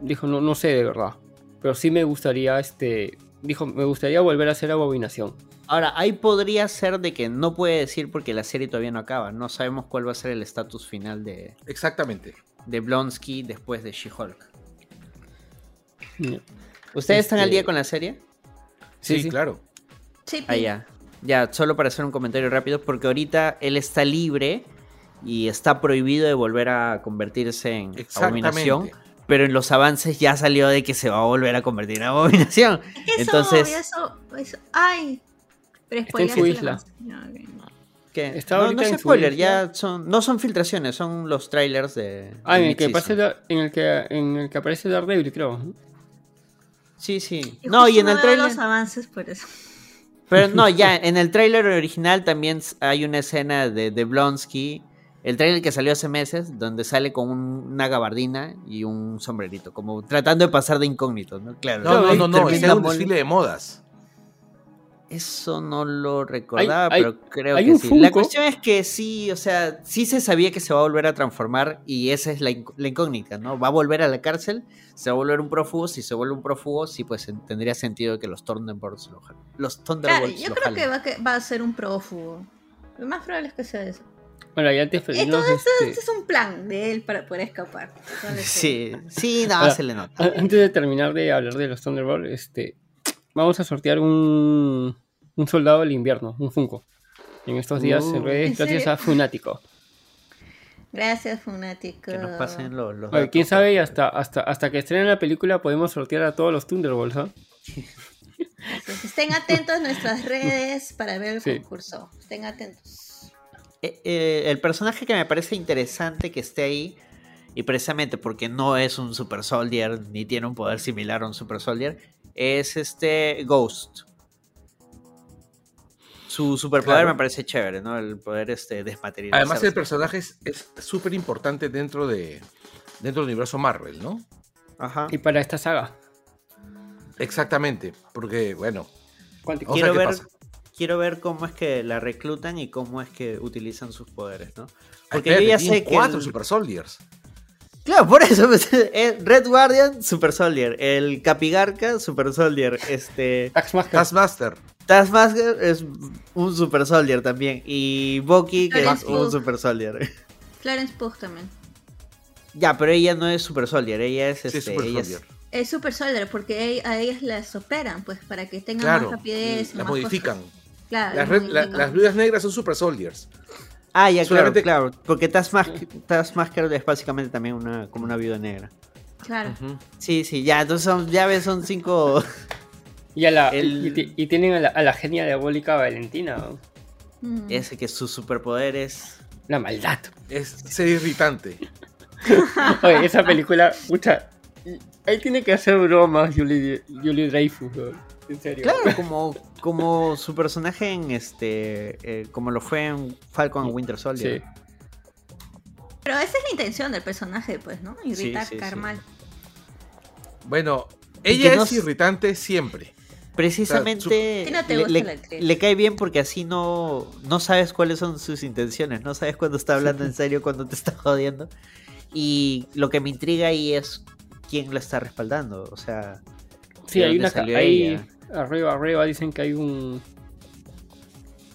D: dijo no, no sé de verdad. Pero sí me gustaría, este, dijo, me gustaría volver a hacer Abominación.
B: Ahora, ahí podría ser de que no puede decir porque la serie todavía no acaba. No sabemos cuál va a ser el estatus final de.
A: Exactamente.
B: De Blonsky después de She-Hulk. ¿Ustedes están al día este, con la serie?
A: Sí, claro.
C: Sí.
B: Ah, ya. Ya, solo para hacer un comentario rápido, porque ahorita él está libre y está prohibido de volver a convertirse en abominación. Pero en los avances ya salió de que se va a volver a convertir en abominación.
C: Eso,
B: Entonces.
C: Eso, eso, ay.
D: Pero está en su isla.
B: ¿Qué? Está no, no es spoiler, ya son, no son filtraciones, son los trailers de.
D: Ah, en, el que aparece, en, el que, en el que aparece Daredevil, creo.
B: Sí, sí. no, y en el trailer.
C: los avances por eso.
B: Pero no, ya, en el trailer original también hay una escena de, de Blonsky. El trailer que salió hace meses, donde sale con una gabardina y un sombrerito, como tratando de pasar de incógnito, ¿no?
A: Claro. No, no, no, no, es un desfile de modas.
B: Eso no lo recordaba, pero creo que sí. La cuestión es que sí, o sea, sí se sabía que se va a volver a transformar y esa es la, incógnita, ¿no? Va a volver a la cárcel, se va a volver un prófugo, si se vuelve un prófugo, sí, pues tendría sentido que los Thunderbolts lo jalen. Los Thunderbolts
C: claro, yo creo que va, que va, a ser un prófugo. Lo más probable es que sea eso.
D: Bueno, ya te
C: Entonces, este... este... es un plan de él para poder escapar.
B: Sí, sí, nada, se le nota.
D: Antes de terminar de hablar de los Thunderbolts, este, vamos a sortear un, un soldado del invierno, un Funko. En estos días uh, gracias a Funático.
C: Gracias, Funático.
B: Que nos pasen los.
D: quién sabe, hasta, hasta, hasta que estrenen la película podemos sortear a todos los Thunderbolts, ¿ah?
C: estén atentos a nuestras redes para ver el concurso. Estén atentos.
B: Eh, eh, el personaje que me parece interesante que esté ahí, y precisamente porque no es un Super Soldier ni tiene un poder similar a un Super Soldier, es este Ghost. Su superpoder me parece chévere, ¿no? El poder este, desmaterializar.
A: Además, el personaje es súper importante dentro, de, dentro del universo Marvel, ¿no?
D: Ajá. Y para esta saga.
A: Exactamente, porque, bueno.
B: Quiero ver, quiero ver cómo es que la reclutan y cómo es que utilizan sus poderes, ¿no?
A: Porque yo ya sé que. Cuatro Super Soldiers.
B: Claro, por eso. Pues, eh, Red Guardian, Super Soldier. El Capigarca, Super Soldier. Este.
A: Taskmaster.
B: Taskmaster es un Super Soldier también. Y Bucky, que es un Super Soldier.
C: Florence Pugh también.
B: Ya, pero ella no es Super Soldier. Ella es, este,
A: super
B: ella
A: soldier.
C: Es... Super Soldier porque a ellas las operan, pues, para que tengan más rapidez.
A: La modifican. Claro, las, las viudas negras son Super Soldiers.
B: Ah, ya, claro, claro. Porque Taskmaster, es básicamente también una, como una viuda negra.
C: Claro.
B: Sí, sí, ya, entonces son, ya ves, son cinco.
D: Y, y, tienen a la, genia diabólica Valentina.
B: Mm. Ese que su superpoder es.
D: La maldad.
A: Es ser irritante.
D: Oye, esa película, mucha. Ahí tiene que hacer bromas Julie, Julie Dreyfus, en serio.
B: Claro, como, como su personaje en este. Eh, como lo fue en Falcon Winter Soldier. Sí.
C: Pero esa es la intención del personaje, pues, ¿no? Irritar, sí, mal.
A: Bueno, ella es irritante siempre.
B: Precisamente le, cae bien porque así no, no sabes cuáles son sus intenciones, no sabes cuándo está hablando en serio, cuando te está jodiendo. Y lo que me intriga ahí es quién la está respaldando, o sea...
D: Sí, hay una... Ahí, arriba, arriba dicen que hay un...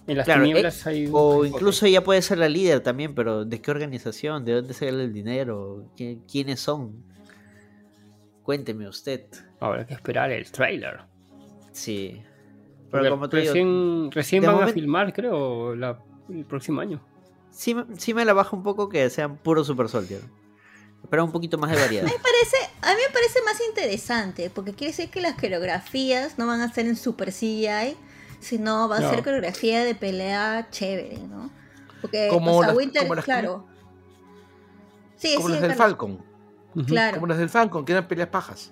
D: En las tinieblas
B: eh,
D: hay un...
B: O incluso ella puede ser la líder también, pero ¿de qué organización? ¿De dónde sale el dinero? ¿Quiénes son? Cuénteme usted.
D: Habrá que esperar el trailer.
B: Sí.
D: Pero como recién, recién van a filmar, creo, el próximo año.
B: Sí, sí me la baja un poco que sean puro Super Soldier. Pero un poquito más de variedad.
C: me parece, a mí me parece más interesante, porque quiere decir que las coreografías no van a ser en Super CGI, sino va a ser coreografía de pelea chévere, ¿no? Porque
A: como o Winter, claro.
C: Sí,
A: como las del Falcon. Claro. Como las del Falcon, que eran peleas pajas.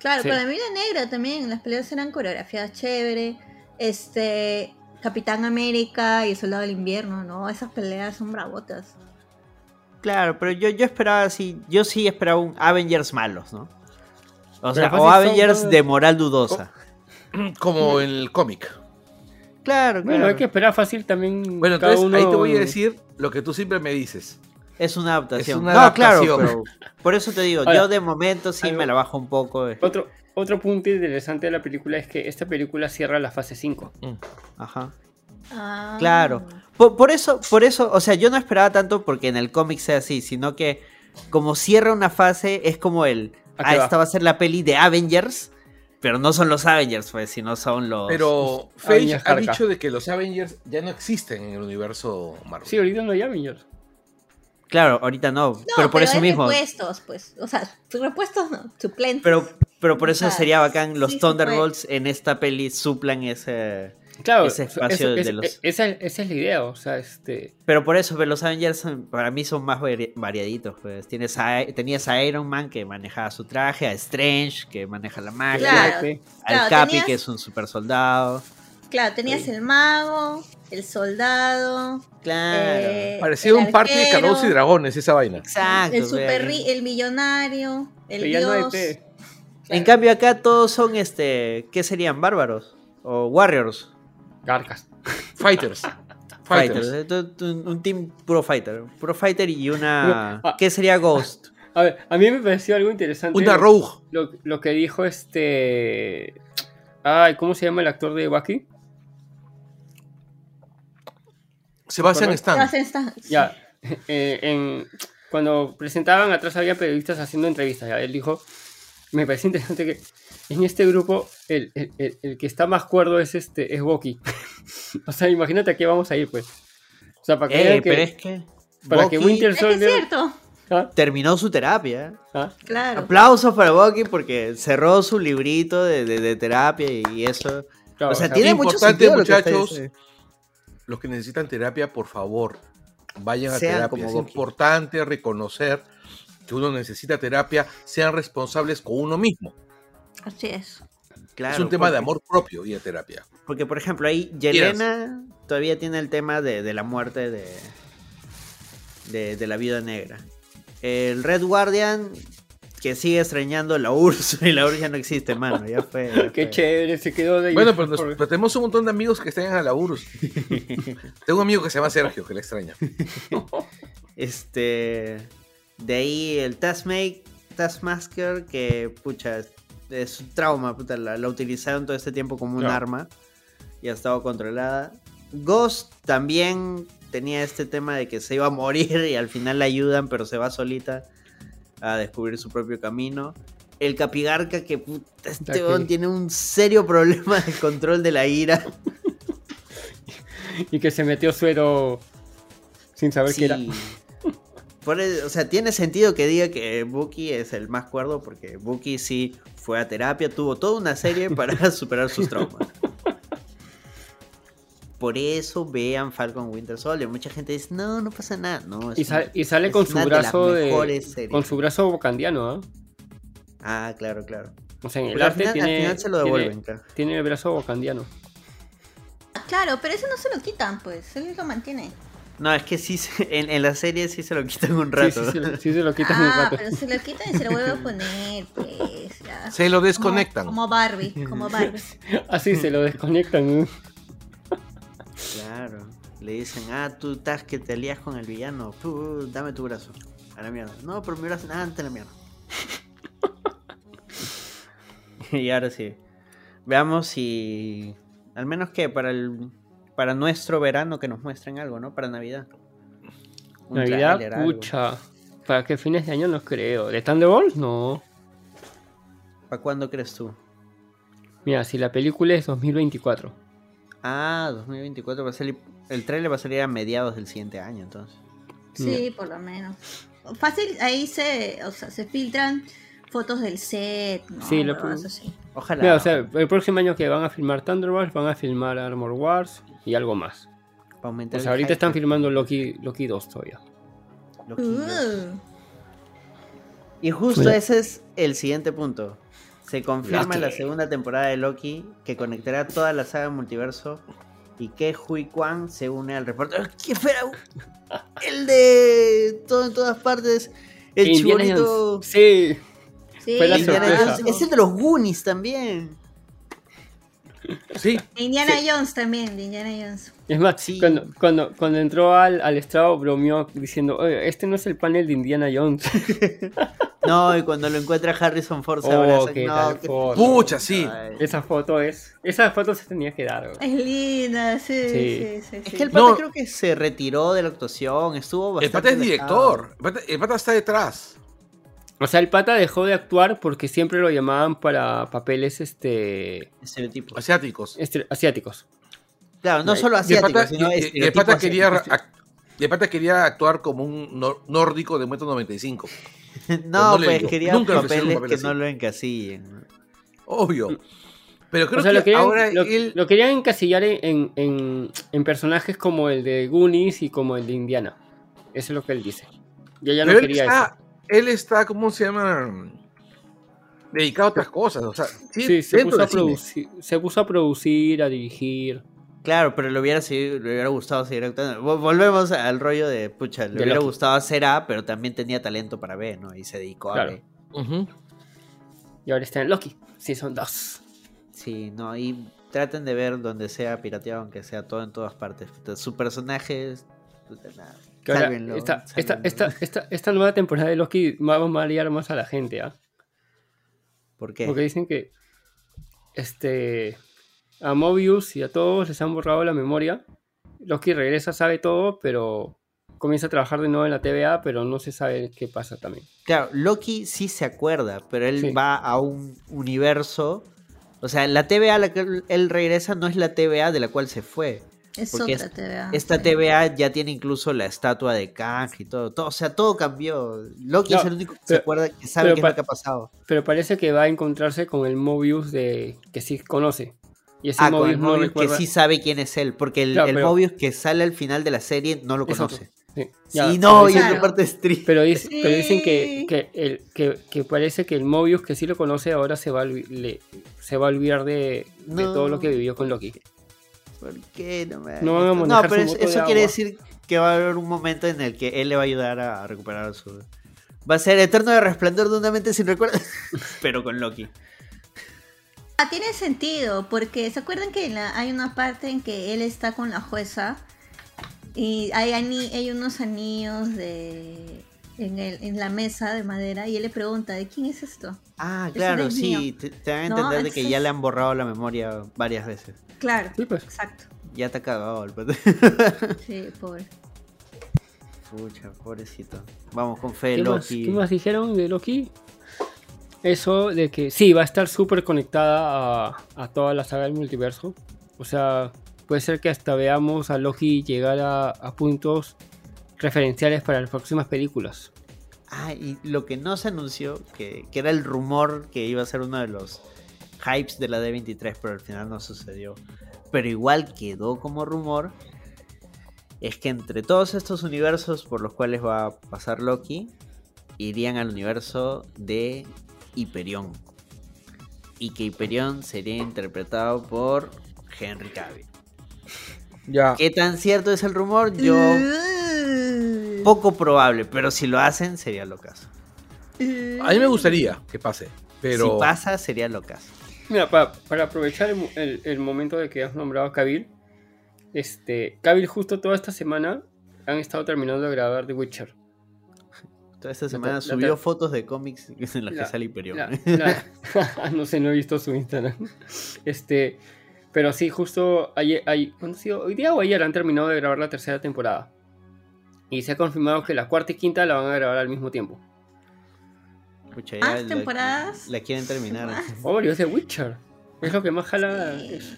C: Claro, para mí la negra también, las peleas eran coreografiadas chévere. Este, Capitán América y el Soldado del Invierno, ¿no? Esas peleas son bravotas.
B: Claro, pero yo, yo esperaba así, yo sí esperaba un Avengers malos, ¿no? O sea, o Avengers de moral dudosa.
A: Como el cómic.
B: Claro, claro.
D: Bueno, hay que esperar fácil también.
A: Bueno, entonces ahí te voy a decir lo que tú siempre me dices.
B: Es una adaptación. no, claro, pero por eso te digo, yo de momento sí me la bajo un poco.
D: Eh. Otro, otro punto interesante de la película es que esta película cierra la fase 5.
B: Mm. Ajá. Ah. Claro. Por, eso, por eso, o sea, yo no esperaba tanto porque en el cómic sea así, sino que como cierra una fase, es como el. Ah, esta va a ser la peli de Avengers. Pero no son los Avengers, pues, sino son los.
A: Pero Feige ha dicho de que los Avengers ya no existen en el universo Marvel.
D: Sí, ahorita no hay Avengers.
B: Claro, ahorita no, pero por eso mismo.
C: Repuestos, pues, o sea, repuestos no, suplentes.
B: Pero, pero por eso sería bacán los Thunderbolts en esta peli suplan ese claro, ese espacio
D: de los... Esa, esa, es la idea, o sea, este...
B: Pero por eso, los Avengers para mí son más variaditos, pues. Tienes tenías a Iron Man que manejaba su traje, a Strange que maneja la magia, al Capi que es un super soldado.
C: Claro, tenías el mago, el soldado.
B: Claro. Eh,
A: Parecía un parque de carros y dragones esa vaina.
C: Exacto. El, super, el millonario, el dios.
B: En cambio acá todos son este, ¿qué serían? Bárbaros o warriors.
D: Garcas.
A: Fighters.
B: Fighters. Un team puro fighter. Puro fighter y una. Ah. ¿Qué sería Ghost?
D: A ver, a mí me pareció algo interesante.
A: Una Rogue.
D: Lo, lo, que dijo este. Ay, ¿cómo se llama el actor de Wacky?
A: Sebastián Stan.
C: Stan.
D: Ya. Eh, en, cuando presentaban atrás había periodistas haciendo entrevistas. Ya, él dijo me parece interesante que en este grupo el, que está más cuerdo es este es Woki. o sea, imagínate a qué vamos a ir, pues. O sea, para que,
B: eh, pero es que
D: para que Winter Soldier
C: es cierto.
B: ¿Ah? terminó su terapia.
C: ¿Ah? Claro.
B: Aplausos para Bucky porque cerró su librito de, terapia y eso. o sea, tiene mucho sentido
A: muchachos. los que necesitan terapia, por favor, vayan a terapia. es importante reconocer que uno necesita terapia sean responsables con uno mismo.
C: Así es.
A: Claro, es un tema de amor propio y de terapia.
B: Porque, por ejemplo, ahí Yelena todavía tiene el tema de, la muerte de, de, la vida negra. El Red Guardian, que sigue extrañando la URSS, y la URSS ya no existe, mano. Ya fue.
D: Qué chévere, se quedó de
A: Bueno, pues tenemos un montón de amigos que extrañan a la URSS. Tengo un amigo que se llama Sergio, que le extraña.
B: este. De ahí el Taskmate, Taskmaster, que pucha, es un trauma, puta, la, utilizaron todo este tiempo como un arma y ha estado controlada. Ghost también tenía este tema de que se iba a morir y al final la ayudan, pero se va solita a descubrir su propio camino. El Capigarca, que puta, este tiene un serio problema de control de la ira.
D: y que se metió suero sin saber qué era
B: o sea, tiene sentido que diga que Bucky es el más cuerdo porque Bucky sí fue a terapia, tuvo toda una serie para superar sus traumas. Por eso vean Falcon Winter Soldier. Mucha gente dice, no, no pasa nada. No,
D: y, sale con su brazo de, con su brazo bocandiano, ¿eh?
B: Ah, claro, claro.
D: O sea, en el arte tiene, tiene, el brazo bocandiano.
C: Claro, pero eso no se lo quitan, pues. Él lo mantiene.
B: No, es que sí, en, en, la serie sí se lo quitan un rato.
D: Sí, sí, se, lo, quitan un
C: rato. pero se lo quitan y se lo vuelven a poner, pues. Ya.
A: Se lo desconectan.
C: Como, Barbie, como Barbie.
D: Así se lo desconectan.
B: claro. Le dicen, ah, tú estás que te alías con el villano. Tú, dame tu brazo. A la mierda. No, pero mi brazo, nada, ante la mierda. y ahora sí. Veamos si. Al menos que para el para nuestro verano que nos muestren algo, ¿no? Para Navidad.
D: Navidad, pucha. ¿Para qué fines de año no creo? ¿De Thunderbolts? No.
B: ¿Para cuándo crees tú?
D: Mira, si la película es 2024.
B: Ah, 2024 va a salir. El trailer va a salir a mediados del siguiente año, entonces.
C: Sí, por lo menos. Fácil, ahí se, o sea, se filtran fotos del set, ¿no?
D: Sí, lo Ojalá. o sea, el próximo año que van a filmar Thunderbolts, van a filmar Armor Wars, y algo más. o sea, ahorita están filmando Loki, Loki 2 todavía.
C: Uh.
B: Y justo ese es el siguiente punto. Se confirma la segunda temporada de Loki que conectará toda la saga multiverso y que Hui Kwan se une al reporte. ¡Qué feo! El de todo en todas partes. El chibolito.
D: Sí.
C: sí. Fue la
B: Es el de los Goonies también.
A: Sí.
C: Indiana Jones también, de Indiana Jones.
D: Es más, cuando, cuando, cuando, entró al, al estrado bromeó diciendo, Oye, este no es el panel de Indiana Jones.
B: no, y cuando lo encuentra Harrison Ford se
A: oh, Pucha, sí.
D: Esa foto es. Esa foto se tenía que dar.
C: Es linda, sí, sí. sí,
B: es que el pata creo que se retiró de la actuación, estuvo bastante.
A: El pata es director, el pata está detrás.
D: O sea, el pata dejó de actuar porque siempre lo llamaban para papeles este
B: estereotipos
A: asiáticos.
D: asiáticos.
B: Claro, no solo asiáticos, sino
A: y el pata quería el pata quería actuar como un nórdico de 1.95.
B: no, pues quería papeles que no lo encasillen.
A: Obvio. Pero creo que lo querían, ahora
D: lo, querían encasillar en, en, personajes como el de Goonies y como el de Indiana. Eso es lo que él dice. Yo ya no quería
A: él está, Él está, ¿cómo se llama? Dedicado a otras cosas. O sea,
D: sí, se, puso a producir, se puso a producir, a dirigir.
B: Claro, pero le hubiera, le hubiera gustado seguir actuando. Volvemos al rollo de, pucha, le hubiera gustado hacer A, pero también tenía talento para B, ¿no? Y se dedicó a B.
D: Y ahora está en Loki, son dos.
B: Sí, no, y traten de ver donde sea pirateado, aunque sea todo en todas partes. Su personaje es...
D: esta, esta, esta, nueva temporada de Loki va a marear más a la gente, ¿ah?
B: ¿Por qué?
D: Porque dicen que este a Mobius y a todos les han borrado la memoria. Loki regresa, sabe todo, pero comienza a trabajar de nuevo en la TVA, pero no se sabe qué pasa también.
B: Claro, Loki sí se acuerda, pero él va a un universo. O sea, la TVA a la que él regresa no es la TVA de la cual se fue.
C: Es otra TVA.
B: Esta TVA ya tiene incluso la estatua de Kang y todo, todo. O sea, todo cambió. Loki es el único que se acuerda, que sabe qué es lo que ha pasado.
D: Pero parece que va a encontrarse con el Mobius de que sí conoce.
B: Y ese ah, Mobius, Mobius que sí sabe quién es él. Porque el, Mobius que sale al final de la serie no lo conoce. Sí, no, y es la parte triste.
D: Pero, pero dicen que, que, el, que, parece que el Mobius que sí lo conoce ahora se va a, se va a olvidar de, de todo lo que vivió con Loki.
B: ¿Por qué no me No, no pero eso quiere decir que va a haber un momento en el que él le va a ayudar a recuperar su. Va a ser eterno de resplandor de una mente sin recuerdo, pero con Loki.
C: Ah, tiene sentido, porque ¿se acuerdan que hay una parte en que él está con la jueza y hay, hay unos anillos de en, el, en la mesa de madera y él le pregunta, ¿de quién es esto?
B: Ah, claro, sí, te, dan a entender de que ya le han borrado la memoria varias veces.
C: Claro, pues. exacto.
B: Ya te ha cagado el
C: Sí, pobre.
B: Pucha, pobrecito. Vamos con fe, Loki.
D: ¿Qué más dijeron de Loki? Eso de que sí, va a estar súper conectada a, toda la saga del multiverso. O sea, puede ser que hasta veamos a Loki llegar a, puntos referenciales para las próximas películas.
B: Ah, y lo que no se anunció, que, que, era el rumor que iba a ser uno de los hypes de la D23, pero al final no sucedió. Pero igual quedó como rumor. Es que entre todos estos universos por los cuales va a pasar Loki, irían al universo de Hyperion. Y que Hyperion sería interpretado por Henry Cavill. Ya. ¿Qué tan cierto es el rumor? Yo. Poco probable, pero si lo hacen, sería locazo.
A: A mí me gustaría que pase, pero.
B: Si pasa, sería locazo.
D: Mira, para, aprovechar el, momento de que has nombrado a Cavill, este, Cavill justo toda esta semana han estado terminando de grabar The Witcher.
B: Toda esta semana subió fotos de cómics en las que sale Hyperion.
D: no sé, no he visto su Instagram. Este, pero sí, justo ayer, hoy día o ayer han terminado de grabar la tercera temporada. Y se ha confirmado que la cuarta y quinta la van a grabar al mismo tiempo.
C: ¿Ah, temporadas?
B: La, quieren terminar.
D: Obvio, es de Witcher. Es lo que más jala.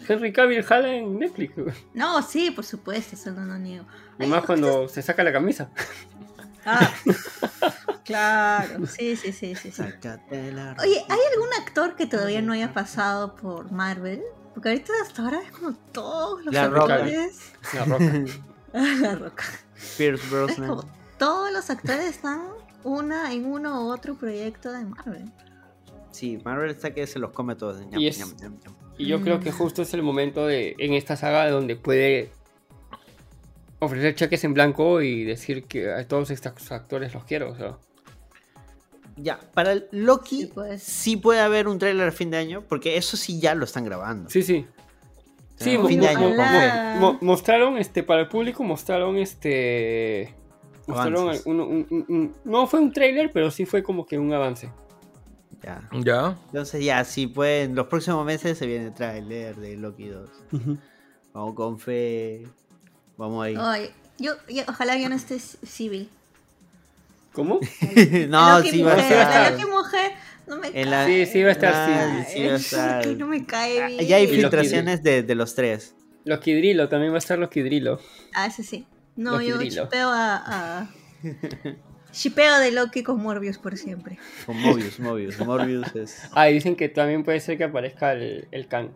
D: Henry Cavill jala en Netflix.
C: No, sí, por supuesto, eso no lo niego.
D: Y más cuando se saca la camisa.
C: Ah, claro, sí, sí, sí, sí. sí. Oye, ¿hay algún actor que todavía no haya pasado por Marvel? Porque ahorita hasta ahora es como todos los actores.
D: La Roca.
C: la Roca.
B: Pierce Brosnan.
C: todos los actores están una en uno u otro proyecto de Marvel.
B: Sí, Marvel está que se los come todos.
D: y, y, yo creo que justo es el momento de en esta saga donde puede ofrecer cheques en blanco y decir que a todos estos actores los quiero. O sea.
B: Ya, para Loki pues. sí, puede haber un trailer a fin de año, porque eso sí ya lo están grabando.
D: Sí, sí. Sí, mostraron este para el público, mostraron este no fue un trailer, pero sí fue como que un avance.
B: Ya. Ya. Entonces ya, sí pueden, los próximos meses se viene el trailer de Loki 2. Vamos con fe. Vamos ahí.
C: yo, ojalá ya no esté civil.
D: ¿Cómo?
B: no, sí va a
C: estar. La mujer no me
D: cae. Sí, sí va a estar
B: sí, va a estar.
C: no me cae bien.
B: Ya hay filtraciones de, de, los tres.
D: Los Kidrilo, también va a estar los Kidrilo.
C: Ah, ese sí. No, yo chupeo a, Shipeo de Loki con Morbius por siempre.
B: Con Morbius, Morbius, Morbius es.
D: Ah, dicen que también puede ser que aparezca el, el Khan.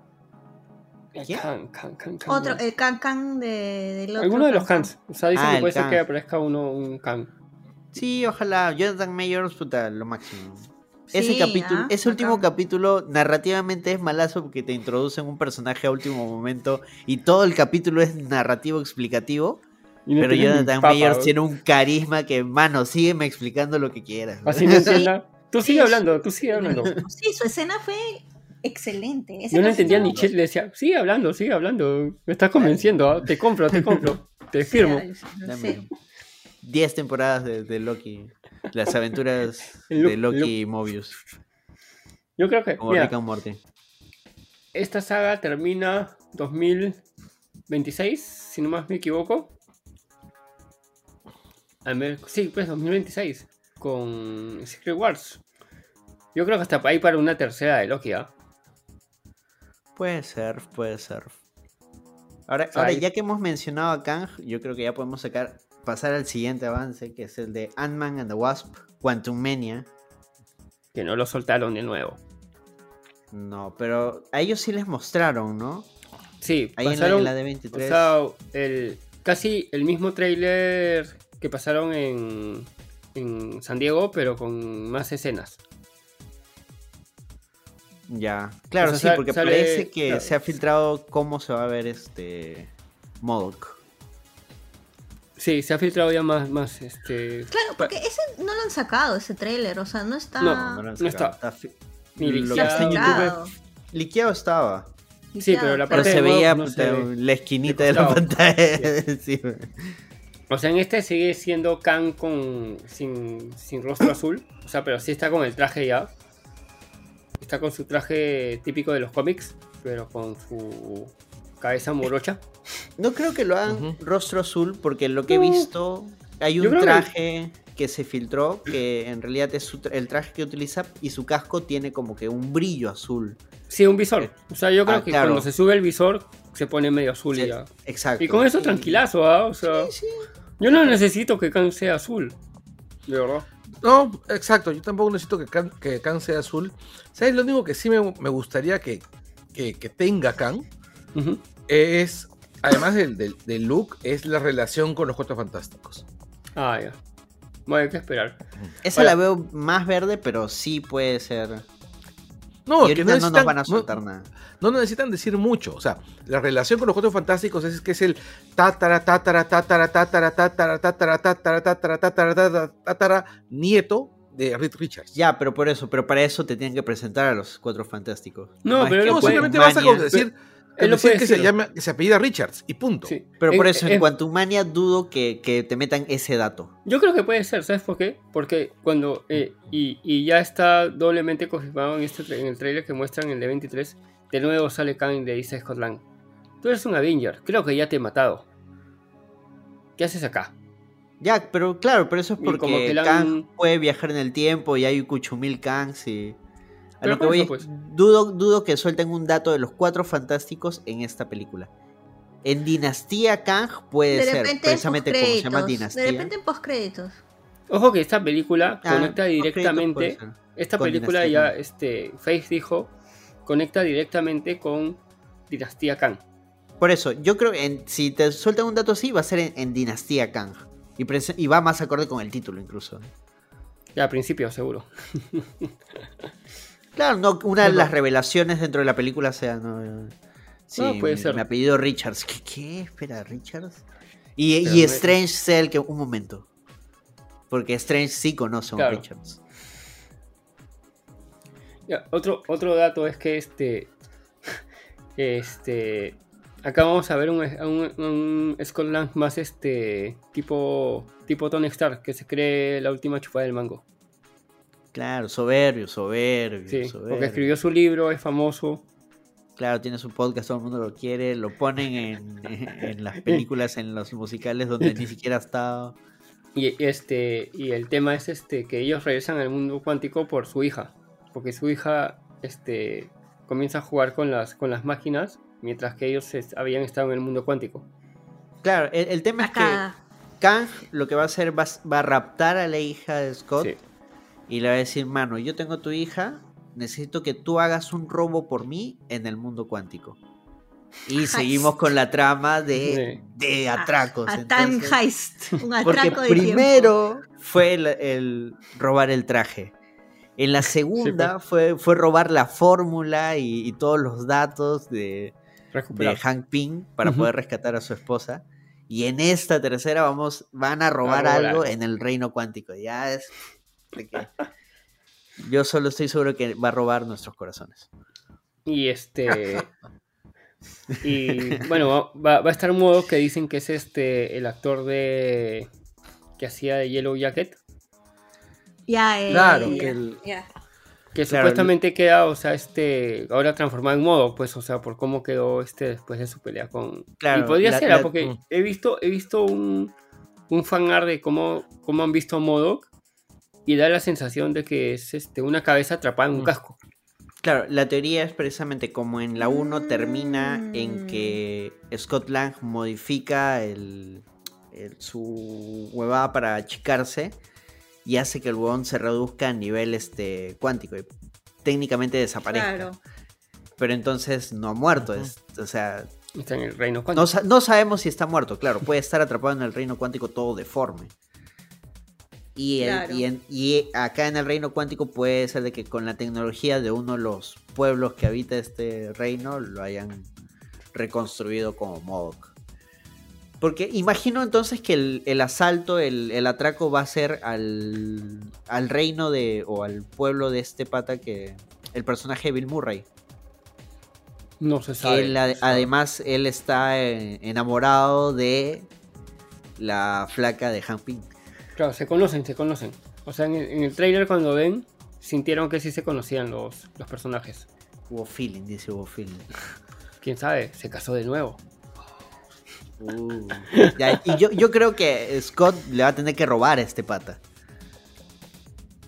C: El Khan, Khan, Khan, Otro, el Khan Khan de,
D: de Alguno de los Khans. O sea, dicen ah, que puede ser que aparezca uno, un Khan.
B: Sí, ojalá. Jonathan Mayors, puta, lo máximo. Ese capítulo, ah, ese último capítulo narrativamente es malazo porque te introducen un personaje a último momento y todo el capítulo es narrativo explicativo. pero Jonathan Mayors tiene un carisma que, mano, sígueme explicando lo que quieras.
D: Así no entienda. Tú sigue hablando, tú sigue hablando.
C: Sí, su escena fue excelente.
D: Yo no entendía ni Chet le decía, sigue hablando, sigue hablando. Me estás convenciendo, ¿ah? te compro, te compro, te firmo.
B: 10 temporadas de, Loki. Las aventuras de Loki y Mobius.
D: Yo creo que.
B: Como Rick and Morty.
D: Esta saga termina 2026, si no más me equivoco. Sí, pues 2026. Con Secret Wars. Yo creo que hasta ahí para una tercera de Loki, ¿ah?
B: Puede ser, puede ser. Ahora, ahora, ya que hemos mencionado a Kang, yo creo que ya podemos sacar pasar al siguiente avance, que es el de Ant-Man and the Wasp, Quantum Mania.
D: Que no lo soltaron de nuevo.
B: No, pero a ellos sí les mostraron, ¿no?
D: Sí, Ahí pasaron, en la, de 23. el, casi el mismo trailer que pasaron en, en San Diego, pero con más escenas.
B: Ya, claro, sí, porque parece que se ha filtrado cómo se va a ver este Modoc.
D: Sí, se ha filtrado ya más, más este.
C: Claro, porque ese no lo han sacado, ese tráiler, o sea, no está. No,
D: no, está. está
B: Ni liqueado. Liqueado estaba.
D: Sí, pero la parte
B: pero se veía la esquinita de la pantalla. sí.
D: O sea, en este sigue siendo Khan con sin, sin rostro azul. O sea, pero sí está con el traje ya. Está con su traje típico de los cómics, pero con su cabeza morocha.
B: No creo que lo hagan rostro azul, porque lo que he visto, hay un traje que... se filtró, que en realidad es el traje que utiliza y su casco tiene como que un brillo azul.
D: Sí, un visor. O sea, yo creo ah, que cuando se sube el visor se pone medio azul y ya.
B: Exacto.
D: Y con eso tranquilazo, ¿ah? O sea, yo no necesito que Khan sea azul. De verdad.
A: No, exacto, yo tampoco necesito que Khan, que sea azul. ¿Sabes? Lo único que sí me, gustaría que, que, tenga Khan es, además del, del, look, es la relación con los Cuatro Fantásticos.
D: Ah, ya. Bueno, hay que esperar.
B: Esa la veo más verde, pero sí puede ser. No, que no, nos van a soltar nada.
A: No necesitan decir mucho. O sea, la relación con los Cuatro Fantásticos es que es el tatara, tatara, tatara, tatara, tatara, tatara, tatara, tatara, tatara, tatara, nieto de Reed Richards.
B: Ya, pero por eso, pero para eso te tienen que presentar a los Cuatro Fantásticos.
D: No, pero no,
A: simplemente vas a decir él lo que se, llama, que se apellida Richards y punto.
B: Pero por eso, en, cuanto Quantumania dudo que, te metan ese dato.
D: Yo creo que puede ser, ¿sabes por qué? Porque cuando. Eh, y, ya está doblemente confirmado en, este, en el trailer que muestran en el D23. De nuevo sale Kang de dice Scotland. Tú eres un Avenger, creo que ya te he matado. ¿Qué haces acá?
B: Ya, pero claro, pero eso es porque Kang puede viajar en el tiempo y hay Kuchumil Kangs y lo que voy pues. dudo, dudo que suelten un dato de los cuatro fantásticos en esta película. En Dinastía Kang puede ser, precisamente como se llama Dinastía.
C: De repente en postcréditos.
D: Ojo que esta película ah, conecta directamente. Esta película ya, este, Face dijo, conecta directamente con Dinastía Kang.
B: Por eso, yo creo que si te sueltan un dato así, va a ser en, Dinastía Kang. Y, y, va más acorde con el título incluso.
D: Ya, al principio, seguro.
B: Claro, no, una de las revelaciones dentro de la película sea. No, sí, puede ser. Mi apellido Richards. ¿Qué? qué? Espera, Richards. Y, Strange sea el que. Un momento. Porque Strange sí conoce a un Richards.
D: otro, otro dato es que este. Este. Acá vamos a ver un, un, Scotland más este. Tipo. Tipo Tony Stark, que se cree la última chupada del mango.
B: Claro, soberbio, soberbio.
D: Sí, porque escribió su libro, es famoso.
B: Claro, tiene su podcast, todo el mundo lo quiere, lo ponen en, las películas, en los musicales donde ni siquiera ha estado.
D: Y este, y el tema es este, que ellos regresan al mundo cuántico por su hija. Porque su hija este, comienza a jugar con las, con las máquinas, mientras que ellos habían estado en el mundo cuántico.
B: Claro, el, tema es que Kang lo que va a hacer va, a raptar a la hija de Scott y le va a decir, mano, yo tengo tu hija, necesito que tú hagas un robo por mí en el mundo cuántico. Y seguimos con la trama de, de atracos.
C: A, tan heist. Un
B: atraco porque primero fue el, robar el traje. En la segunda fue, fue robar la fórmula y, todos los datos de, de Hank Ping para poder rescatar a su esposa. Y en esta tercera vamos, van a robar algo en el reino cuántico. Ya es. Yo solo estoy seguro que va a robar nuestros corazones.
D: Y este. y bueno, va, a estar un modo que dicen que es este el actor de. que hacía de Yellow Jacket.
C: Ya, eh,
A: claro, que el,
D: que supuestamente queda, o sea, este, ahora transformado en modo, pues, o sea, por cómo quedó este después de su pelea con... Claro, y podría ser, ¿ah? porque mm. he visto, he visto un, un fanart de cómo, cómo han visto a Modoc y da la sensación de que es este, una cabeza atrapada en un mm. casco.
B: Claro, la teoría es precisamente como en la 1 termina en que Scott Lang modifica el, su huevada para achicarse y hace que el huevón se reduzca a nivel este, cuántico y técnicamente desaparezca. Pero entonces no ha muerto, o sea...
D: Está en el reino cuántico.
B: No, sabemos si está muerto, claro, puede estar atrapado en el reino cuántico todo deforme. Y, y, acá en el reino cuántico puede ser de que con la tecnología de uno de los pueblos que habita este reino lo hayan reconstruido como Modoc. Porque imagino entonces que el, asalto, el, atraco va a ser al, al, reino de. o al pueblo de este pata que. el personaje de Bill Murray.
D: No se sabe.
B: además, él está eh, enamorado de la flaca de Han Ping.
D: Claro, se conocen, se conocen. O sea, en, el trailer cuando ven, sintieron que sí se conocían los, los personajes.
B: Hubo feeling, dice hubo feeling.
D: Quién sabe, se casó de nuevo.
B: Uh. y yo, creo que Scott le va a tener que robar a este pata.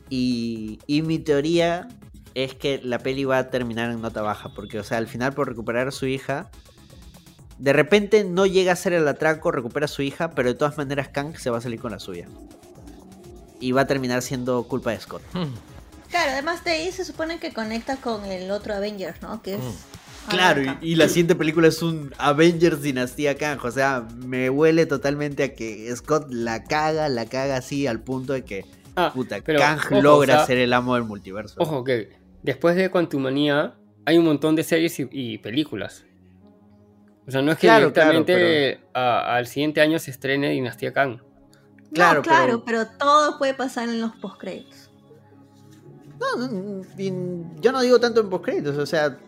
B: Y, mi teoría es que la peli va a terminar en nota baja. Porque, o sea, al final por recuperar a su hija, de repente no llega a ser el atraco, recupera a su hija, pero de todas maneras Kang se va a salir con la suya. Y va a terminar siendo culpa de Scott. Hmm.
C: Claro, además de ahí se supone que conecta con el otro Avenger, ¿no? Que es hmm.
B: Claro, y, la siguiente película es un Avengers Dinastía Kang. O sea, me huele totalmente a que Scott la caga, la caga así al punto de que ah, puta, Kang logra ser el amo del multiverso.
D: Ojo, que después de Quantumania hay un montón de series y, películas. O sea, no es que directamente al siguiente año se estrene Dinastía Kang.
C: Claro, claro, pero... todo puede pasar en los postcréditos.
B: No, no, yo no digo tanto en postcréditos, o sea,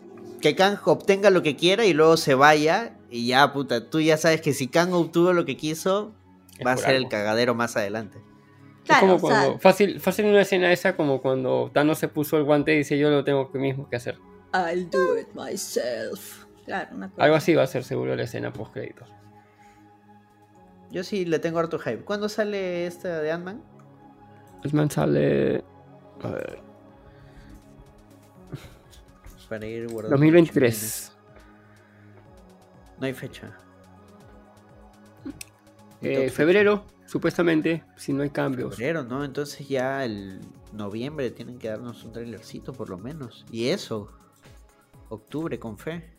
B: que Kang obtenga lo que quiera y luego se vaya. Y ya, puta, tú ya sabes que si Kang obtuvo lo que quiso, va a ser el cagadero más adelante.
D: Claro, como cuando, fácil, fácil una escena esa como cuando Thanos se puso el guante y dice yo lo tengo que mismo que hacer.
C: I'll do it myself. Claro,
D: Algo así va a ser seguro la escena post créditos.
B: Yo sí le tengo harto hype. ¿Cuándo sale esta de Ant-Man?
D: Ant-Man sale. A ver
B: para ir guardando.
D: 2023.
B: No hay fecha.
D: Eh, febrero, supuestamente, si no hay cambios.
B: Febrero, ¿no? Entonces ya el noviembre tienen que darnos un trailercito por lo menos. Y eso, octubre con fe.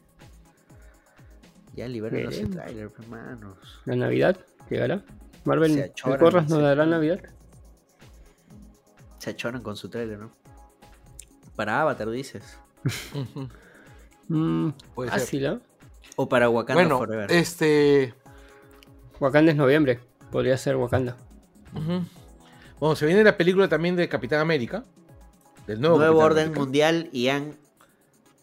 B: Ya liberen ese trailer, hermanos.
D: ¿La Navidad llegará? Marvel, Corras no dará Navidad?
B: Se achoran con su trailer, ¿no? Para Avatar, dices.
D: Mm,
B: O para Wakanda
A: bueno,
B: Forever.
A: Este.
D: Wakanda es noviembre. Podría ser Wakanda.
A: Bueno, se viene la película también de Capitán América.
B: Del nuevo, orden mundial y han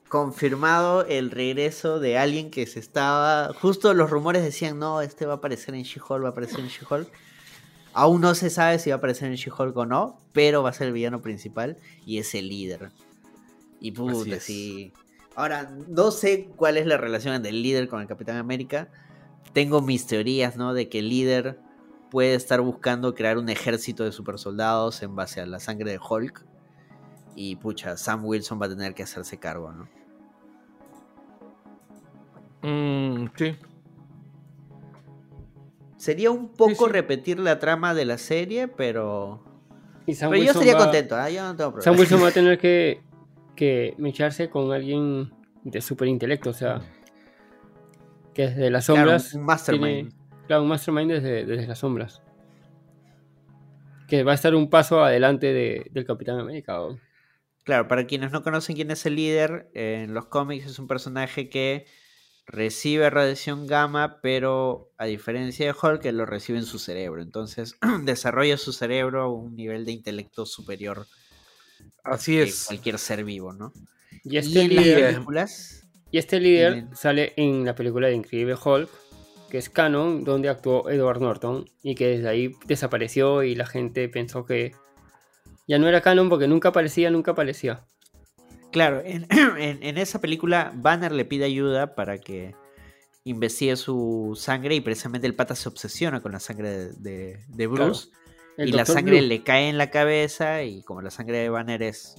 B: confirmado el regreso de alguien que se estaba. Justo los rumores decían, no, este va a aparecer en She-Hulk, va a aparecer en She-Hulk. Aún no se sabe si va a aparecer en She-Hulk o no, pero va a ser el villano principal y es el líder. Y puta, sí. Ahora, no sé cuál es la relación del líder con el Capitán América. Tengo mis teorías, ¿no? De que el líder puede estar buscando crear un ejército de supersoldados en base a la sangre de Hulk. Y pucha, Sam Wilson va a tener que hacerse cargo, ¿no?
A: Mm, sí.
B: Sería un poco repetir la trama de la serie, pero. pero yo estaría contento, ¿eh? yo no tengo problema.
D: Sam Wilson va a tener que, que mecharse con alguien de super intelecto, o sea. Que desde las sombras.
B: un mastermind.
D: claro, un mastermind desde, desde, las sombras. Que va a estar un paso adelante de, del Capitán América.
B: Claro, para quienes no conocen quién es el líder, en los cómics es un personaje que recibe radiación gamma, pero a diferencia de Hulk, él lo recibe en su cerebro. Entonces desarrolla su cerebro a un nivel de intelecto superior.
A: Así es.
B: Cualquier ser vivo, ¿no?
D: Y este líder, y este líder sale en la película de Increíble Hulk, que es canon, donde actuó Edward Norton, y que desde ahí desapareció y la gente pensó que ya no era canon porque nunca aparecía, nunca aparecía.
B: Claro, en, esa película Banner le pide ayuda para que investigue su sangre y precisamente el pata se obsesiona con la sangre de, Bruce. Y la sangre le cae en la cabeza y como la sangre de Banner es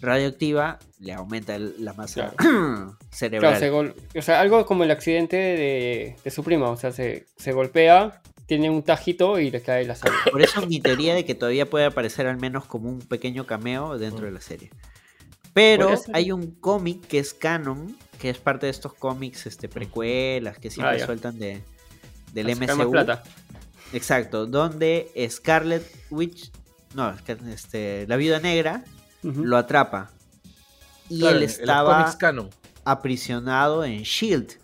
B: radioactiva, le aumenta la masa cerebral.
D: o sea, algo como el accidente de, su prima, o sea, se, se, golpea, tiene un tajito y le cae la sangre.
B: Por eso mi teoría de que todavía puede aparecer al menos como un pequeño cameo dentro de la serie. Pero hay un cómic que es canon, que es parte de estos cómics este, precuelas que siempre ah, sueltan de, del MCU. Plata. Exacto, donde Scarlet Witch, no, este, la viuda negra, lo atrapa. Y él estaba aprisionado en Shield.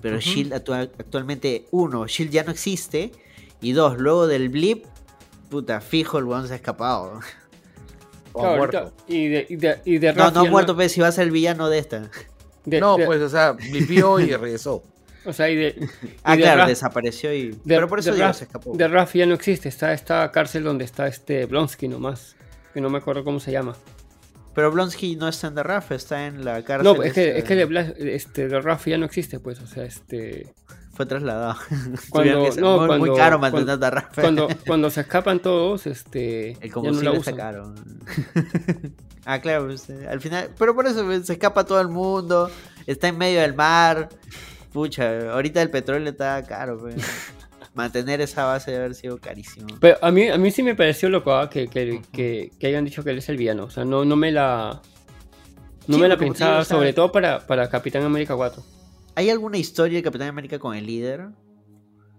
B: Pero Shield actualmente, uno, Shield ya no existe. Y dos, luego del blip, puta, fijo el weón se ha escapado.
D: muerto. Y de, y
B: de, no, no muerto, pero si va a ser el villano de esta.
A: no, pues, o sea, vivió y regresó.
D: O sea, y de.
B: ah, claro, desapareció y. pero por eso ya se escapó.
D: De Raf ya no existe, está esta cárcel donde está este Blonsky nomás. Que no me acuerdo cómo se llama.
B: Pero Blonsky no está en The Raf, está en la cárcel.
D: No, es que, es que de, este, The Raf ya no existe, pues, o sea, este
B: fue trasladado.
D: Cuando, no,
B: muy,
D: muy,
B: caro mantener a Rafael.
D: Cuando, cuando se escapan todos, este.
B: El combustible ya está caro. ah, claro, pues, eh, al final. Pero por eso pues, se escapa todo el mundo. Está en medio del mar. Pucha, ahorita el petróleo está caro, pues. Mantener esa base debe haber sido carísimo.
D: Pero a mí, a mí sí me pareció loco ¿ah? que, que, que, que, hayan dicho que él es el villano. O sea, no, no me la. No me la pensaba, sobre todo para, para Capitán América 4.
B: ¿Hay alguna historia de Capitán América con el líder?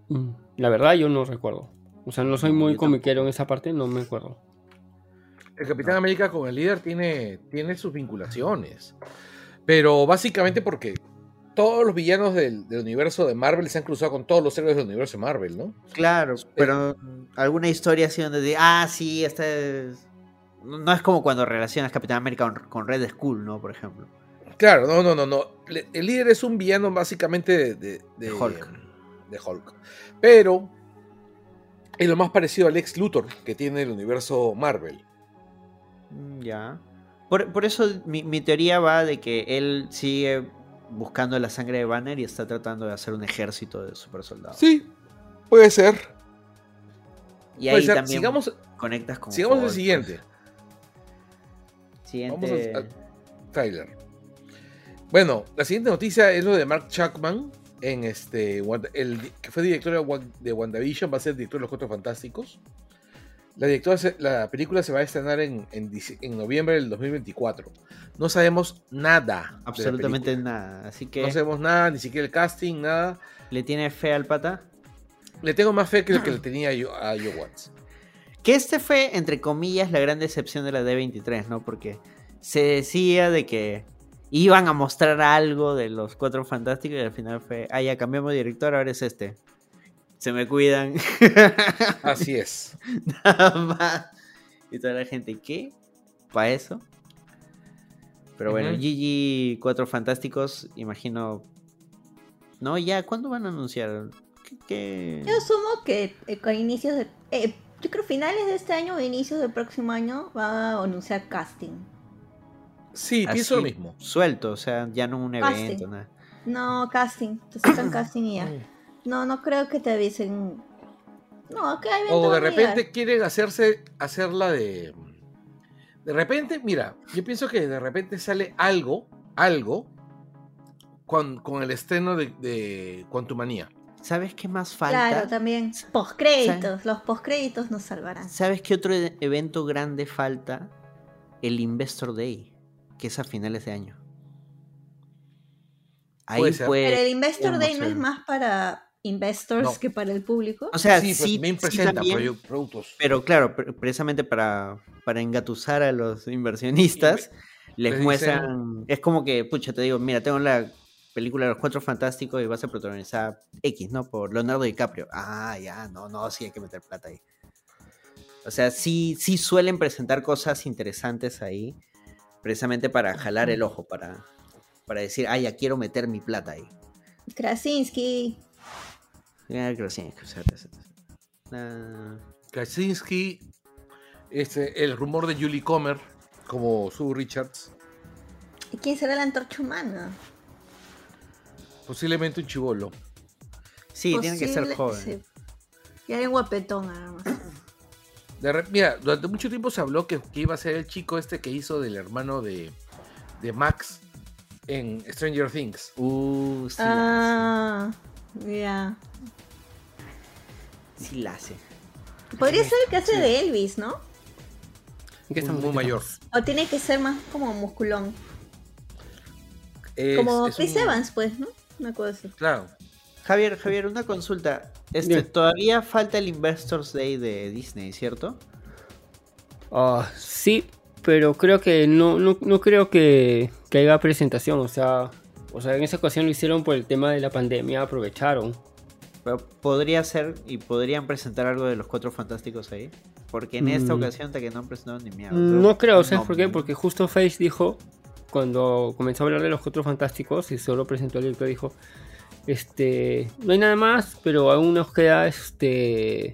D: Mm, la verdad, yo no recuerdo. O sea, no soy muy comiquero en esa parte, no me acuerdo.
A: El Capitán América con el líder tiene, tiene sus vinculaciones. Pero básicamente porque todos los villanos del, universo de Marvel se han cruzado con todos los héroes del universo de Marvel, ¿no?
B: Claro, pero alguna historia así donde de, ah, sí, esta es... No es como cuando relacionas Capitán América con Red Skull, ¿no? Por ejemplo.
A: Claro, no, no, no, no. El líder es un villano básicamente de, de,
B: Hulk.
A: De Hulk. Pero es lo más parecido al ex Luthor que tiene el universo Marvel.
B: Mm, ya. Por, eso mi, teoría va de que él sigue buscando la sangre de Banner y está tratando de hacer un ejército de super soldados.
A: Sí, puede ser.
B: Y ahí también sigamos, conectas con.
A: Sigamos el siguiente.
B: Siguiente.
A: Vamos a, Tyler. Bueno, la siguiente noticia es lo de Mark Chuckman, en este, el que fue director de WandaVision, va a ser director de Los Cuatro Fantásticos. La, directora, la película se va a estrenar en, noviembre del 2024. No sabemos nada.
B: Absolutamente nada. Así que.
A: No sabemos nada, ni siquiera el casting, nada.
B: ¿Le tiene fe al pata?
A: Le tengo más fe que el que le tenía yo, a Joe Watts.
B: Que este fue, entre comillas, la gran decepción de la D23, ¿no? Porque se decía de que iban a mostrar algo de los cuatro fantásticos y al final fue, ah, ya cambiamos de director, ahora es este. Se me cuidan.
A: Así es.
B: Nada más. Y toda la gente, ¿qué? ¿Para eso? Pero bueno, GG Cuatro Fantásticos, imagino. No, ya, ¿cuándo van a anunciar? ¿Qué,
C: Yo asumo que eh, con inicios de. Eh, yo creo finales de este año o inicios del próximo año va a anunciar casting.
A: Sí, pienso lo mismo.
B: Suelto, o sea, ya no un evento, nada.
C: No, casting. Te sacan casting y ya. No, no creo que te avisen. No, que hay
A: O de repente quieren hacerse, hacerla de. De repente, mira, yo pienso que de repente sale algo, algo, con, con el estreno de, de Quantumania.
B: ¿Sabes qué más falta?
C: Claro, también. Postcréditos. Los postcréditos nos salvarán.
B: ¿Sabes qué otro e-, evento grande falta? El Investor Day, que es a finales de año.
C: Ahí puede, Pero el Investor Day no es más para investors que para el público.
B: O sea, sí, sí, productos. Pero claro, precisamente para, para engatusar a los inversionistas, les muestran. Es como que, pucha, te digo, mira, tengo la película de los Cuatro Fantásticos y vas a protagonizar X, ¿no? Por Leonardo DiCaprio. Ah, ya, no, no, sí hay que meter plata ahí. O sea, sí, sí suelen presentar cosas interesantes ahí, precisamente para jalar el ojo, para, para decir, ah, ya quiero meter mi plata ahí.
C: Krasinski.
A: Krasinski, Krasinski, este, el rumor de Julie Comer como Sue Richards.
C: ¿Y quién será la antorcha humana?
A: Posiblemente un chivolo.
B: Sí, tiene que ser joven. Sí.
C: Y hay un guapetón además.
A: mira, durante mucho tiempo se habló que, iba a ser el chico este que hizo del hermano de, de Max en Stranger Things.
B: Uh, sí ah, ya. Sí la hace.
C: Podría ser el que hace de Elvis, ¿no?
A: Que es muy, mayor.
C: O tiene que ser más como musculón. como Chris Evans, pues, ¿no? Una cosa
A: Claro.
B: Javier, Javier, una consulta. Este, todavía falta el Investors Day de Disney, ¿cierto?
D: Ah, sí, pero creo que no, no, no creo que, que, haya presentación. O sea, o sea, en esa ocasión lo hicieron por el tema de la pandemia, aprovecharon.
B: Pero podría ser y podrían presentar algo de los cuatro fantásticos ahí. Porque en esta mm. ocasión que no han presentado ni mierda.
D: No creo, ¿sabes por qué? Porque justo Face dijo, cuando comenzó a hablar de los cuatro fantásticos y solo presentó el director, dijo, este, no hay nada más, pero aún nos queda este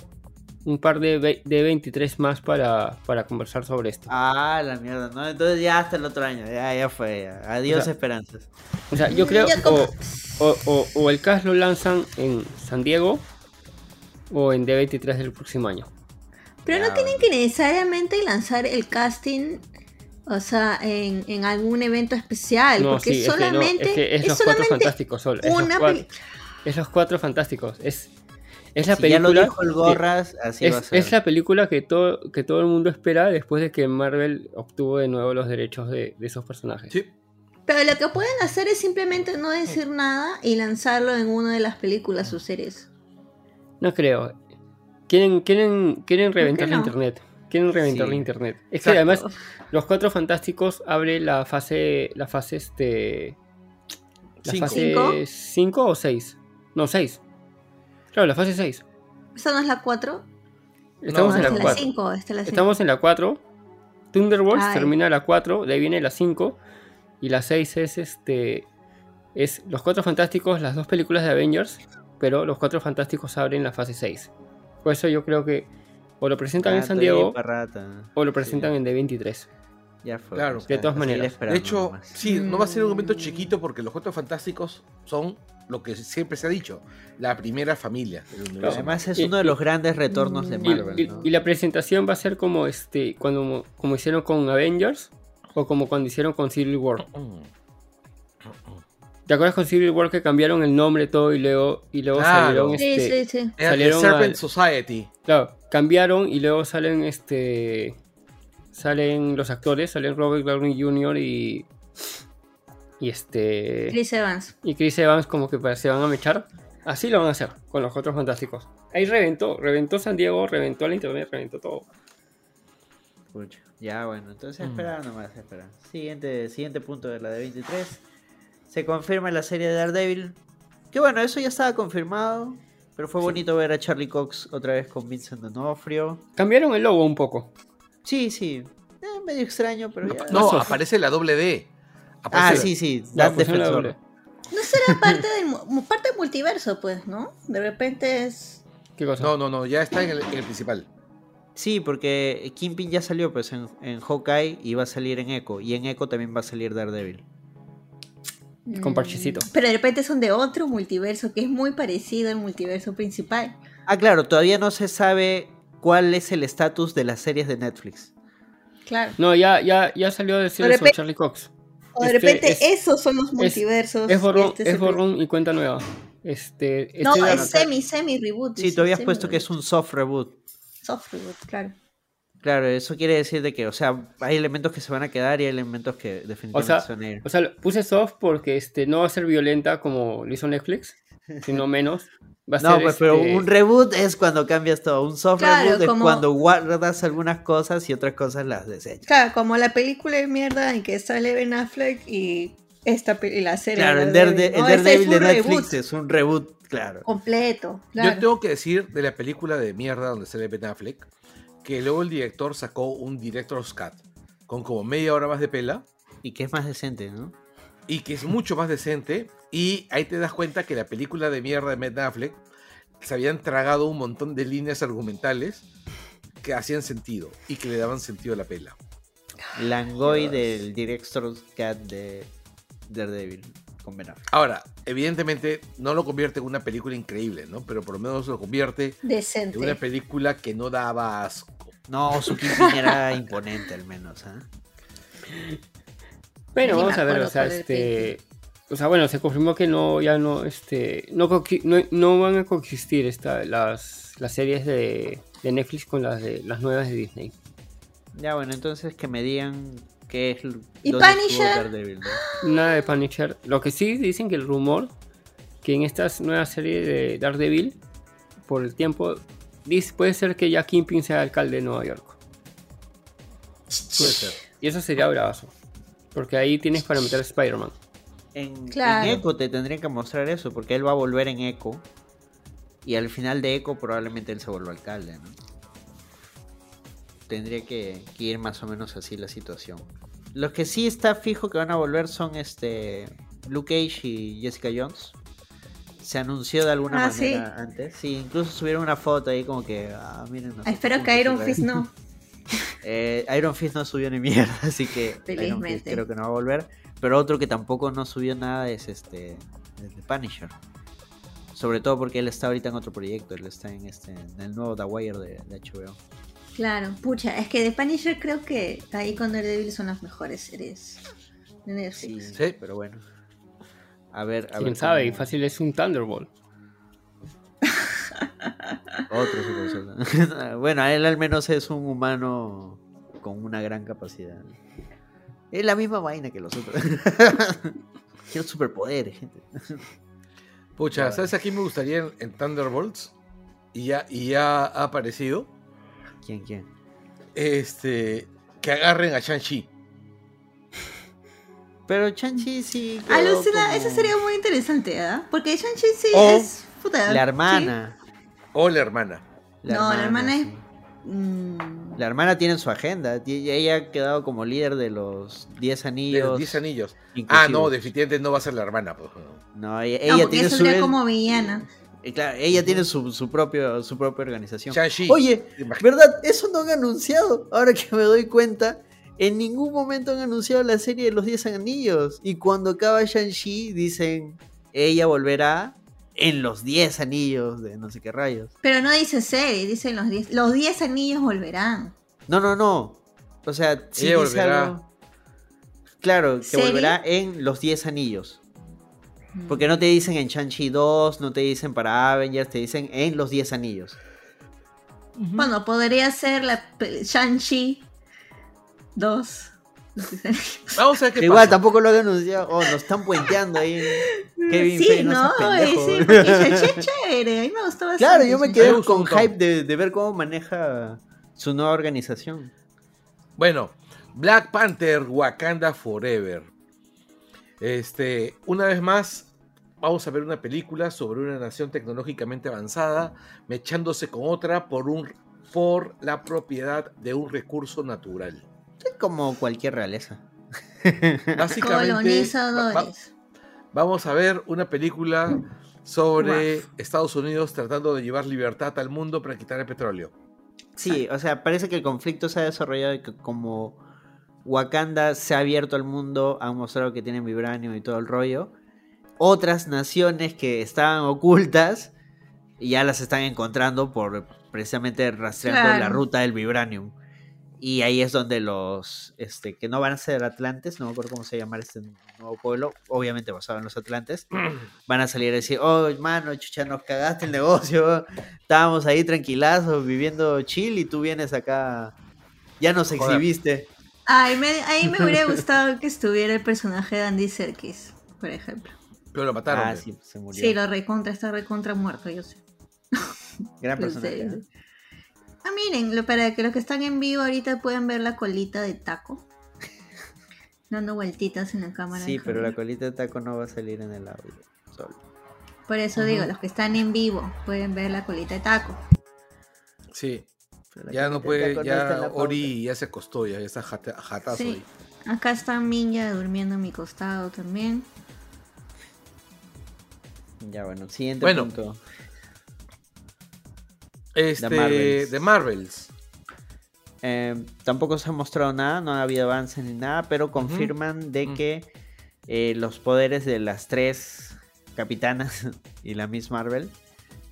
D: un par de, de 23 más para, para, conversar sobre esto.
B: Ah, la mierda, ¿no? Entonces ya hasta el otro año, ya, ya fue. Adiós esperanzas.
D: O sea, yo creo o, o, o, el cast lo lanzan en San Diego o en D23 del próximo año.
C: Pero no tienen que necesariamente lanzar el casting o sea, en, en algún evento especial, porque solamente
D: es, los cuatro fantásticos solo. Una es los cuatro fantásticos. Es, es la película.
B: el Gorras, así
D: es,
B: va a ser.
D: es la película que todo, que todo el mundo espera después de que Marvel obtuvo de nuevo los derechos de, de esos personajes.
A: Sí.
C: Pero lo que pueden hacer es simplemente no decir nada y lanzarlo en una de las películas o series.
D: No creo. Quieren, quieren, quieren reventar la internet. Quieren reventar la internet. Es que además, los cuatro fantásticos abre la fase. La fase este. La fase 5 o 6. No, 6. Claro, la fase 6.
C: ¿Esa no es la 4?
D: Estamos en la 4. Estamos en la 4. Thunderbolts termina la 4, de ahí viene la 5. Y la 6 es este. Es los cuatro fantásticos, las dos películas de Avengers. Pero los cuatro fantásticos abren la fase 6. Por eso yo creo que o lo presentan en San Diego o lo presentan en D23.
B: Ya fue.
A: Claro, de todas maneras. De hecho, sí, no va a ser un momento chiquito porque los Cuatro Fantásticos son lo que siempre se ha dicho, la primera familia.
B: Además es uno de los grandes retornos de Marvel.
D: Y, la presentación va a ser como este, cuando como hicieron con Avengers o como cuando hicieron con Civil War. ¿Te acuerdas con Civil War que cambiaron el nombre todo y luego, y luego salieron
C: sí, este, sí, sí.
A: salieron Serpent Society.
D: Claro, cambiaron y luego salen este salen los actores, salen Robert Downey Jr. y y este
C: Chris Evans.
D: Y Chris Evans como que se van a mechar. Así lo van a hacer con los otros fantásticos. Ahí reventó, reventó San Diego, reventó la internet, reventó todo.
B: Ya bueno, entonces mm. esperar nomás, esperar. Siguiente, siguiente punto de la de 23. Se confirma la serie de Daredevil. Que bueno, eso ya estaba confirmado. Pero fue bonito ver a Charlie Cox otra vez con Vincent D'Onofrio.
D: Cambiaron el logo un poco.
B: Sí, sí. Eh, medio extraño, pero ya.
A: No, aparece la doble D.
B: Ah, sí, sí. Dan Defensor.
C: No será parte del, parte del multiverso, pues, ¿no? De repente es.
A: ¿Qué cosa? No, no, no, ya está en el, principal.
B: Sí, porque Kingpin ya salió pues en, en Hawkeye y va a salir en Echo. Y en Echo también va a salir Daredevil.
D: Con parchecito.
C: Mm, pero de repente son de otro multiverso que es muy parecido al multiverso principal.
B: Ah, claro, todavía no se sabe cuál es el estatus de las series de Netflix.
C: Claro.
D: No, ya, ya, ya salió a decir eso Charlie Cox.
C: O de este repente esos son los multiversos.
D: Es, borrón, este es borrón y cuenta nueva. Este,
C: no, este es semi, semi reboot.
B: Sí, tú habías puesto que es un soft reboot.
C: Soft reboot, claro.
B: Claro, eso quiere decir de que, o sea, hay elementos que se van a quedar y hay elementos que definitivamente
D: se van a ir. O sea, puse soft porque este no va a ser violenta como lo hizo Netflix, sino menos. Va a
B: no,
D: pues,
B: pero este un reboot es cuando cambias todo. Un soft reboot es cuando guardas algunas cosas y otras cosas las desechas.
C: Claro, como la película de mierda en que sale Ben Affleck y esta y la serie.
B: Claro, el, Daredevil de Netflix es un reboot, claro.
C: Completo.
A: Yo tengo que decir de la película de mierda donde sale Ben Affleck que luego el director sacó un director's cut con como media hora más de pela.
B: Y que es más decente, ¿no?
A: Y que es mucho más decente. Y ahí te das cuenta que la película de mierda de Ben Affleck se habían tragado un montón de líneas argumentales que hacían sentido y que le daban sentido a la pela.
B: Langoy del director's cut de Daredevil.
A: Ahora, evidentemente no lo convierte en una película increíble, ¿no? Pero por lo menos lo convierte
C: en
A: una película que no daba asco.
B: No, su era imponente al menos, ¿eh?
D: Bueno, vamos a ver, o sea, este... O sea, bueno, se confirmó que no, ya no, este, no, no, van a coexistir esta, las, las series de, de Netflix con las de las nuevas de Disney.
B: Ya, bueno, entonces que me digan que es
C: ¿Y Punisher?
D: Nada de Punisher. Lo que sí dicen que el rumor que en esta nueva serie de Daredevil, por el tiempo, puede ser que ya Kingpin sea alcalde de Nueva York. Puede ser. Y eso sería bravazo. Porque ahí tienes para meter a Spider-Man.
B: En, en, Echo te tendrían que mostrar eso, porque él va a volver en Echo. Y al final de Echo probablemente él se vuelva alcalde, ¿no? tendría que, ir más o menos así la situación. Los que sí está fijo que van a volver son este Luke Cage y Jessica Jones. Se anunció de alguna ah, manera antes. Sí, incluso subieron una foto ahí como que, ah, miren.
C: Espero que Iron Fist no.
B: Eh, Iron Fist no subió ni mierda, así que creo que no va a volver. Pero otro que tampoco no subió nada es este el Punisher. Sobre todo porque él está ahorita en otro proyecto, él está en este en el nuevo The Wire de, de HBO.
C: Claro, pucha, es que de Punisher creo que ahí con Daredevil son las mejores series de Netflix.
B: Sí, pero bueno. A ver, a
D: ¿Quién sabe? Y fácil es un Thunderbolt.
B: Otro Bueno, él al menos es un humano con una gran capacidad. Es la misma vaina que los otros. Quiero superpoderes, gente.
A: Pucha, ¿sabes a quién me gustaría en, Thunderbolts? Y ya, y ya ha aparecido.
B: ¿Quién, quién?
A: Este, que agarren a Shang-Chi.
B: Pero Shang-Chi sí.
C: Alucina, eso sería muy interesante, ¿ah? Porque Shang-Chi sí es.
B: Puta, la hermana.
A: O la hermana.
C: no, la hermana es.
B: Mm. La hermana tiene su agenda. Ella ha quedado como líder de los 10 anillos. De los
A: 10 anillos. Ah, no, definitivamente no va a ser la hermana. Pues.
B: No, ella, no, tiene su.
C: como villana.
B: Eh, claro, ella tiene su, su, propio, su propia organización. Oye, ¿verdad? Eso no han anunciado. Ahora que me doy cuenta, en ningún momento han anunciado la serie de los 10 anillos. Y cuando acaba Shang-Chi, dicen, ella volverá en los 10 anillos de no sé qué rayos.
C: Pero no dice serie, dicen los 10. Los 10 anillos volverán.
B: No, no, no. O sea, sí dice algo. Claro, que volverá en los 10 anillos. Porque no te dicen en Shang-Chi 2, no te dicen para Avengers, te dicen en los 10 anillos.
C: Bueno, podría ser la Shang-Chi 2.
A: Vamos a ver qué
B: Igual tampoco lo han anunciado. Oh, nos están puenteando ahí.
C: Kevin sí, no, sí, porque Shang-Chi es chévere. A mí me gustó bastante.
B: Claro, yo me quedé con hype de, de ver cómo maneja su nueva organización.
A: Bueno, Black Panther Wakanda Forever. Este, una vez más, vamos a ver una película sobre una nación tecnológicamente avanzada mechándose con otra por, un, por la propiedad de un recurso natural.
B: Como cualquier realeza.
A: Básicamente, vamos a ver una película sobre Estados Unidos tratando de llevar libertad al mundo para quitar el petróleo.
B: Sí, o sea, parece que el conflicto se ha desarrollado como Wakanda se ha abierto al mundo, han mostrado que tienen vibranio y todo el rollo otras naciones que estaban ocultas y ya las están encontrando por precisamente rastreando la ruta del vibranium. Y ahí es donde los, este, que no van a ser Atlantes, no me acuerdo cómo se llama este nuevo pueblo, obviamente basado en los Atlantes, van a salir a decir, oh, hermano, chucha, nos cagaste el negocio, estábamos ahí tranquilazos, viviendo chill, y tú vienes acá, ya nos exhibiste.
C: Ay, me, ahí me hubiera gustado que estuviera el personaje de Andy Serkis, por ejemplo.
A: Pero lo mataron.
C: Ah, sí, se murió. Sí, lo recontra, está recontra muerto, yo sé.
B: Gran personaje.
C: Ah, miren, para que los que están en vivo ahorita puedan ver la colita de taco. Dando vueltitas en la cámara.
B: Sí, pero la colita de taco no va a salir en el audio. Solo.
C: Por eso digo, los que están en vivo pueden ver la colita de taco.
A: Sí. Ya no puede, ya Ori ya se acostó, ya, está jatazo sí.
C: Acá está Minya durmiendo a mi costado también.
B: Ya bueno, siguiente bueno, punto.
A: Este, de Marvels.
B: Eh, tampoco se ha mostrado nada, no ha habido avances ni nada, pero confirman de que eh, los poderes de las tres capitanas y la Miss Marvel,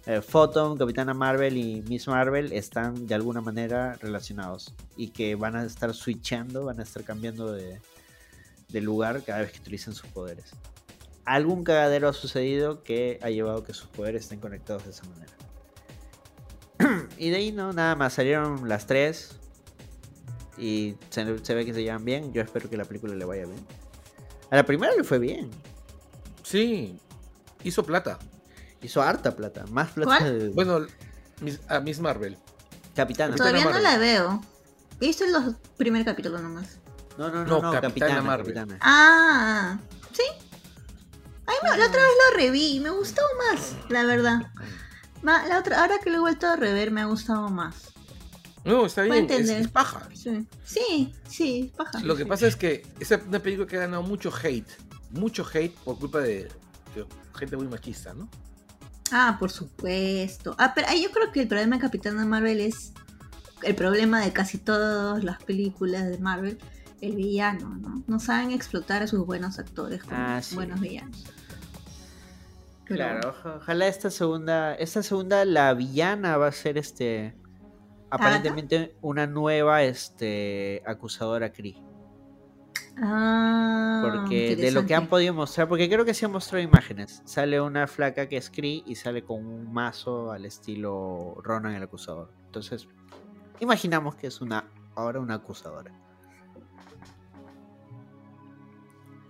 B: eh, Photon, Capitana Marvel y Miss Marvel están de alguna manera relacionados y que van a estar switchando, van a estar cambiando de, de lugar cada vez que utilicen sus poderes. Algún cagadero ha sucedido que ha llevado que sus poderes estén conectados de esa manera. y de ahí no, nada más. Salieron las tres. Y se, ve que se llevan bien. Yo espero que la película le vaya bien. A la primera le fue bien.
A: Sí, hizo plata.
B: Hizo harta plata. Más plata.
A: Bueno, a Miss Marvel.
B: Capitana.
C: Todavía no la veo. He visto los primeros capítulos nomás.
B: No, no, no, no, Capitana, Marvel.
C: Ah, sí. Ay, la otra vez lo reví. Me gustó más, la verdad. La otra, ahora que lo he vuelto a rever, me ha gustado más.
A: No, está bien, es, paja.
C: Sí. sí, sí, paja.
A: Lo que pasa es que es una película que ha ganado mucho hate. Mucho hate por culpa de, gente muy machista, ¿no?
C: Ah, por supuesto. Ah, pero yo creo que el problema de Capitana Marvel es el problema de casi todas las películas de Marvel, el villano, ¿no? No saben explotar a sus buenos actores como ah, buenos villanos.
B: Claro, ojalá esta segunda, esta segunda, la villana va a ser este, aparentemente una nueva, este, acusadora Cree.
C: Ah,
B: porque de lo que han podido mostrar, porque creo que se han mostrado imágenes. Sale una flaca que es Cree y sale con un mazo al estilo Ronan el acusador. Entonces, imaginamos que es una ahora una acusadora.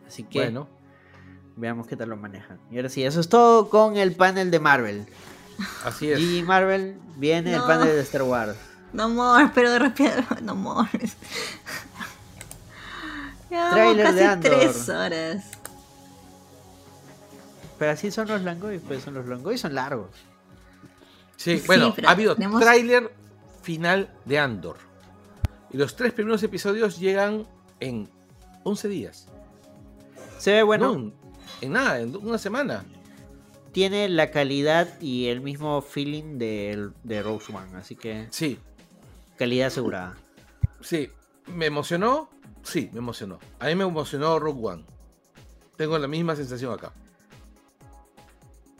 B: Así que bueno. Veamos qué tal lo manejan. Y ahora sí, eso es todo con el panel de Marvel.
A: Así es.
B: Y Marvel viene el panel de Star Wars.
C: No more, pero de rápido, no more.
B: Trailer casi de Andor.
C: tres horas.
B: Pero así son los Langoy, pues son los Langoy, son largos.
A: Sí, bueno, ha habido tenemos... tráiler final de Andor. Y los tres primeros episodios llegan en 11 días.
B: Se ve bueno
A: en nada, en una semana.
B: Tiene la calidad y el mismo feeling de, de Rose One, así que.
A: Sí.
B: Calidad asegurada.
A: Sí. ¿Me emocionó? Sí, me emocionó. A mí me emocionó Rogue One. Tengo la misma sensación acá.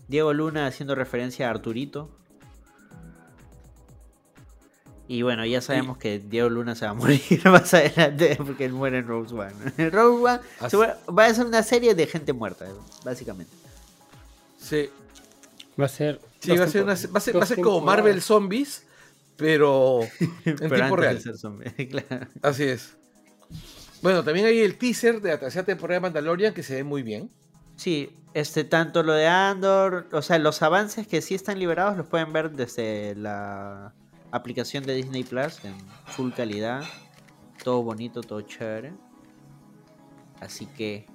B: Diego Luna haciendo referencia a Arturito. Y bueno, ya sabemos que Diego Luna se va a morir más adelante porque él muere en Rose One. Rose One va a ser una serie de gente muerta, básicamente.
A: Sí.
D: Va a ser.
A: Sí, va a ser, va a ser, como Marvel Zombies, pero en tiempo real. Así es. Bueno, también hay el teaser de la tercera temporada de Mandalorian que se ve muy bien.
B: Sí, este, tanto lo de Andor, o sea, los avances que sí están liberados los pueden ver desde la aplicación de Disney Plus en full calidad. Todo bonito, todo chévere. Así que.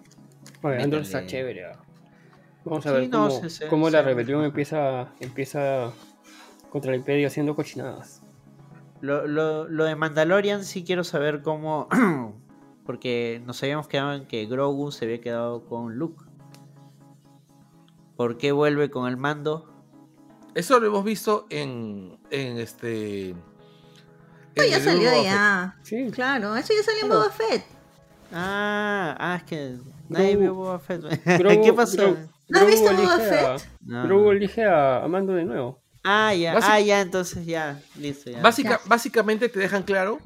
D: Bueno, Android está chévere. Vamos a ver cómo, la rebelión empieza, empieza contra el Imperio haciendo cochinadas.
B: Lo, lo, lo de Mandalorian sí quiero saber cómo. porque nos habíamos quedado en que Grogu se había quedado con Luke. ¿Por qué vuelve con el mando?
A: Eso lo hemos visto en, en este.
C: Eso ya salió ya. Sí. Claro, eso ya salió en Boba Fett.
B: Ah, ah, es que nadie vio Boba Fett. ¿Qué pasó?
C: ¿No has visto Boba Fett?
D: No. elige a, Mando de nuevo.
B: Ah, ya, ah, ya, entonces ya, listo. Ya.
A: Básica, Básicamente te dejan claro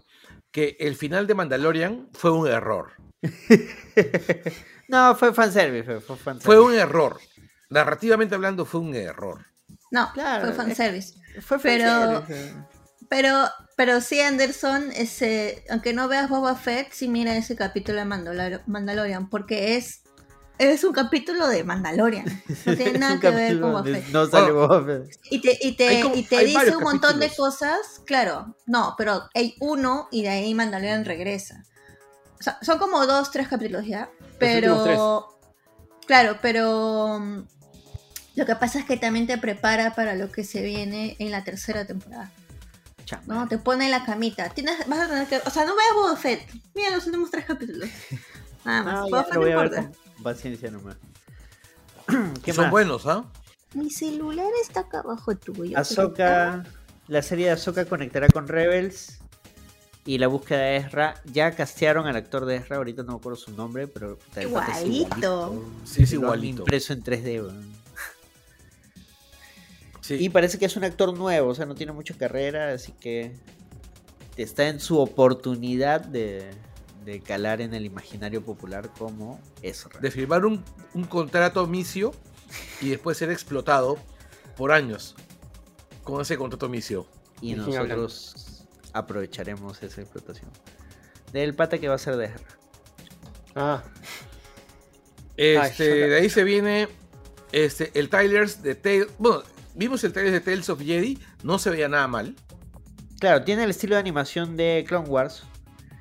A: que el final de Mandalorian fue un error.
B: no, fue fanservice. Fue,
A: fue un error. Narrativamente hablando, fue un error.
C: No, claro, fue fanservice. Fue pero, pero, pero sí, Anderson, ese, aunque no veas Boba Fett, sí mira ese capítulo de Mandalorian, porque es es un capítulo de Mandalorian. No tiene nada que ver con Boba Fett. No sale Boba Fett. Y te, y te, y te dice un montón de cosas, claro. No, pero hay uno y de ahí Mandalorian regresa. O sea, son como dos, tres capítulos ya. Pero. Claro, pero. Lo que pasa es que también te prepara para lo que se viene en la tercera temporada. ¿no? Te pone en la camita. Tienes, vas a tener que. O sea, no veas Boba Fett. Mira los últimos tres capítulos. Nada más. Boba Fett no importa.
B: Paciencia nomás.
A: Son buenos, ¿ah?
C: Mi celular está acá abajo tuyo.
B: Ahsoka, la serie de Ahsoka conectará con Rebels y la búsqueda de Ezra. Ya castearon al actor de Ezra, ahorita no me acuerdo su nombre, pero
C: igualito.
A: Sí, es igualito.
B: Impreso en 3D. Sí. Y parece que es un actor nuevo, o sea, no tiene mucha carrera, así que está en su oportunidad de, de calar en el imaginario popular como Ezra.
A: De firmar un, un contrato misio y después ser explotado por años con ese contrato misio.
B: Y nosotros aprovecharemos esa explotación. Del pata que va a ser de Ezra.
A: Ah. Este, de ahí se viene este, el Tylers de Tales. Bueno, vimos el trailer de Tales of Jedi, no se veía nada mal.
B: Claro, tiene el estilo de animación de Clone Wars.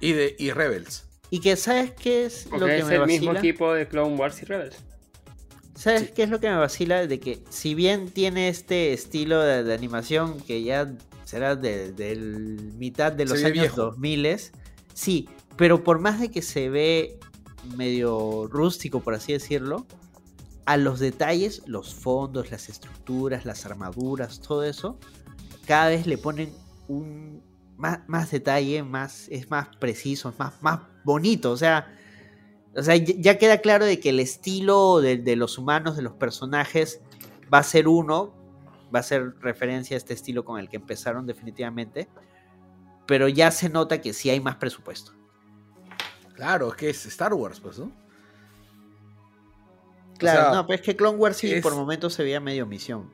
A: Y de y Rebels.
B: Y que sabes qué es
D: lo que
B: es
D: me el mismo equipo de Clone Wars y Rebels.
B: ¿Sabes qué es lo que me vacila? De que si bien tiene este estilo de, animación que ya será de, mitad de los años 2000, sí, pero por más de que se ve medio rústico, por así decirlo, a los detalles, los fondos, las estructuras, las armaduras, todo eso, cada vez le ponen un, más, detalle, más, es más preciso, es más, más bonito. O sea, o sea, ya queda claro de que el estilo de, los humanos, de los personajes, va a ser uno, va a ser referencia a este estilo con el que empezaron definitivamente, pero ya se nota que sí hay más presupuesto.
A: Claro, es que es Star Wars, pues, ¿no?
B: Claro, no, pero es que Clone Wars sí por momentos se veía medio misión.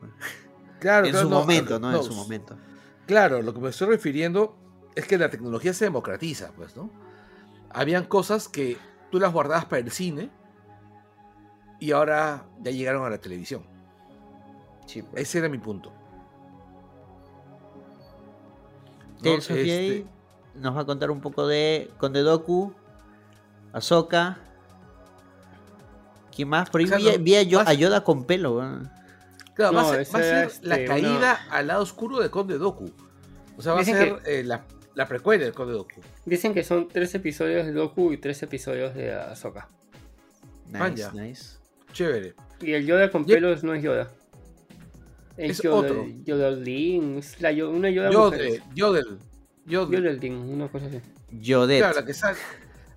B: Claro, en su momento, ¿no? En su momento.
A: Claro, lo que me estoy refiriendo es que la tecnología se democratiza, pues, ¿no? Habían cosas que tú las guardabas para el cine y ahora ya llegaron a la televisión. Sí, pues. Ese era mi punto.
B: ¿no? Este nos va a contar un poco de Conde Doku, Ahsoka. ¿Quién más? Por ahí vi, a, Yoda con pelo.
A: Claro, va, a ser, la este, caída al lado oscuro de Conde Doku. O sea, va a ser eh, la, la, precuela del Conde Doku.
D: Dicen que son tres episodios de Doku y tres episodios de Ahsoka.
A: Nice, nice. Chévere.
D: Y el Yoda con pelos no es Yoda. Es, Yoda, otro. Yoda Lin, es la, una Yoda
A: Yodel, Yodel.
D: Yodel Lin, una cosa así.
B: Yodet.
A: Claro, la que sale.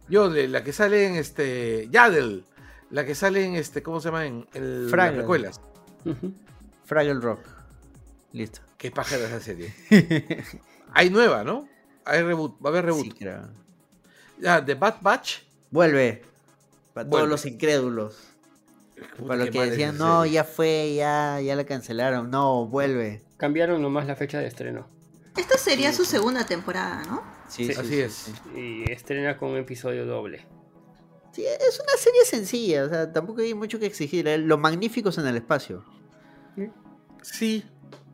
A: Yodel, la que sale en este. Yadel. La que sale en este. ¿Cómo se llama? En, el, las precuelas.
B: Fraggle Rock. Listo.
A: Qué paja esa serie. Hay nueva, ¿no? Hay reboot, va a haber reboot. Sí, Ya, The Bad Batch.
B: Vuelve. Para todos los incrédulos. para los que decían, no, ya fue, ya, ya la cancelaron. No, vuelve.
D: Cambiaron nomás la fecha de estreno.
C: Esta sería su segunda temporada, ¿no?
A: Sí, así es.
D: Y estrena con un episodio doble.
B: Sí, es una serie sencilla, o sea, tampoco hay mucho que exigir. ¿eh? Lo magníficos en el espacio.
A: Sí.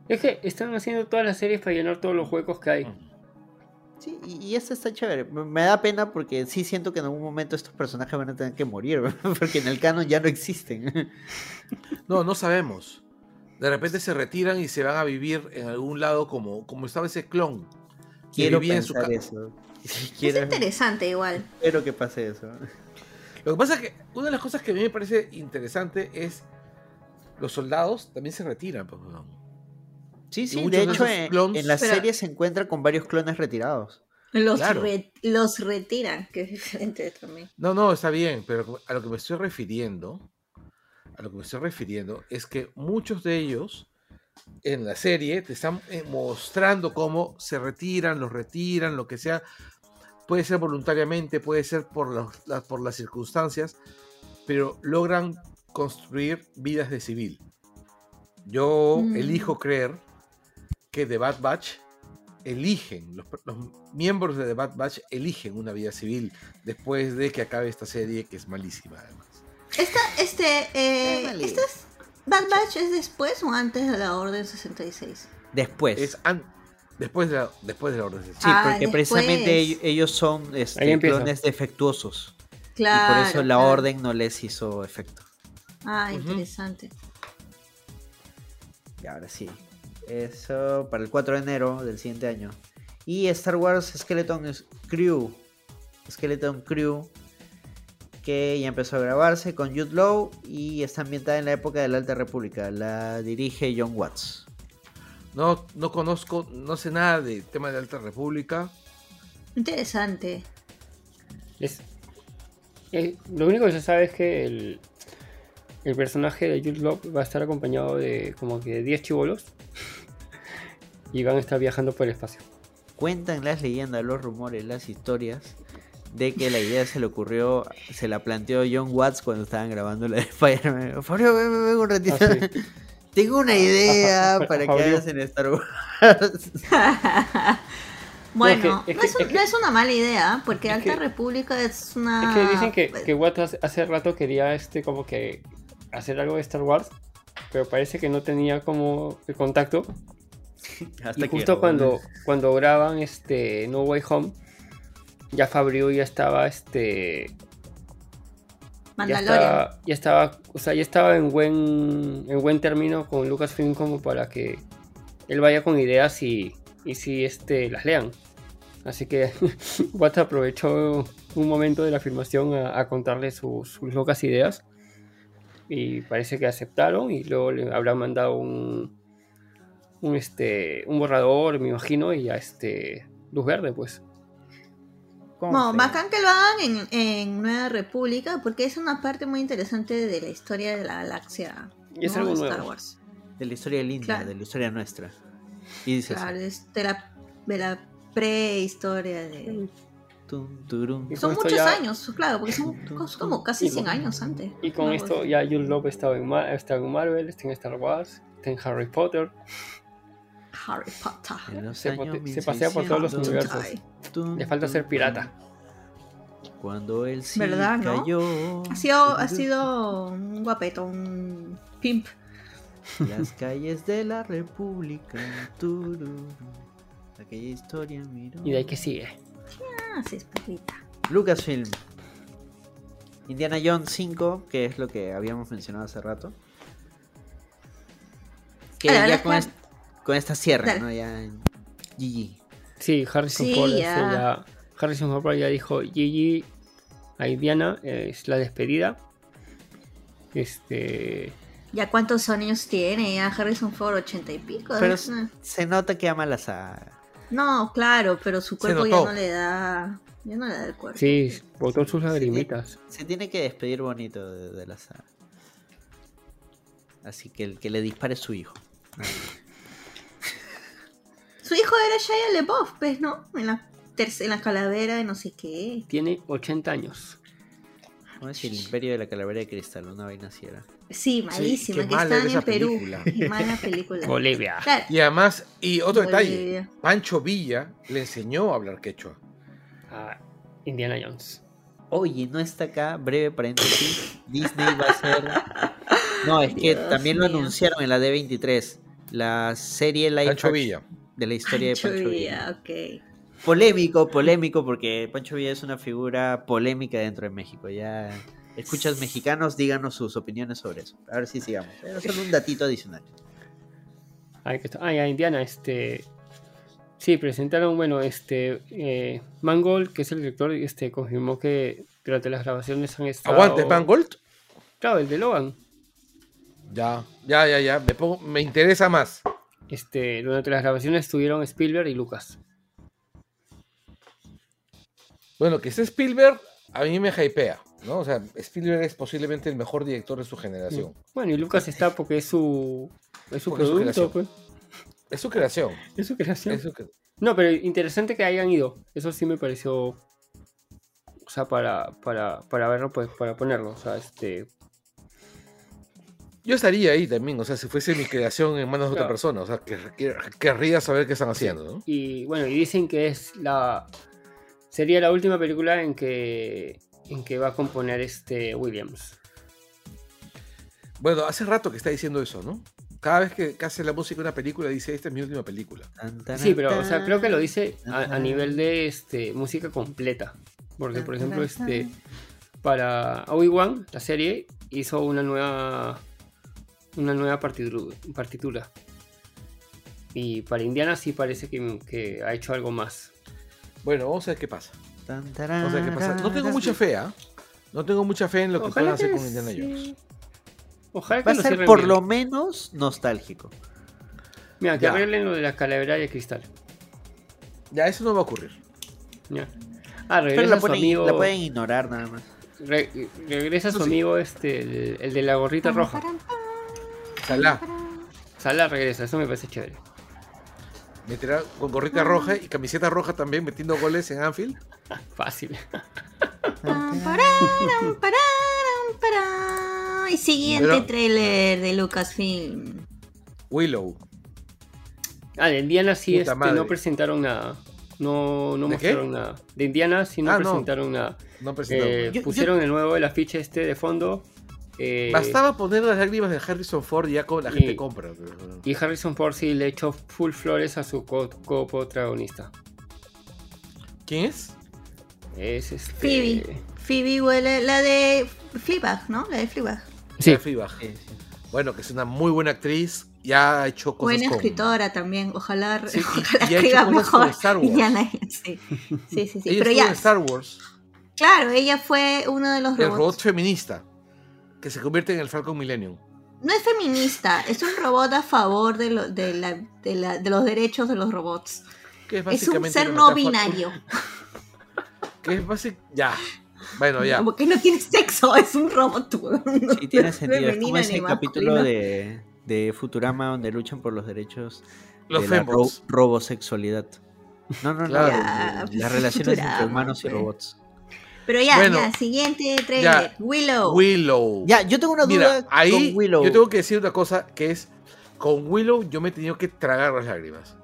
D: Es que están haciendo todas las series para llenar todos los huecos que hay.
B: Sí, y, esta está chévere. Me da pena porque sí siento que en algún momento estos personajes van a tener que morir, porque en el canon ya no existen.
A: No, no sabemos. De repente se retiran y se van a vivir en algún lado como, como estaba ese clon.
B: Quiero pensar eso.
C: Es interesante igual.
B: Espero que pase eso.
A: Lo que pasa es que una de las cosas que a mí me parece interesante es los soldados también se retiran. Pues,
B: sí, sí, de hecho en, la serie se encuentra con varios clones retirados.
C: Los, los retiran, que es diferente también.
A: No, no, está bien, pero a lo que me estoy refiriendo, a lo que me estoy refiriendo es que muchos de ellos en la serie te están eh, mostrando cómo se retiran, los retiran, lo que sea, puede ser voluntariamente, puede ser por, por las circunstancias, pero logran construir vidas de civil. Yo mm. elijo creer que The Bad Batch eligen, los, miembros de The Bad Batch eligen una vida civil después de que acabe esta serie que es malísima además.
C: Esta, este, eh, Bad Batch es después o antes de la Orden 66?
B: Después.
A: Es después, de la, después de la Orden 66.
B: Sí, ah, porque precisamente ellos son este, clones defectuosos. Claro, y por eso la Orden no les hizo efecto.
C: Ah, interesante.
B: Y ahora sí. Eso para el 4 de enero del siguiente año. Y Star Wars Skeleton Crew. Skeleton Crew. Que ya empezó a grabarse con Jude Law. Y está ambientada en la época de la Alta República. La dirige John Watts.
A: No, no conozco, no sé nada del tema de la Alta República.
C: Interesante.
D: Es, eh, lo único que se sabe es que el, el personaje de Jude Law va a estar acompañado de como que 10 chivolos y van a estar viajando por el espacio.
B: Cuentan las leyendas, los rumores, las historias de que la idea se le ocurrió, se la planteó John Watts cuando estaban grabando la de Spider-Man. Un ratito. Ah, Tengo una idea para que hagas en Star Wars.
C: bueno, no, es, una mala idea, porque Alta República es una...
D: Es que dicen que, que Watts hace rato quería este como que hacer algo de Star Wars, pero parece que no tenía como el contacto. y justo cuando, cuando graban este No Way Home, ya Fabio ya estaba este. Ya estaba, ya estaba, o sea, ya estaba en buen, en buen término con Lucasfilm como para que él vaya con ideas y, y si este, las lean. Así que Watt aprovechó un momento de la filmación a, contarle sus, sus, locas ideas y parece que aceptaron y luego le habrán mandado un, un, este, un borrador, me imagino, y a este luz verde, pues.
C: No, bacán que lo hagan en, Nueva República porque es una parte muy interesante de la historia de la galaxia.
D: Y es algo Star Wars.
B: De la historia linda, de la historia nuestra. Y dice
C: claro, de la, de la prehistoria de... Son muchos años, claro, porque son como casi 100 años antes.
D: Y con esto ya Jules Love está en, está en Marvel, está en Star Wars, está en Harry Potter.
C: Harry Potter.
D: Se, pasea por todos los universos. Le falta ser pirata.
B: Cuando él sí
C: ¿Verdad, cayó. Ha sido, ha sido un guapeto, un pimp.
B: Las calles de la República. Aquella historia, miro.
D: Y de ahí que sigue.
C: Ah, sí, es
B: Lucasfilm. Indiana Jones 5, que es lo que habíamos mencionado hace rato. Que ya con, con, esta cierre, ¿no? Ya GG.
D: Sí, Harrison Ford ya. Harrison Ford ya dijo GG a Indiana, es la despedida. Este.
C: ¿Ya cuántos años tiene? Ya Harrison Ford, ochenta y pico.
B: Pero se nota que ama la saga.
C: No, claro, pero su cuerpo ya no le da. Ya no le da el cuerpo.
D: Sí, botó sus lagrimitas.
B: Se, tiene que despedir bonito de, la saga. Así que el que le dispare es su hijo.
C: su hijo era Shia LeBoff, pues, ¿no? En la, en la calavera de no sé qué.
D: Tiene 80 años.
B: ¿Cómo es el imperio de la calavera de cristal? Una vaina así era.
C: Sí, malísima, que están en Perú. Mala película.
D: Bolivia.
A: Y además, y otro detalle, Pancho Villa le enseñó a hablar quechua.
D: A Indiana Jones.
B: Oye, no está acá, breve paréntesis. Disney va a ser. No, es que también lo anunciaron en la D23. La serie live
A: Pancho Villa.
B: De la historia
C: de
B: Pancho
C: Villa. Ok.
B: Polémico, polémico, porque Pancho Villa es una figura polémica dentro de México. Ya escuchas mexicanos, díganos sus opiniones sobre eso. A ver si sigamos. Pero solo un datito adicional.
D: Ah, ya, Indiana, este. Sí, presentaron, bueno, este. Eh, Mangold, que es el director, este, confirmó que durante las grabaciones han estado.
A: ¿Aguante, Mangold?
D: Claro, el de Logan.
A: Ya, ya, ya, ya. Me, me interesa más.
D: Este, durante las grabaciones estuvieron Spielberg y Lucas.
A: Bueno, que ese Spielberg a mí me hypea. ¿no? O sea, Spielberg es posiblemente el mejor director de su generación.
D: Bueno, y Lucas está porque es su, es su producto, pues.
A: Es su creación.
D: Es su creación. No, pero interesante que hayan ido. Eso sí me pareció o sea, para, para, para verlo, pues, para ponerlo. O sea, este.
A: Yo estaría ahí también, o sea, si fuese mi creación en manos de otra persona, o sea, que, querría saber qué están haciendo, ¿no?
D: Y bueno, y dicen que es la. Sería la última película en que. en que va a componer este Williams.
A: Bueno, hace rato que está diciendo eso, ¿no? Cada vez que, hace la música de una película dice esta es mi última película.
D: Sí, pero o sea, creo que lo dice a, nivel de este música completa. Porque, por ejemplo, este para Obi-Wan, la serie, hizo una nueva una nueva partitura. Y para Indiana sí parece que, ha hecho algo más.
A: Bueno, vamos a ver qué pasa. Vamos a ver qué pasa. No tengo mucha fe, ¿ah? No tengo mucha fe en lo que puedan hacer con Indiana Jones.
B: Ojalá que Va a ser por lo menos nostálgico.
D: Mira, que arreglen lo de la calavera de cristal.
A: Ya, eso no va a ocurrir.
D: Ya. Ah, regresa la su amigo.
B: La pueden ignorar nada más.
D: regresa su amigo, este, el, de la gorrita roja.
A: Salah.
D: Salah regresa, eso me parece chévere.
A: Meterá con gorrita roja y camiseta roja también metiendo goles en Anfield.
D: Fácil.
C: Y siguiente trailer de Lucasfilm.
A: Willow.
D: Ah, de Indiana sí este, no presentaron nada. No, no mostraron nada. De Indiana sí no ah, presentaron nada. No presentaron eh, pusieron el nuevo el afiche este de fondo.
A: Eh, Bastaba poner las lágrimas de Harrison Ford y ya la gente compra.
D: Y Harrison Ford sí le echó full flores a su co-protagonista.
A: ¿Quién es?
D: Es este...
C: Phoebe. Phoebe huele la de Fleabag, ¿no? La de Fleabag.
A: Sí. Bueno, que es una muy buena actriz. Ya ha hecho cosas
C: Buena escritora también. Ojalá, escriba mejor. Star Wars. Sí, sí, sí. sí. Pero ya.
A: Star Wars.
C: Claro, ella fue uno de los
A: robots. El robot feminista. Que se convierte en el Falcon Millennium.
C: No es feminista, es un robot a favor de, lo, de, la, de, la, de los derechos de los robots. Que es, es un ser no binario.
A: que es básicamente. Ya. Bueno, ya.
C: Como que no tiene sexo, es un robot.
B: Sí, tiene sentido. Es como ese capítulo de, de, Futurama donde luchan por los derechos
A: los de la
B: robosexualidad. No, no, no. las relaciones entre humanos y robots.
C: Pero ya, ya, siguiente trailer. Willow.
A: Willow.
B: Ya, yo tengo una duda
A: ahí con Willow. Yo tengo que decir una cosa que es, con Willow yo me he tenido que tragar las lágrimas.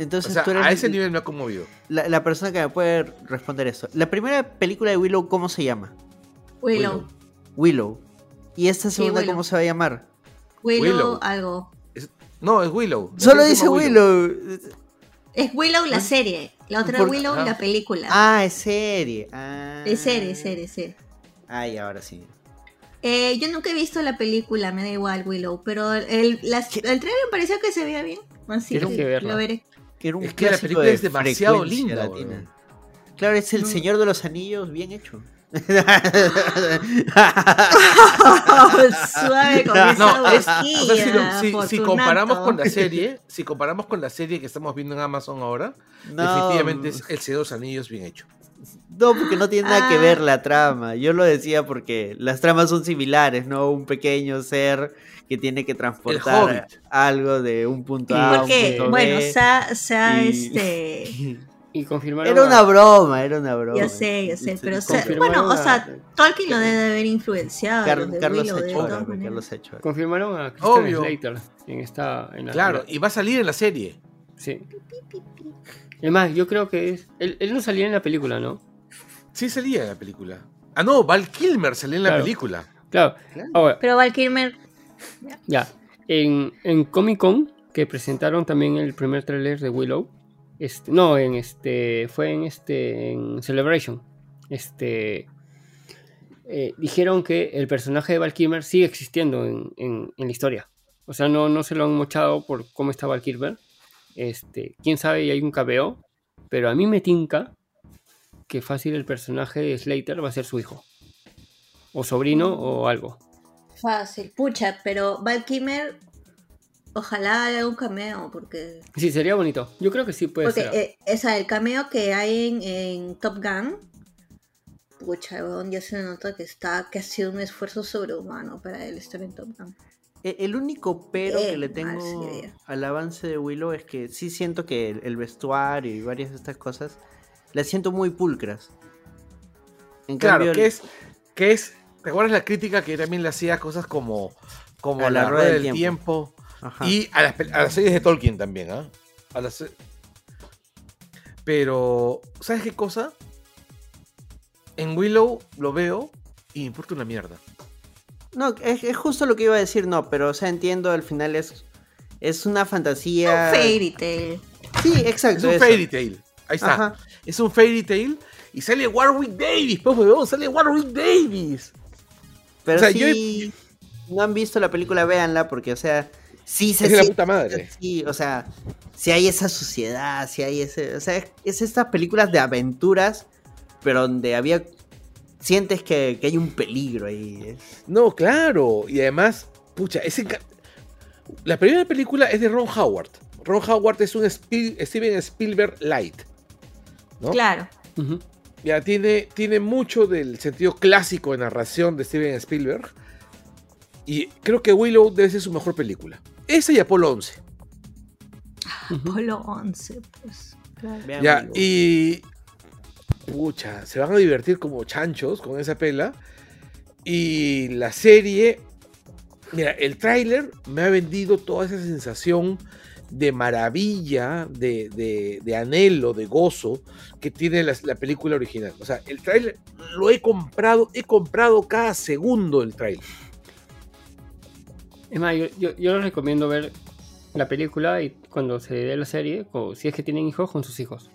B: Entonces,
A: a ese nivel me ha conmovido.
B: La, persona que me puede responder eso. La primera película de Willow, ¿cómo se llama?
C: Willow.
B: Willow. ¿Y esta segunda cómo se va a llamar?
C: Willow, algo.
A: no, es Willow.
B: Solo dice Willow.
C: Es Willow la serie. La otra es Willow la película.
B: Ah, es serie. Ah.
C: Es serie, serie, serie.
B: Ay, ahora sí.
C: Eh, yo nunca he visto la película, me da igual Willow, pero el, el trailer me pareció que se veía bien. Así que, que lo veré
A: es que la película es demasiado linda.
B: Claro, es el Señor de los Anillos bien hecho.
C: Suave con no, esa
A: si, comparamos con la serie, si comparamos con la serie que estamos viendo en Amazon ahora, definitivamente es el Señor de los Anillos bien hecho.
B: No, porque no tiene nada que ver ah. la trama. Yo lo decía porque las tramas son similares, ¿no? Un pequeño ser que tiene que transportar algo de un punto A a un punto
C: B. Bueno, sea, este...
D: Y confirmaron
B: Era una broma, era una broma.
C: Ya sé, ya sé, pero bueno, o sea, Tolkien lo debe haber influenciado.
B: Carlos, Hecho, Carlos
D: Hecho. Confirmaron a Christian Slater en esta en
A: la Claro, y va a salir en la serie.
D: Sí. Es más, yo creo que es él, él no salía en la película, ¿no?
A: Sí salía en la película. Ah, no, Val Kilmer salía en la película.
D: Claro.
C: Pero Val Kilmer
D: ya. En, en Comic Con, que presentaron también el primer tráiler de Willow. Este, no, en este. Fue en este. En Celebration. Este. Eh, dijeron que el personaje de Valkymer sigue existiendo en, la historia. O sea, no, no se lo han mochado por cómo está Valkymer. Este, quién sabe, y hay un cabeo. Pero a mí me tinca que fácil el personaje de Slater va a ser su hijo. O sobrino o algo.
C: Fácil, pucha, pero Val ojalá haga un cameo, porque...
D: Sí, sería bonito. Yo creo que sí puede ser.
C: Eh, el cameo que hay en, Top Gun, pucha, ya se nota que está, que ha sido un esfuerzo sobrehumano para él estar en Top Gun.
B: E, el único pero que le tengo al avance de Willow es que sí siento que el, vestuario y varias de estas cosas las siento muy pulcras.
A: claro, que es, que es, ¿te acuerdas la crítica que también le hacía cosas como, como la, rueda del tiempo, y a las, series de Tolkien también, ¿ah? A las, pero, ¿sabes qué cosa? En Willow lo veo y me importa una mierda.
B: No, es, justo lo que iba a decir, no, pero o sea, entiendo, al final es, es una fantasía.
C: Un fairy tale.
B: Sí, exacto.
A: Es un fairy tale. Ahí está. Es un fairy tale y sale Warwick Davis, pues, weón, sale Warwick Davis.
B: Pero o si no han visto la película, véanla, porque, o sea, sí se
A: Es la puta madre.
B: Sí, o sea, si hay esa suciedad, si hay ese. O sea, es estas películas de aventuras, pero donde había sientes que, hay un peligro ahí. ¿eh?
A: No, claro. Y además, pucha, la primera película es de Ron Howard. Ron Howard es un Steven Spielberg light. ¿no?
C: Claro.
A: Ya tiene, tiene mucho del sentido clásico de narración de Steven Spielberg. Y creo que Willow debe ser su mejor película. Esa y Apolo 11.
C: Apolo 11, pues.
A: Ya, y, pucha, se van a divertir como chanchos con esa pela. Y la serie, mira, el tráiler me ha vendido toda esa sensación de maravilla, de, de, anhelo, de gozo que tiene la, película original. O sea, el tráiler lo he comprado, he comprado cada segundo el tráiler.
D: Es más, yo, yo, les recomiendo ver la película y cuando se dé la serie, o si es que tienen hijos, con sus hijos.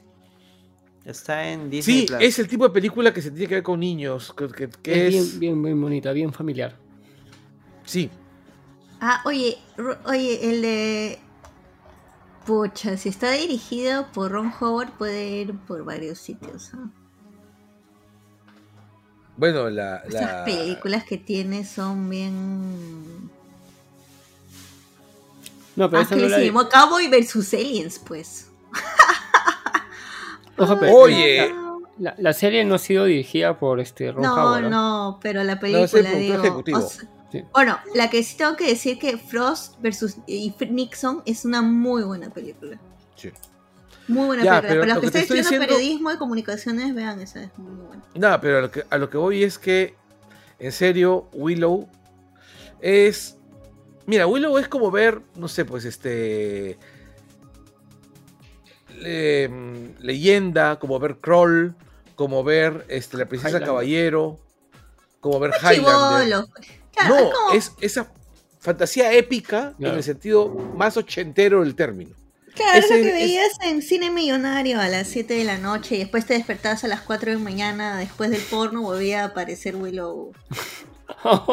B: Está en Disney.
A: Sí, es el tipo de película que se tiene que ver con niños. Que,
D: es, Bien, bien, bonita, bien familiar.
A: Sí.
C: Ah, oye, oye, el de. Pucha, si está dirigido por Ron Howard, puede ir por varios sitios.
A: Bueno, la,
C: Las películas que tiene son bien.
D: No, pero ah, que
C: se llamó Cowboy versus Aliens, pues.
A: Oye.
D: La, serie no ha sido dirigida por este
C: Ron No, no, pero la película, digo. Bueno, la que sí tengo que decir que Frost versus Nixon es una muy buena película. Sí. Muy buena película. Pero los que, están estudiando periodismo y comunicaciones, vean, esa es muy buena.
A: No, pero a lo, que, a lo que voy es que, en serio, Willow es. Mira, Willow es como ver, no sé, pues este. Em, leyenda, como ver Kroll, como ver este, La Princesa Caballero, como ver Highlander. no, es, esa fantasía épica en el sentido más ochentero del término.
C: Claro, es lo que veías en cine millonario a las 7 de la noche y después te despertabas a las 4 de la mañana después del porno volvía a aparecer Willow. no,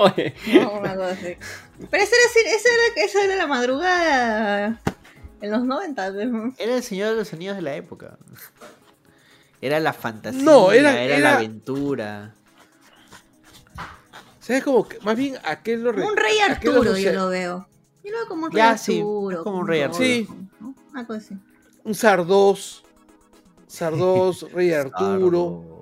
C: Pero esa era, esa era la madrugada en los 90.
B: Era el Señor de los Anillos de la época. Era la fantasía, no, era, era, la aventura.
A: ¿Sabes como más bien aquel lo
C: Un rey Arturo yo lo veo. Yo lo veo como un rey Arturo.
B: como un rey Arturo.
A: Sí. Una cosa así. Un Sardos. Sardos, rey Arturo.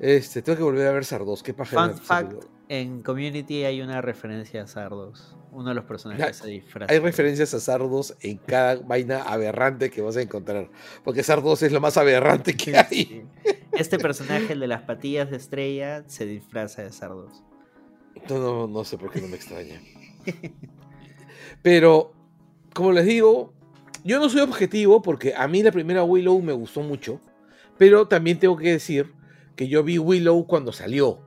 A: Este, tengo que volver a ver Sardos. Qué paja.
B: Fun fact, en Community hay una referencia a Sardos. Uno de los personajes se disfraza.
A: Hay referencias a Sardos en cada vaina aberrante que vas a encontrar. Porque Sardos es lo más aberrante que hay.
B: Este personaje, el de las patillas de estrella, se disfraza de Sardos.
A: No, no, sé por qué no me extraña. Pero, como les digo, yo no soy objetivo porque a mí la primera Willow me gustó mucho. Pero también tengo que decir que yo vi Willow cuando salió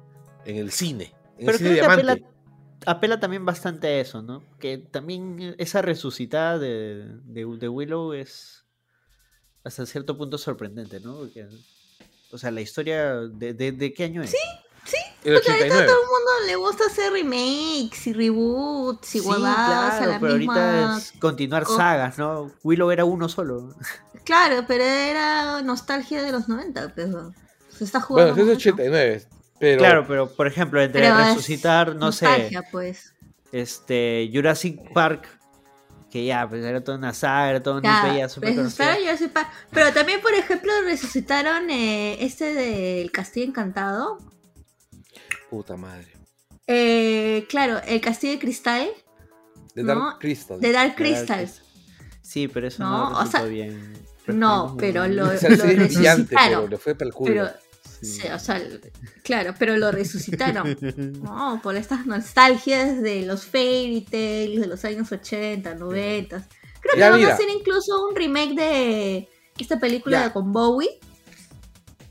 A: en el cine. Pero creo
B: que apela, también bastante a eso, ¿no? Que también esa resucitada de, de, Willow es hasta cierto punto sorprendente, ¿no? o sea, la historia de, de, qué año es?
C: Sí, sí. Porque ahorita a todo el mundo le gusta hacer remakes y reboots y sí, claro, a la pero ahorita es
B: continuar sagas, ¿no? Willow era uno solo.
C: Claro, pero era nostalgia de los 90, pero se está jugando.
A: Bueno, es 89.
B: Claro, pero por ejemplo, entre resucitar, no sé.
C: Pues.
B: Este, Jurassic Park, que ya, pues era toda una saga, era toda una
C: ya, super Jurassic Park. Pero también, por ejemplo, resucitaron eh, este del Castillo Encantado.
A: Puta madre.
C: Eh, claro, el castillo de cristal.
A: De Dark Crystal.
C: De Dark Crystal.
B: Sí, pero eso no, no resultó bien.
C: No, pero lo, lo
A: resucitaron. Pero le fue pel culo.
C: Sí. o sea, claro, pero lo resucitaron. no, por estas nostalgias de los fairy tales de los años 80, 90. Creo que van a hacer incluso un remake de esta película con Bowie.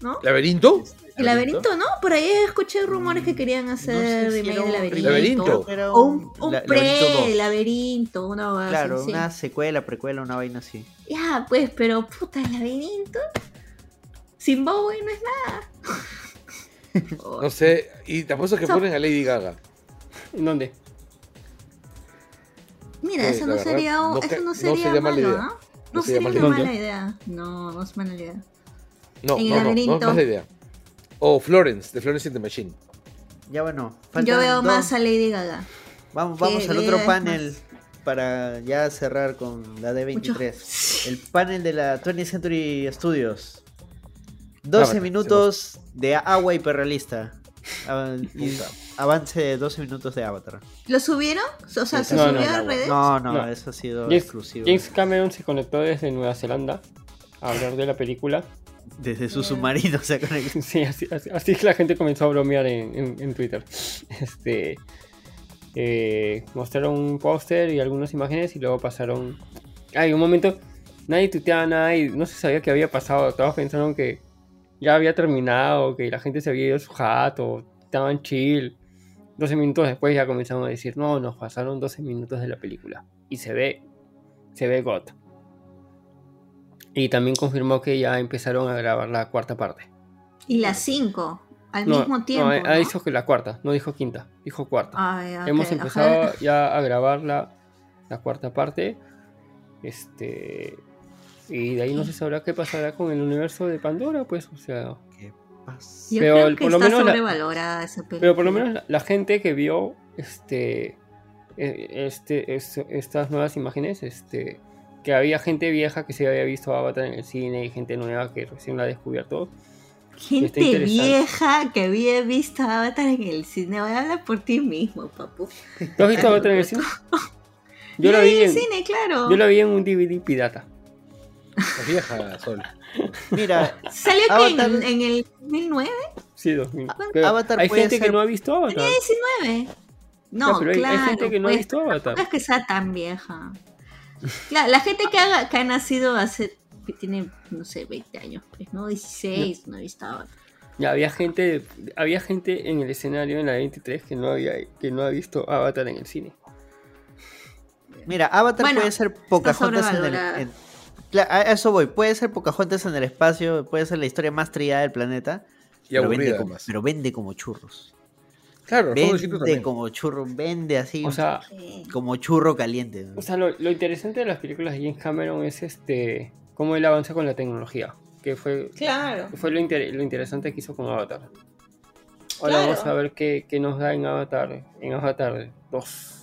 C: ¿No?
A: ¿Laberinto?
C: El laberinto, ¿no? Por ahí escuché rumores que querían hacer remake de laberinto.
A: ¿Laberinto?
C: O un, un pre-laberinto, una
B: vaina Claro, una secuela, precuela, una vaina así.
C: Ya, pues, pero puta, el laberinto. Sin Bowie no es
A: nada. no sé, y te apuesto que ponen a Lady Gaga.
D: ¿En dónde?
C: Mira, eso no, sería, eso no sería, mala idea. ¿no? No, sería, mala idea. No, no es mala idea.
A: No, en el no, laberinto. no, no es mala idea. O Florence, de Florence in the Machine.
B: Ya bueno.
C: Yo veo más a Lady Gaga.
B: Vamos, vamos al otro panel para ya cerrar con la D23. El panel de la 20th Century Studios. 12 minutos de agua hiperrealista. avance de 12 minutos de Avatar.
C: ¿Lo subieron? O sea, ¿se subió a redes?
B: No, no, eso ha sido exclusivo.
D: James Cameron se conectó desde Nueva Zelanda a hablar de la película
B: desde su submarino se
D: Sí, así, así, que la gente comenzó a bromear en, Twitter. Este, eh, mostraron un póster y algunas imágenes y luego pasaron... Hay un momento, nadie tuiteaba nada y no se sabía qué había pasado. Todos pensaron que ya había terminado, que la gente se había ido a su jato, estaban chill. 12 minutos después ya comenzaron a decir, no, nos pasaron 12 minutos de la película. Y se ve, se ve God. Y también confirmó que ya empezaron a grabar la cuarta parte.
C: Y las cinco, al mismo tiempo. No,
D: ha dicho que la cuarta, no dijo quinta, dijo cuarta. Hemos empezado ya a grabar la, la, cuarta parte. Este. Y de ahí no se sabrá qué pasará con el universo de Pandora, pues, o sea. ¿Qué
C: pasa? Yo pero creo que por está lo menos sobrevalorada esa película.
D: Pero por lo menos la, gente que vio este, e, este, este, estas nuevas imágenes, este que había gente vieja que se había visto Avatar en el cine y gente nueva que recién la ha descubierto.
C: Gente vieja que había visto Avatar en el cine. Voy a hablar por ti mismo, papu.
D: ¿Tú has visto Avatar en el cine?
C: Yo, la vi en el cine, claro.
D: Yo la vi en un DVD pirata.
A: La vieja, Sol.
B: Mira,
C: ¿salió en, en, el 2009?
D: Sí, 2000. Avatar hay gente que no ha visto Avatar.
C: Tenía 19. No, pero claro.
D: Hay gente que no ha pues, visto Avatar.
C: No es que sea tan vieja. La, gente que ha, que ha nacido hace, que tiene, no sé, 20 años, pues, ¿no? 16, no, estaba.
D: Ya había gente, había gente en el escenario en la 23 que no había, que no ha visto Avatar en el cine.
B: Mira, Avatar puede ser Pocahontas en el, en, a eso voy, puede ser Pocahontas en el espacio, puede ser la historia más trillada del planeta,
A: y pero,
B: vende como, pero vende como churros.
A: Claro,
B: vende como churro, vende así, o sea, como churro caliente.
D: O sea, lo, interesante de las películas de James Cameron es este cómo él avanza con la tecnología, que fue,
C: claro.
D: fue lo, interesante que hizo con Avatar. Ahora vamos a ver qué, nos da en Avatar, en Avatar 2.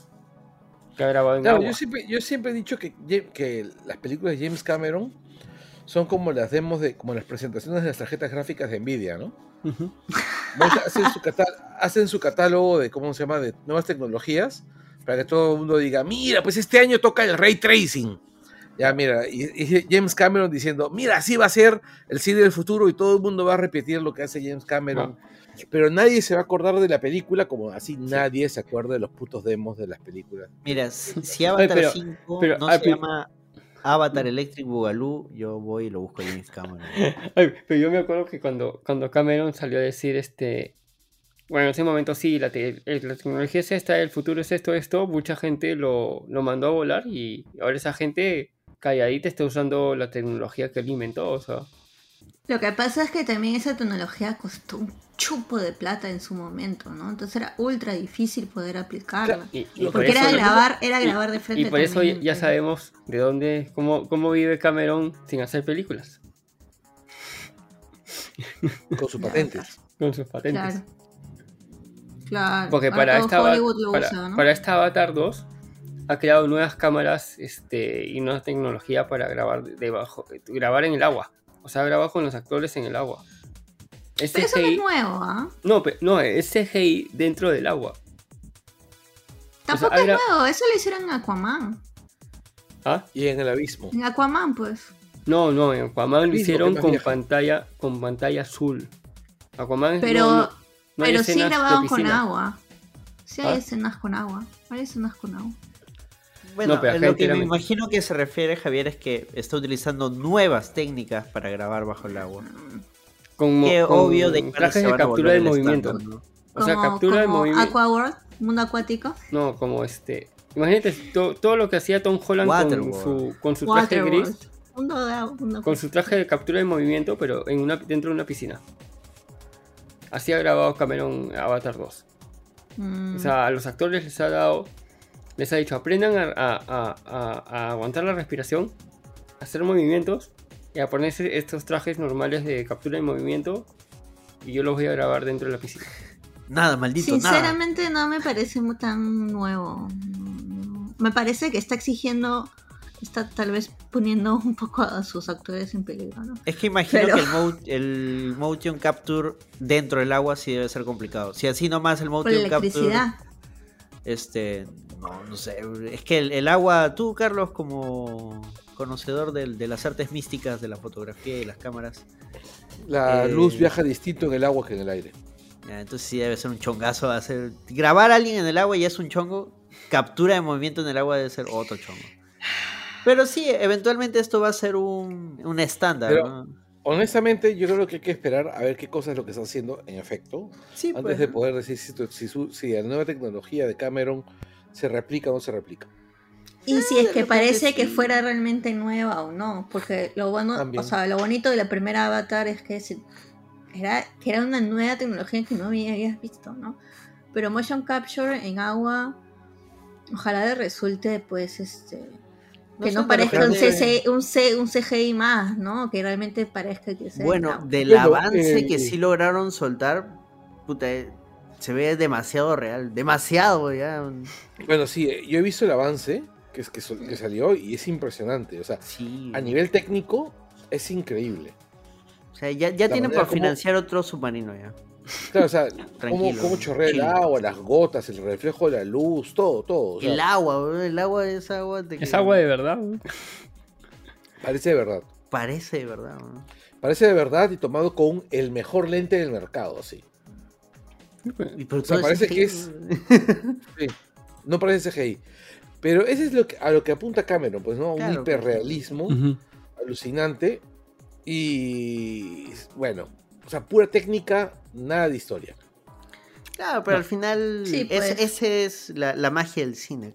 D: Que ha grabado en
A: claro, Yo siempre, yo siempre he dicho que, que las películas de James Cameron son como las demos de, como las presentaciones de las tarjetas gráficas de Nvidia, ¿no? hacen, su catálogo de, ¿cómo se llama?, de nuevas tecnologías, para que todo el mundo diga, mira, pues este año toca el ray tracing. Ya, mira, y, James Cameron diciendo, mira, así va a ser el cine del futuro y todo el mundo va a repetir lo que hace James Cameron. Pero nadie se va a acordar de la película como así nadie se acuerda de los putos demos de las películas.
B: Mira, si Avatar 5 no se llama Avatar Electric Boogaloo, yo voy y lo busco en James Cameron.
D: pero yo me acuerdo que cuando, cuando Cameron salió a decir este. Bueno, en ese momento sí, la, tecnología es esta, el futuro es esto, esto, mucha gente lo, lo mandó a volar y ahora esa gente calladita está usando la tecnología que él inventó, o sea.
C: Lo que pasa es que también esa tecnología costó un chupo de plata en su momento, ¿no? Entonces era ultra difícil poder aplicarla. porque era grabar, era grabar de frente.
D: Y por eso ya sabemos de dónde, cómo, cómo vive Cameron sin hacer películas.
A: Con sus patentes.
D: Con sus patentes.
C: Claro. Claro.
D: Porque para esta, para, esta Avatar 2 ha creado nuevas cámaras este, y nueva tecnología para grabar debajo, grabar en el agua. O sea, graba con los actores en el agua.
C: Es pero eso no es nuevo, ¿ah?
D: No, no, es CGI dentro del agua.
C: Tampoco es nuevo, eso lo hicieron en Aquaman.
A: ¿Ah? Y en el abismo.
C: En Aquaman, pues.
D: No, no, en Aquaman lo hicieron con pantalla, con pantalla azul. Aquaman
C: Pero, pero sí grabado con agua. Sí hay ¿Ah? escenas con agua. Hay escenas con agua.
B: Bueno, lo que me imagino que se refiere Javier es que está utilizando nuevas técnicas para grabar bajo el agua.
D: Con,
B: Qué obvio de
D: trajes de captura de movimiento. O sea, captura de movimiento.
C: Aquaworld, mundo acuático.
D: No, como este. Imagínate todo lo que hacía Tom Holland con su, con su traje gris. con su traje de captura de movimiento, pero en una, dentro de una piscina. Así ha grabado Cameron Avatar 2. Mm. O sea, a los actores les ha dado les ha dicho, aprendan a, aguantar la respiración, hacer movimientos y a ponerse estos trajes normales de captura de movimiento y yo los voy a grabar dentro de la piscina.
B: Nada, maldito.
C: Sinceramente no me parece muy tan nuevo. Me parece que está exigiendo, está tal vez poniendo un poco a sus actores en peligro, ¿no?
B: Es que imagino que el, motion capture dentro del agua sí debe ser complicado. Si así nomás el motion capture... Este, no, no sé. Es que el, agua, tú, Carlos, como conocedor de, las artes místicas de la fotografía y las cámaras.
A: La eh, luz viaja distinto en el agua que en el aire.
B: entonces sí debe ser un chongazo hacer. Grabar a alguien en el agua ya es un chongo. Captura de movimiento en el agua debe ser otro chongo. Pero sí, eventualmente esto va a ser un, un estándar.
A: Honestamente, yo creo que hay que esperar a ver qué cosa es lo que están haciendo en efecto. antes pues. de poder decir si, si, la nueva tecnología de Cameron se replica o no se replica.
C: Y si es que parece que fuera realmente nueva o no, porque lo bueno, o sea, lo bonito de la primera Avatar es que era, que era una nueva tecnología que no habías visto, ¿no? Pero motion capture en agua, ojalá resulte, pues, este, que no, parezca un, un, CGI más, ¿no? Que realmente parezca que sea.
B: Bueno, del avance que eh, sí lograron soltar, puta, se ve demasiado real, demasiado ya.
A: Bueno, sí, yo he visto el avance que, es, que, salió y es impresionante. O sea, a nivel técnico es increíble.
B: O sea, ya, ya tienen por financiar otro submarino ya.
A: Claro, o sea, cómo, chorrea el agua, las gotas, el reflejo de la luz, todo, todo.
B: el agua, el agua es agua de...
D: Es agua de verdad.
A: Parece de verdad.
B: Parece de verdad.
A: Parece de verdad y tomado con el mejor lente del mercado, así. O sea, parece que es. no parece CGI. Pero ese es lo que, a lo que apunta Cameron, pues, ¿no? Un hiperrealismo alucinante. Y bueno, o sea, pura técnica, nada de historia.
B: Claro, pero al final sí, pues. esa es la, magia del cine.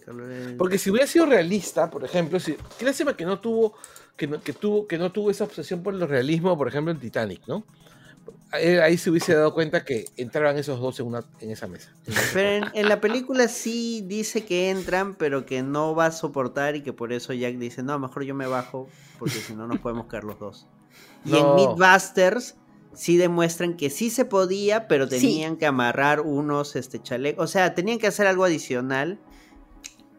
A: Porque si hubiera sido realista, por ejemplo, si, qué lástima que no tuvo que no, que tuvo que no tuvo esa obsesión por el realismo, por ejemplo, en Titanic, ¿no? Ahí se hubiese dado cuenta que entraban esos dos en, una, en esa mesa.
B: Pero en, la película sí dice que entran, pero que no va a soportar y que por eso Jack dice, no, mejor yo me bajo, porque si no nos podemos caer los dos. Y en Mythbusters sí demuestran que sí se podía, pero tenían que amarrar unos este, chalecos, o sea, tenían que hacer algo adicional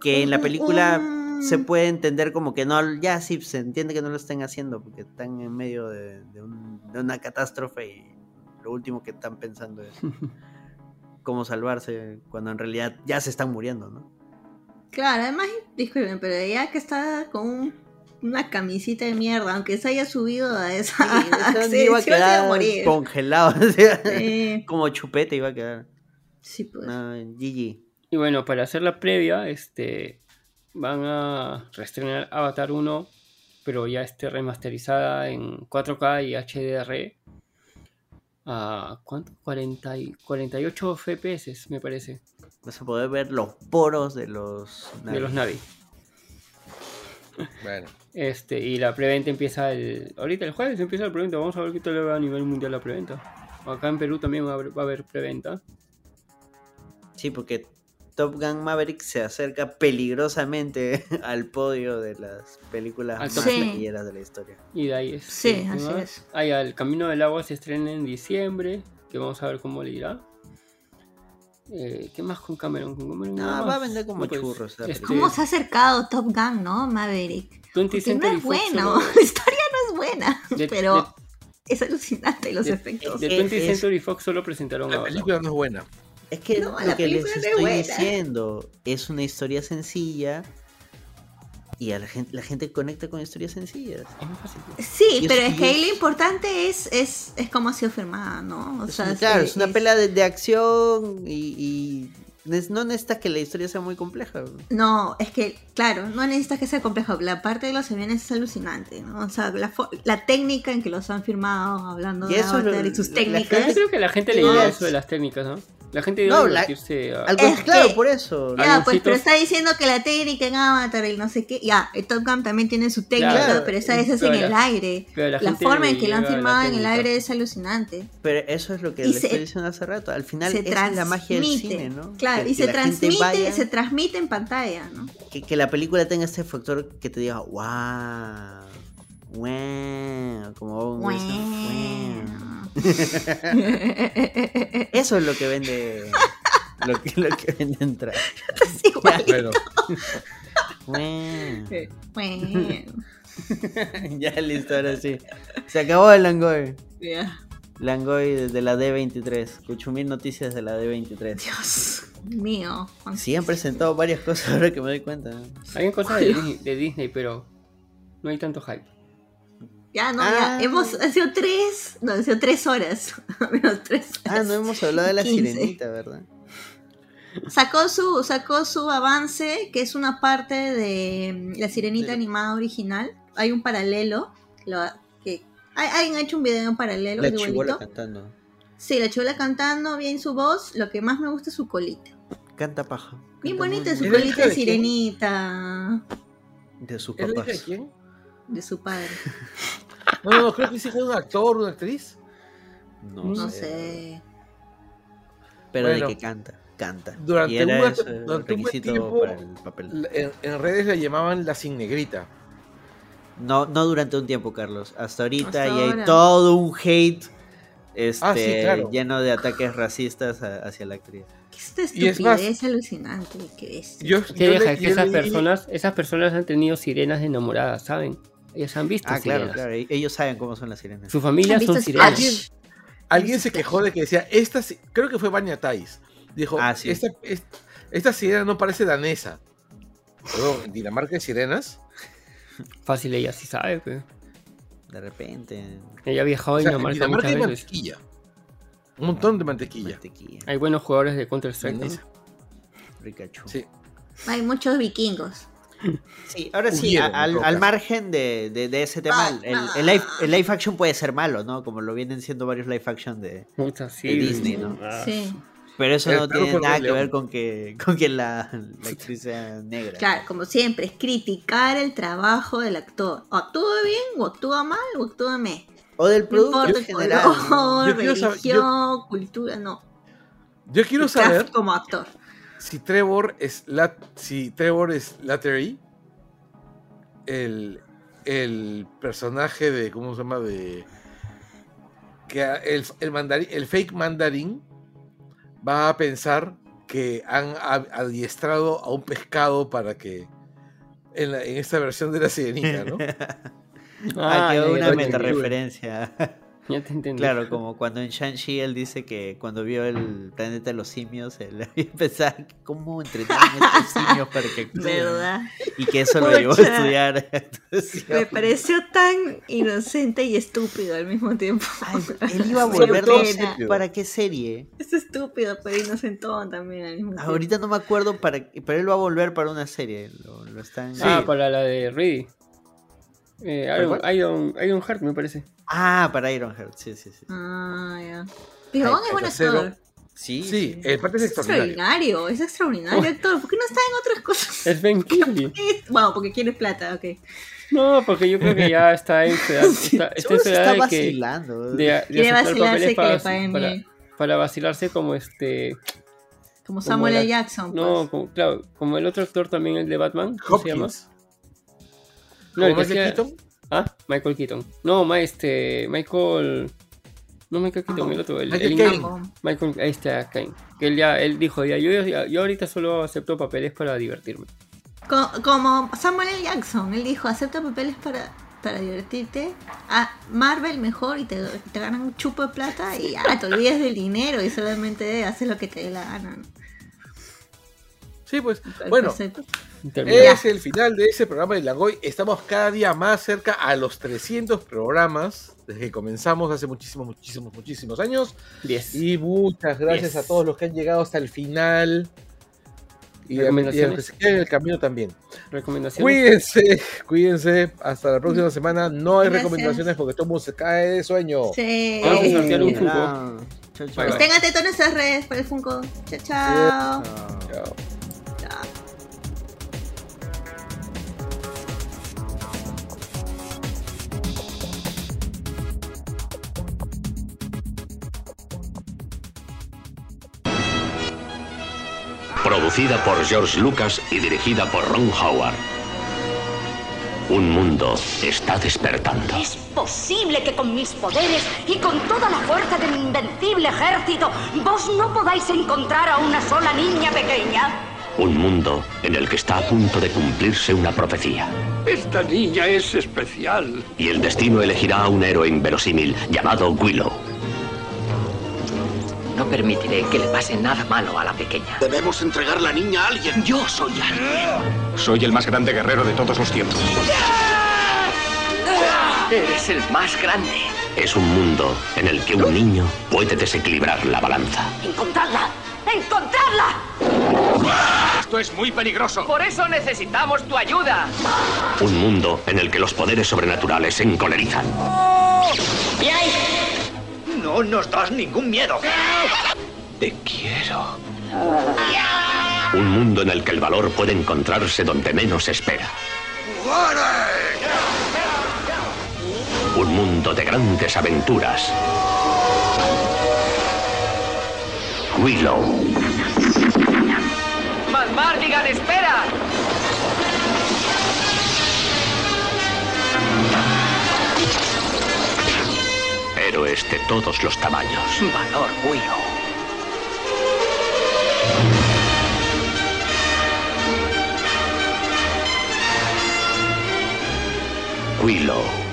B: que en la película se puede entender como que no, ya sí, se entiende que no lo estén haciendo porque están en medio de, de una catástrofe y lo último que están pensando es cómo salvarse cuando en realidad ya se están muriendo, ¿no?
C: Claro, además, disculpen, pero ya que está con una camisita de mierda, aunque se haya subido a esa,
B: sí, iba a quedar congelado, como chupete iba a quedar.
C: Sí, pues.
B: GG.
D: Y bueno, para hacer la previa, este van a reestrenar Avatar 1 pero ya esté remasterizada en 4K y HDR a ¿cuánto? 40 y 48 FPS, me parece.
B: Vas a poder ver los poros de los
D: Navi. De los Navi. Bueno. Este, y la preventa empieza el. Ahorita el jueves empieza la preventa. Vamos a ver qué tal le va a nivel mundial la preventa. Acá en Perú también va a haber preventa.
B: Sí, porque Top Gun Maverick se acerca peligrosamente al podio de las películas más taquilleras de la historia.
D: Y de ahí es.
C: Sí, así es.
D: Ahí, El Camino del Agua se estrena en diciembre, que vamos a ver cómo le irá. Eh, ¿Qué más con Cameron? ¿Con Cameron
B: no, va a vender como pues, churros.
C: Este, ¿Cómo se ha acercado Top Gun, no? Maverick. no es bueno, la historia no es buena, pero es alucinante los efectos.
D: De 20th Century Fox solo presentaron
A: La película no es buena.
B: Es que lo que les estoy diciendo es una historia sencilla y a la gente, la gente conecta con historias sencillas. Es muy fácil.
C: Sí, pero es que ahí lo importante es, es, es cómo ha sido firmada, ¿no?
B: O sea, claro, es, una pela de, acción y, no necesitas que la historia sea muy compleja.
C: No, es que, claro, no necesitas que sea compleja. La parte de los aviones es alucinante, ¿no? O sea, la, la técnica en que los han firmado, hablando de Avatar y sus técnicas.
D: yo creo que la gente le diga eso de las técnicas, ¿no? La gente debe no, divertirse.
B: claro, por eso.
C: Ya, pues, pero está diciendo que la técnica en Avatar y no sé qué. Ya, el Top Gun también tiene su técnica, pero esa es en el aire. La, forma en que lo han filmado en el aire es alucinante.
B: Pero eso es lo que le estoy diciendo hace rato. Al final es la magia del cine, ¿no?
C: Claro, y se transmite, se transmite en pantalla, ¿no?
B: Que, que la película tenga este factor que te diga, wow. Wow, como wow. Eso es lo que vende. Lo que, lo que vende entrar.
C: Bueno.
B: ya listo, ahora sí. Se acabó el Langoy. Langoy desde la D23. Escucho mil noticias de la
C: D23. Dios mío.
B: Sí, han presentado varias cosas ahora que me doy cuenta.
D: Hay cosas de de Disney, pero no hay tanto hype.
C: Ya, no, ya. Ah. Hemos sido tres. No, han sido tres horas. Menos tres
B: Ah, no hemos hablado de la sirenita, ¿verdad?
C: Sacó su, sacó su avance, que es una parte de mm, la sirenita animada original. Hay un paralelo. Lo, que, hay, alguien ha hecho un video en paralelo.
B: La chivola cantando.
C: Sí, la chivola cantando, bien su voz. Lo que más me gusta es su colita.
B: Canta paja.
C: Bien bonita su colita de sirenita.
B: De sus papás.
A: de quién?
C: De su padre.
A: No, no, creo que sí fue un actor, una actriz.
C: No, no sé.
B: Pero de que canta, canta.
A: Durante, un, tiempo, para el papel. En, redes la llamaban la sin negrita.
B: No, no durante un tiempo, Carlos. Hasta ahorita y hay todo un hate este, ah, lleno de ataques racistas hacia la actriz.
C: Esta estupidez es alucinante que es.
D: Yo, deja? que esas personas, esas personas han tenido sirenas enamoradas, ¿saben? Ellos han visto
B: ah, claro, claro. Ellos saben cómo son las sirenas.
D: Su familia son sirenas.
A: ¿Alguien, se quejó de que decía, esta, creo que fue Banya Thais. Dijo, ah, esta, esta, sirena no parece danesa. Perdón, Dinamarca de sirenas.
D: Fácil, ella sí sabe, pues.
B: De repente.
D: Ella ha viajado a Dinamarca,
A: Dinamarca veces. mantequilla. Un montón de mantequilla.
D: Hay buenos jugadores de Counter-Strike. ¿no?
A: Sí.
C: Hay muchos vikingos.
B: Sí, ahora sí, al, margen de, ese tema, ah, el, el, live, el, live, action puede ser malo, ¿no? Como lo vienen siendo varios live action de, Disney, ¿no?
C: Ah. Sí.
B: Pero eso no tiene nada que ver con que, con que la, actriz sea negra.
C: Claro, como siempre, es criticar el trabajo del actor. O actúa bien, o actúa mal, o actúa me.
B: O del producto en general.
C: religión, cultura, no.
A: Yo quiero saber.
C: Como actor
A: si Trevor es la, si Trevor es Lattery, el, el personaje de ¿cómo se llama? de que el, el, el fake mandarín va a pensar que han adiestrado a un pescado para que en, en esta versión de la sirenita, ¿no?
B: ah, ah una meta referencia. Ya te entendí. Claro, como cuando en Shang-Chi él dice que cuando vio el planeta de los simios, él pensaba cómo entretienen estos simios para que
C: ¿Verdad?
B: Y que eso lo llevó a estudiar.
C: Me pareció tan inocente y estúpido al mismo tiempo.
B: él iba a volverlo para qué serie.
C: Es estúpido, pero inocentón también al mismo tiempo.
B: Ahorita no me acuerdo, para, pero él va a volver para una serie. Lo, lo están...
D: Ah, para la de Reedy. Eh, Iron, Iron Heart, me parece.
B: Ah, para Iron Heart, sí, sí, sí.
C: Ah, ya. Pijón es buen actor.
A: Sí, sí, el parte es extraordinario.
C: Es extraordinario, oh. actor. ¿Por qué no está en otras cosas?
D: Es Ben Kingsley.
C: Bueno, porque quiere plata, ok.
D: No, porque yo creo que ya está en edad, está, está, en edad de
B: vacilando.
D: que de, de aceptar papeles para, para, para, vacilarse como este
C: como Samuel L. Jackson.
D: Pues. No, como, claro, como el otro actor también, el de Batman.
A: ¿Cómo se llama?
D: No, Michael Keaton? Ah, Michael Keaton. No, este, Michael... No Michael Keaton, el otro, el,
A: Michael
D: Michael, ahí está, Kane. Que él ya, él dijo, ya, yo, yo ahorita solo acepto papeles para divertirme.
C: como Samuel L. Jackson, él dijo, acepto papeles para para divertirte. A Marvel mejor y te, te ganan un chupo de plata y ya te olvides del dinero y solamente haces lo que te dé la gana.
A: Sí, pues, bueno, es el final de ese programa de Langoy. Estamos cada día más cerca a los 300 programas desde que comenzamos hace muchísimos, muchísimos, muchísimos años. Y muchas gracias a todos los que han llegado hasta el final. Y, a, los que se queden en el camino también.
D: Recomendaciones.
A: Cuídense, cuídense. Hasta la próxima semana. No hay recomendaciones porque todo el mundo se cae de sueño.
C: Sí. Vamos a sortear un Funko. Estén atentos a nuestras redes para el Funko. chao. chao. chao.
I: Producida por George Lucas y dirigida por Ron Howard. Un mundo está despertando.
J: ¿Es posible que con mis poderes y con toda la fuerza de mi invencible ejército vos no podáis encontrar a una sola niña pequeña?
I: Un mundo en el que está a punto de cumplirse una profecía.
K: Esta niña es especial.
I: Y el destino elegirá a un héroe inverosímil llamado Willow.
L: No permitiré que le pase nada malo a la pequeña.
K: Debemos entregar la niña a alguien.
L: Yo soy alguien.
M: Soy el más grande guerrero de todos los tiempos.
L: Eres el más grande.
I: Es un mundo en el que un niño puede desequilibrar la balanza.
J: ¡Encontrarla! ¡Encontrarla!
M: Esto es muy peligroso.
L: Por eso necesitamos tu ayuda.
I: Un mundo en el que los poderes sobrenaturales se encolerizan.
L: ¿Y ahí?
K: No nos das ningún miedo.
L: Te quiero.
I: Un mundo en el que el valor puede encontrarse donde menos espera. Un mundo de grandes aventuras. Willow.
L: ¡Mardigan, espera!
I: Héroes de todos los tamaños.
L: Valor Willow.
I: Willow.